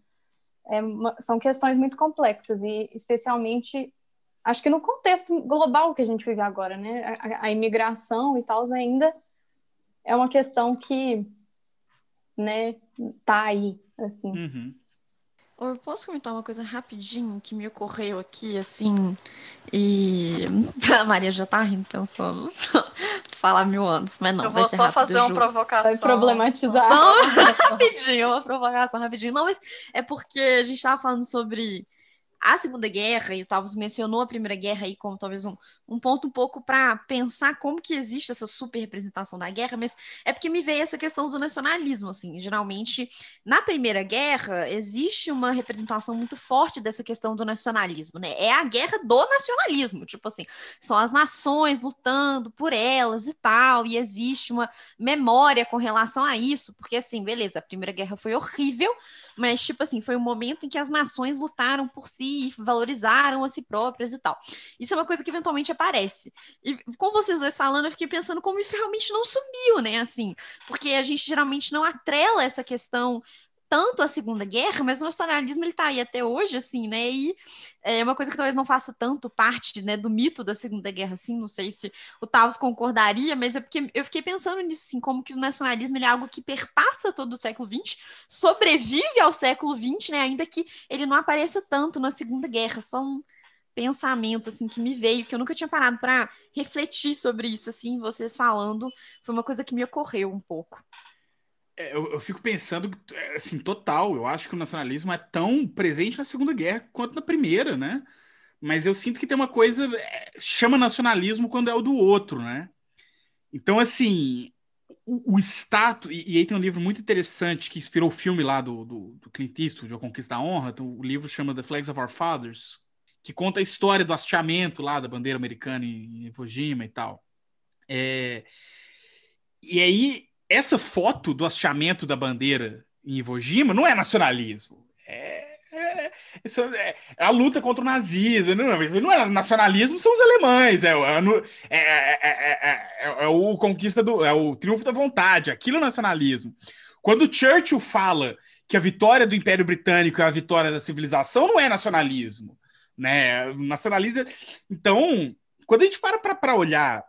é uma, são questões muito complexas e, especialmente, acho que no contexto global que a gente vive agora, né, a, a imigração e tal ainda é uma questão que, né, tá aí, assim. Uhum. Eu posso comentar uma coisa rapidinho que me ocorreu aqui, assim, e *laughs* a Maria já tá rindo pensando *laughs* falar mil anos, mas não. Eu vou só rápido, fazer uma provocação. Vai problematizar. Não, *laughs* rapidinho, uma provocação rapidinho. Não, mas é porque a gente tava falando sobre a Segunda Guerra, e o Tavos mencionou a Primeira Guerra aí como talvez um, um ponto um pouco para pensar como que existe essa super representação da guerra, mas é porque me veio essa questão do nacionalismo, assim, geralmente na Primeira Guerra existe uma representação muito forte dessa questão do nacionalismo, né? É a guerra do nacionalismo, tipo assim, são as nações lutando por elas e tal, e existe uma memória com relação a isso, porque assim, beleza, a Primeira Guerra foi horrível, mas tipo assim, foi um momento em que as nações lutaram por si, valorizaram a si próprias e tal. Isso é uma coisa que eventualmente aparece. E com vocês dois falando, eu fiquei pensando como isso realmente não sumiu, né? Assim, porque a gente geralmente não atrela essa questão tanto a Segunda Guerra, mas o nacionalismo ele tá aí até hoje, assim, né? E é uma coisa que talvez não faça tanto parte, né, do mito da Segunda Guerra, assim, não sei se o Tavos concordaria, mas é porque eu fiquei pensando nisso, assim, como que o nacionalismo é algo que perpassa todo o século XX, sobrevive ao século XX, né, ainda que ele não apareça tanto na Segunda Guerra, só um pensamento assim que me veio, que eu nunca tinha parado para refletir sobre isso assim, vocês falando, foi uma coisa que me ocorreu um pouco. É, eu, eu, fico pensando, assim, total, eu acho que o nacionalismo é tão presente na Segunda Guerra quanto na Primeira, né? Mas eu sinto que tem uma coisa, é, chama nacionalismo quando é o do outro, né? Então, assim, o, o status, e, e, aí tem um livro muito interessante que inspirou o filme lá do, do, do Clint Eastwood, A Conquista da Honra, então, o livro chama The Flags of Our Fathers, que conta a história do hasteamento lá da bandeira americana em Iwo Jima e tal. É... E aí, essa foto do hasteamento da bandeira em Iwo Jima não é nacionalismo. É, é, é, é a luta contra o nazismo. Não, não é nacionalismo, são os alemães. É, é, o conquista do. É o triunfo da vontade. Aquilo é nacionalismo. Quando Churchill fala que a vitória do Império Britânico é a vitória da civilização, não é nacionalismo né? Nacionaliza. Então, quando a gente para para olhar,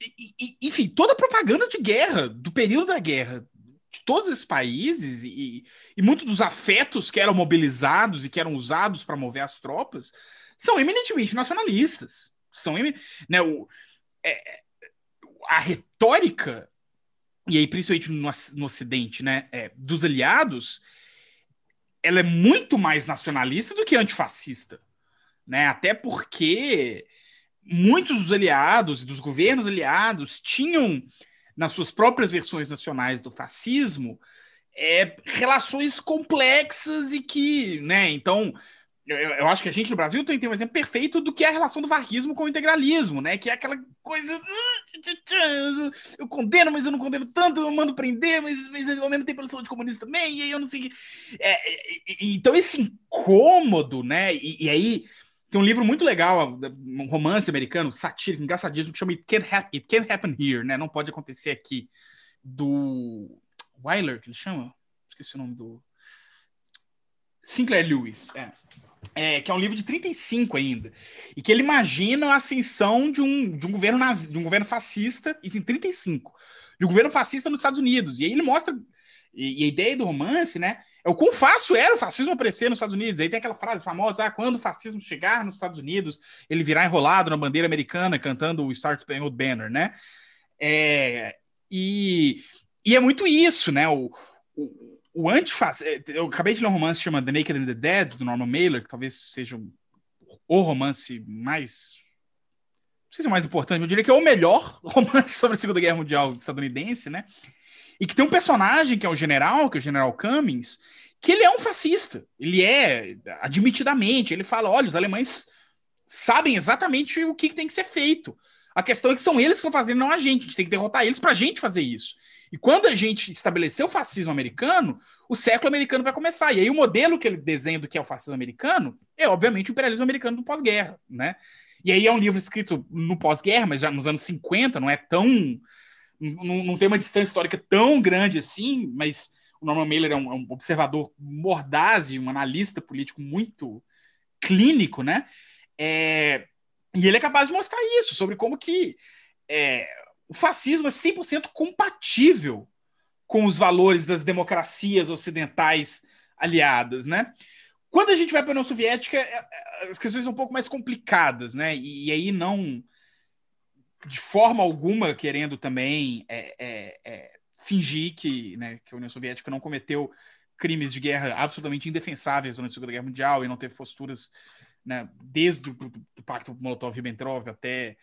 e, e, enfim, toda a propaganda de guerra, do período da guerra, de todos esses países, e, e muitos dos afetos que eram mobilizados e que eram usados para mover as tropas, são eminentemente nacionalistas. São, né, o, é, a retórica, e aí principalmente no, no Ocidente, né, é, dos aliados, ela é muito mais nacionalista do que antifascista, né? Até porque muitos dos aliados e dos governos aliados tinham nas suas próprias versões nacionais do fascismo é, relações complexas e que, né? Então eu, eu, acho que a gente no Brasil tem, tem um exemplo perfeito do que é a relação do varguismo com o integralismo, né? Que é aquela coisa. Eu condeno, mas eu não condeno tanto, eu mando prender, mas, mas ao mesmo tempo eu sou de comunista também, e aí eu não sei. É, então, esse incômodo, né? E, e, aí tem um livro muito legal, um romance americano, satírico, engraçadíssimo, que chama It Can't, Happen, It Can't Happen Here, né? Não pode acontecer aqui. Do Wyler, que ele chama? Esqueci o nome do. Sinclair Lewis, é é, que é um livro de 35 ainda, e que ele imagina a ascensão de um, de um governo nazi, de um governo fascista, isso em 35, de um governo fascista nos Estados Unidos. E aí ele mostra, e, e a ideia do romance, né, é o quão fácil era o fascismo aparecer nos Estados Unidos. Aí tem aquela frase famosa: ah, quando o fascismo chegar nos Estados Unidos, ele virá enrolado na bandeira americana cantando o Star Spangled Banner, né? É, e, e é muito isso, né? O, o, o antifascismo. É, eu acabei de ler um romance que chama The Naked and the Dead, do Norman Mailer, que talvez seja o romance mais. Não sei se é o mais importante, eu diria que é o melhor *laughs* romance sobre a Segunda Guerra Mundial estadunidense, né? E que tem um personagem que é o general, que é o general Cummings, que ele é um fascista. Ele é, admitidamente, ele fala: olha, os alemães sabem exatamente o que tem que ser feito. A questão é que são eles que estão fazendo, não a gente. A gente tem que derrotar eles para a gente fazer isso. E quando a gente estabeleceu o fascismo americano, o século americano vai começar. E aí o modelo que ele desenha do que é o fascismo americano é, obviamente, o imperialismo americano do pós-guerra, né? E aí é um livro escrito no pós-guerra, mas já nos anos 50, não é tão. Não, tem uma distância histórica tão grande assim, mas o Norman Mailer é um, é um observador mordaz e um analista político muito clínico, né? É, e ele é capaz de mostrar isso, sobre como que é, o fascismo é 100% compatível com os valores das democracias ocidentais aliadas, né? Quando a gente vai para a União Soviética, é, é, as questões são um pouco mais complicadas, né? E, e aí não, de forma alguma, querendo também é, é, é, fingir que, né, que a União Soviética não cometeu crimes de guerra absolutamente indefensáveis durante a Segunda Guerra Mundial e não teve posturas, né, desde o do Pacto Molotov-Ribbentrop até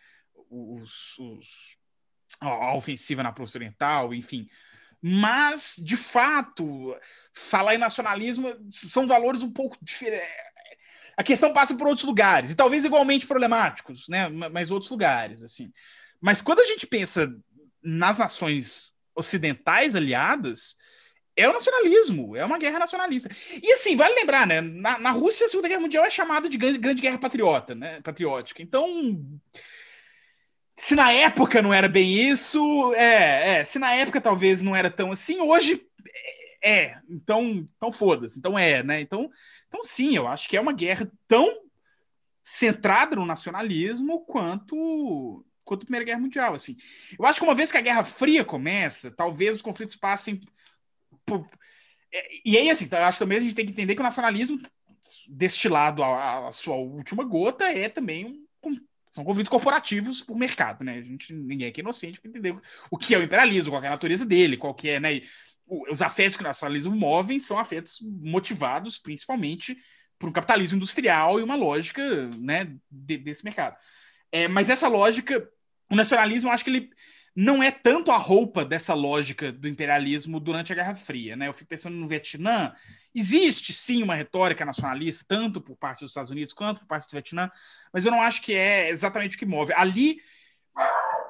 os, os, a ofensiva na Prússia Oriental, enfim, mas, de fato, falar em nacionalismo são valores um pouco diferentes. A questão passa por outros lugares, e talvez igualmente problemáticos, né? mas outros lugares. assim. Mas quando a gente pensa nas nações ocidentais aliadas, é o nacionalismo, é uma guerra nacionalista. E assim, vale lembrar, né? Na, na Rússia, a Segunda Guerra Mundial é chamada de grande, grande guerra patriota, né? Patriótica. Então, se na época não era bem isso, é, é, se na época talvez não era tão assim, hoje é, então, então foda-se, então é, né? Então, então sim, eu acho que é uma guerra tão centrada no nacionalismo quanto quanto a Primeira Guerra Mundial, assim. Eu acho que uma vez que a Guerra Fria começa, talvez os conflitos passem por... É, e aí, assim, eu acho que também a gente tem que entender que o nacionalismo destilado à sua última gota é também um são conflitos corporativos por mercado, né? A gente, ninguém aqui é inocente para entender o que é o imperialismo, qual é a natureza dele, qual que é, né? Os afetos que o nacionalismo movem são afetos motivados principalmente por um capitalismo industrial e uma lógica, né, de, desse mercado. É, mas essa lógica, o nacionalismo, eu acho que ele não é tanto a roupa dessa lógica do imperialismo durante a Guerra Fria, né? Eu fico pensando no Vietnã, Existe sim uma retórica nacionalista, tanto por parte dos Estados Unidos quanto por parte do Vietnã, mas eu não acho que é exatamente o que move. Ali,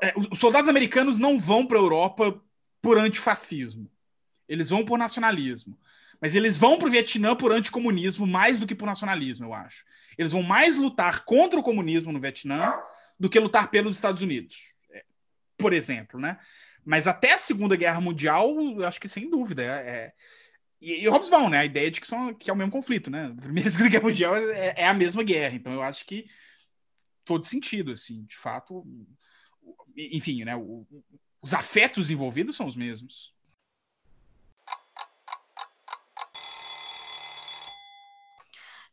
é, os soldados americanos não vão para a Europa por antifascismo, eles vão por nacionalismo. Mas eles vão para o Vietnã por anticomunismo mais do que por nacionalismo, eu acho. Eles vão mais lutar contra o comunismo no Vietnã do que lutar pelos Estados Unidos, por exemplo, né? Mas até a Segunda Guerra Mundial, acho que sem dúvida, é, e, e o Hobsbawm, né? A ideia de que, são, que é o mesmo conflito, né? A Primeira e *laughs* Segunda Guerra Mundial é, é, a mesma guerra. Então eu acho que todo sentido, assim, de fato. Enfim, né? O, os afetos envolvidos são os mesmos.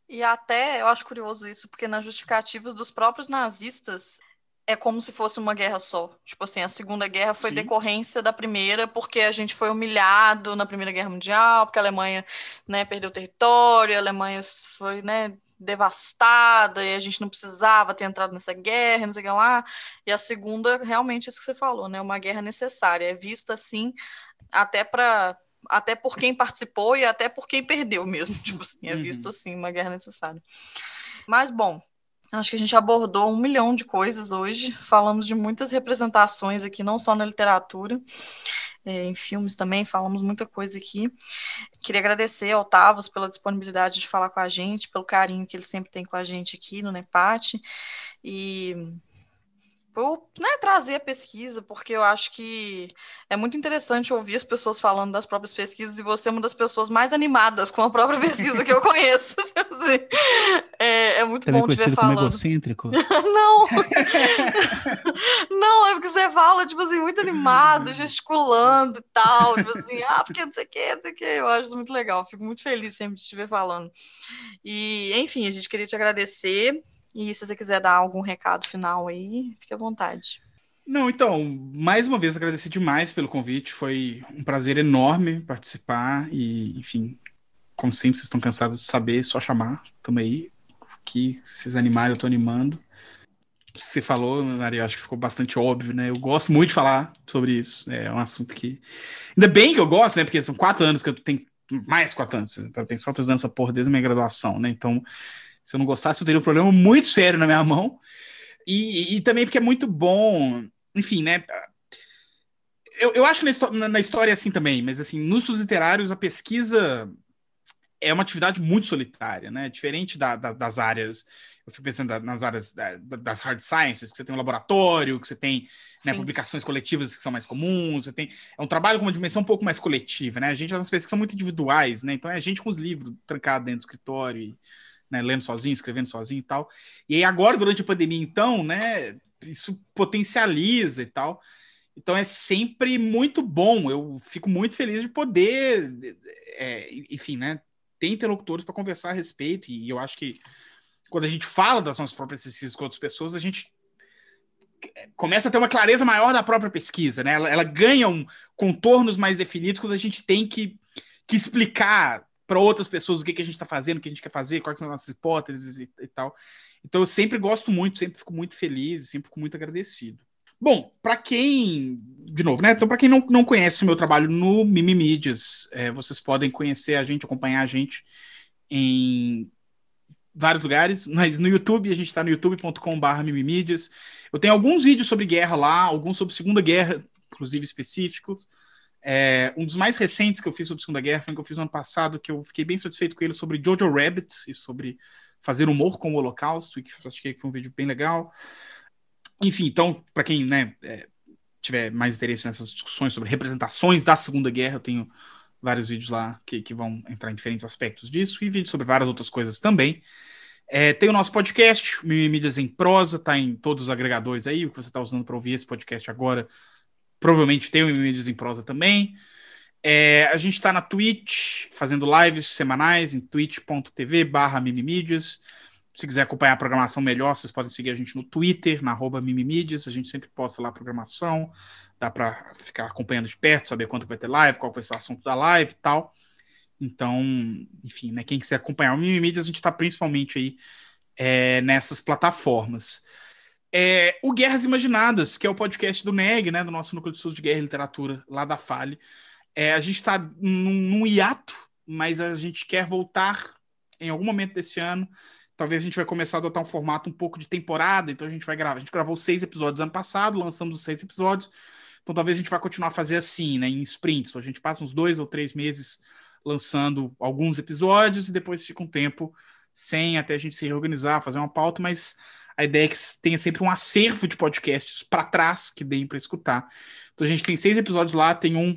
E até eu acho curioso isso, porque nas justificativas dos próprios nazistas, é como se fosse uma guerra só. Tipo assim, a Segunda Guerra foi Sim. decorrência da Primeira, porque a gente foi humilhado na Primeira Guerra Mundial, porque a Alemanha né, perdeu território, a Alemanha foi né, devastada, e a gente não precisava ter entrado nessa guerra, não sei o que lá. E a Segunda, realmente, isso que você falou, né? Uma guerra necessária. É vista assim, até para até por quem participou e até por quem perdeu mesmo. *laughs* Tipo assim, é visto uhum. assim, uma guerra necessária. Mas, bom, Acho que a gente abordou um milhão de coisas hoje. Falamos de muitas representações aqui, não só na literatura, é, em filmes também, falamos muita coisa aqui. Queria agradecer ao Tavos pela disponibilidade de falar com a gente, pelo carinho que ele sempre tem com a gente aqui no NEPAT. E por né, trazer a pesquisa, porque eu acho que é muito interessante ouvir as pessoas falando das próprias pesquisas e você é uma das pessoas mais animadas com a própria pesquisa que eu conheço. *laughs* Tipo assim, é, é, muito Também bom te ver falando. Como egocêntrico? *laughs* Não! *laughs* não, é porque você fala, tipo assim, muito animado, gesticulando e tal, tipo assim, ah, porque não sei o que, não sei o que. Eu acho isso muito legal, fico muito feliz sempre de te ver falando. E, enfim, a gente queria te agradecer e se você quiser dar algum recado final aí, fique à vontade. Não, então, mais uma vez agradecer demais pelo convite. Foi um prazer enorme participar e, enfim, como sempre, vocês estão cansados de saber, é só chamar. Tamo aí. Que vocês animarem, eu tô animando. Você falou, Maria, acho que ficou bastante óbvio, né? Eu gosto muito de falar sobre isso. É um assunto que. Ainda bem que eu gosto, né? Porque são quatro anos que eu tenho. Mais quatro anos. Para pensar, quatro anos nessa porra desde a minha graduação, né? Então, se eu não gostasse, eu teria um problema muito sério na minha mão. E, e também porque é muito bom, enfim, né? Eu, eu acho que na, na, história é assim também, mas assim, nos estudos literários, a pesquisa é uma atividade muito solitária, né? Diferente da, da, das áreas, eu fico pensando nas áreas da, das hard sciences, que você tem um laboratório, que você tem né, publicações coletivas que são mais comuns, você tem. É um trabalho com uma dimensão um pouco mais coletiva, né? A gente faz umas pesquisas são muito individuais, né? Então é a gente com os livros trancados dentro do escritório e né, lendo sozinho, escrevendo sozinho e tal. E aí agora, durante a pandemia, então, né? Isso potencializa e tal. Então é sempre muito bom. Eu fico muito feliz de poder, é, enfim, né? Ter interlocutores para conversar a respeito. E eu acho que quando a gente fala das nossas próprias pesquisas com outras pessoas, a gente começa a ter uma clareza maior da própria pesquisa, né? Ela, ela ganha um, contornos mais definidos quando a gente tem que, que explicar para outras pessoas o que, que a gente está fazendo, o que a gente quer fazer, quais são as nossas hipóteses e, e tal. Então eu sempre gosto muito, sempre fico muito feliz, sempre fico muito agradecido. Bom, para quem, de novo, né? Então, para quem não, não conhece o meu trabalho no Mimimídias, é, vocês podem conhecer a gente, acompanhar a gente em vários lugares, *laughs* mas no YouTube, a gente está no youtube.com.br mimimídias. Eu tenho alguns vídeos sobre guerra lá, alguns sobre Segunda Guerra, inclusive específicos. É, um dos mais recentes que eu fiz sobre Segunda Guerra foi um que eu fiz no ano passado, que eu fiquei bem satisfeito com ele, sobre Jojo Rabbit e sobre fazer humor com o Holocausto, que achei que foi um vídeo bem legal. Enfim, então, para quem né, é, tiver mais interesse nessas discussões sobre representações da Segunda Guerra, eu tenho vários vídeos lá que, que vão entrar em diferentes aspectos disso e vídeos sobre várias outras coisas também. É, tem o nosso podcast, Mídias em Prosa, tá em todos os agregadores aí, o que você está usando para ouvir esse podcast agora, provavelmente tem o Mídias em Prosa também. É, a gente está na Twitch, fazendo lives semanais em twitch.tv barra mimimídias. Se quiser acompanhar a programação melhor, vocês podem seguir a gente no Twitter, na arroba Mimimídias. A gente sempre posta lá a programação. Dá para ficar acompanhando de perto, saber quanto vai ter live, qual vai ser o assunto da live e tal. Então, enfim, né, quem quiser acompanhar o Mimimídias, a gente está principalmente aí é, nessas plataformas. É, o Guerras Imaginadas, que é o podcast do NEG, né, do nosso Núcleo de Estudos de Guerra e Literatura, lá da Fale. É, a gente está num, num hiato, mas a gente quer voltar em algum momento desse ano talvez a gente vai começar a adotar um formato um pouco de temporada, então a gente vai gravar. A gente gravou seis episódios ano passado, lançamos os seis episódios, então talvez a gente vá continuar a fazer assim, né, em sprints. A gente passa uns dois ou três meses lançando alguns episódios e depois fica um tempo sem até a gente se reorganizar, fazer uma pauta, mas a ideia é que tenha sempre um acervo de podcasts para trás que deem para escutar. Então a gente tem seis episódios lá, tem um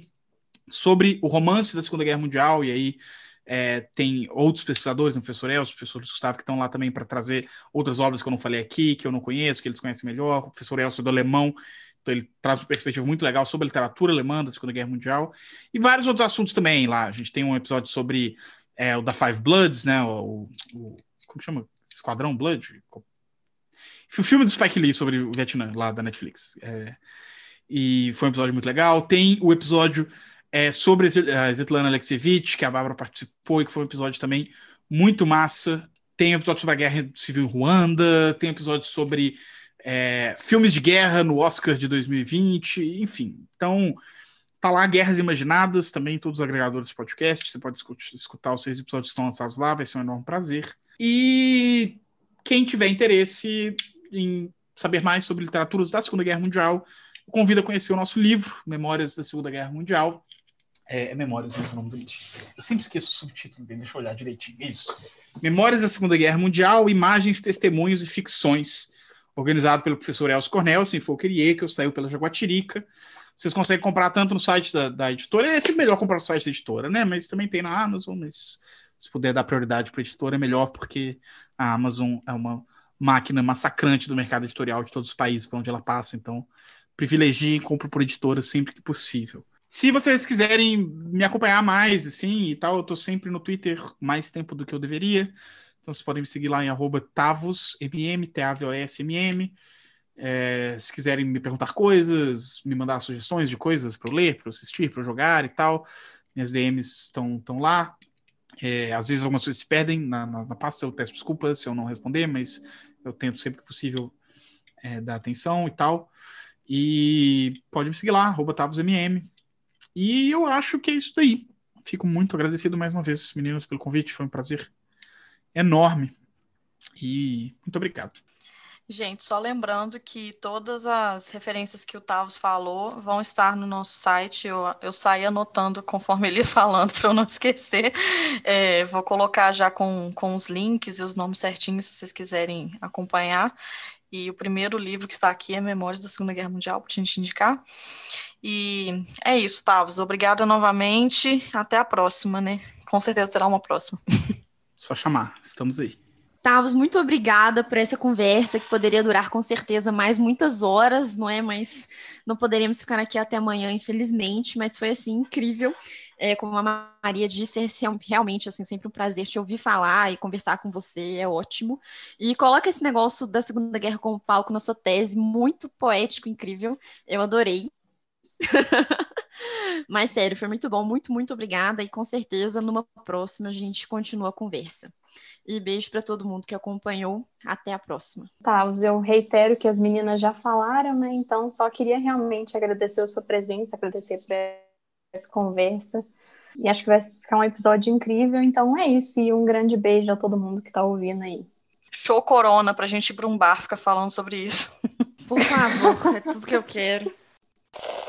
sobre o romance da Segunda Guerra Mundial, e aí é, tem outros pesquisadores, o professor Elcio, o professor Gustavo, que estão lá também para trazer outras obras que eu não falei aqui, que eu não conheço, que eles conhecem melhor. O professor Elcio é do alemão, então ele traz uma perspectiva muito legal sobre a literatura alemã da Segunda Guerra Mundial e vários outros assuntos também lá. A gente tem um episódio sobre é, o da Five Bloods, né? O, o como chama? Esquadrão Blood? O filme do Spike Lee sobre o Vietnã, lá da Netflix. É, e foi um episódio muito legal. Tem o episódio é, sobre a Svetlana Alexievich, que a Bárbara participou e que foi um episódio também muito massa. Tem episódio sobre a guerra civil em Ruanda, tem episódio sobre é, filmes de guerra no Oscar de 2020, enfim. Então, tá lá Guerras Imaginadas, também todos os agregadores de podcast. Você pode escutar os seis episódios que estão lançados lá, vai ser um enorme prazer. E quem tiver interesse em saber mais sobre literaturas da Segunda Guerra Mundial, convido a conhecer o nosso livro, Memórias da Segunda Guerra Mundial, é, é Memórias, esse é o nome do livro. Eu sempre esqueço o subtítulo bem, deixa eu olhar direitinho. Isso. Memórias da Segunda Guerra Mundial, Imagens, Testemunhos e Ficções, organizado pelo professor Elcio Cornel, sem Fouquerier, que saiu pela Jaguatirica. Vocês conseguem comprar tanto no site da, da editora, é sempre melhor comprar no site da editora, né? Mas também tem na Amazon, mas se puder dar prioridade para a editora é melhor, porque a Amazon é uma máquina massacrante do mercado editorial de todos os países por onde ela passa, então privilegie e compre por editora sempre que possível. Se vocês quiserem me acompanhar mais, assim, e tal, eu tô sempre no Twitter mais tempo do que eu deveria. Então vocês podem me seguir lá em arroba TavosMM, T-A-V-O-S-M-M. É, se quiserem me perguntar coisas, me mandar sugestões de coisas para eu ler, para eu assistir, para eu jogar e tal, minhas DMs estão lá. É, às vezes algumas coisas se perdem na, na, na, pasta, eu peço desculpas se eu não responder, mas eu tento sempre que possível é, dar atenção e tal. E pode me seguir lá, arroba TavosMM. E eu acho que é isso daí. Fico muito agradecido mais uma vez, meninos, pelo convite. Foi um prazer enorme. E muito obrigado. Gente, só lembrando que todas as referências que o Tavos falou vão estar no nosso site. Eu, eu saí anotando conforme *laughs* ele ia falando para eu não esquecer. É, vou colocar já com, com os links e os nomes certinhos se vocês quiserem acompanhar. E o primeiro livro que está aqui é Memórias da Segunda Guerra Mundial, para a gente indicar. E é isso, Tavos. Obrigada novamente. Até a próxima, né? Com certeza terá uma próxima. Só chamar, estamos aí. Tavos, muito obrigada por essa conversa que poderia durar com certeza mais muitas horas, não é? Mas não poderíamos ficar aqui até amanhã, infelizmente, mas foi assim incrível. É, como a Maria disse, é realmente assim sempre um prazer te ouvir falar e conversar com você, é ótimo. E coloca esse negócio da Segunda Guerra como palco na sua tese, muito poético, incrível. Eu adorei. *laughs* Mas sério, foi muito bom, muito, muito obrigada. E com certeza, numa próxima, a gente continua a conversa. E beijo para todo mundo que acompanhou. Até a próxima. Tá, eu reitero que as meninas já falaram, né? Então, só queria realmente agradecer a sua presença, agradecer por essa conversa. E acho que vai ficar um episódio incrível. Então é isso. E um grande beijo a todo mundo que está ouvindo aí. Show Corona pra gente ir para um bar ficar falando sobre isso. Por favor, é tudo que eu quero. *laughs*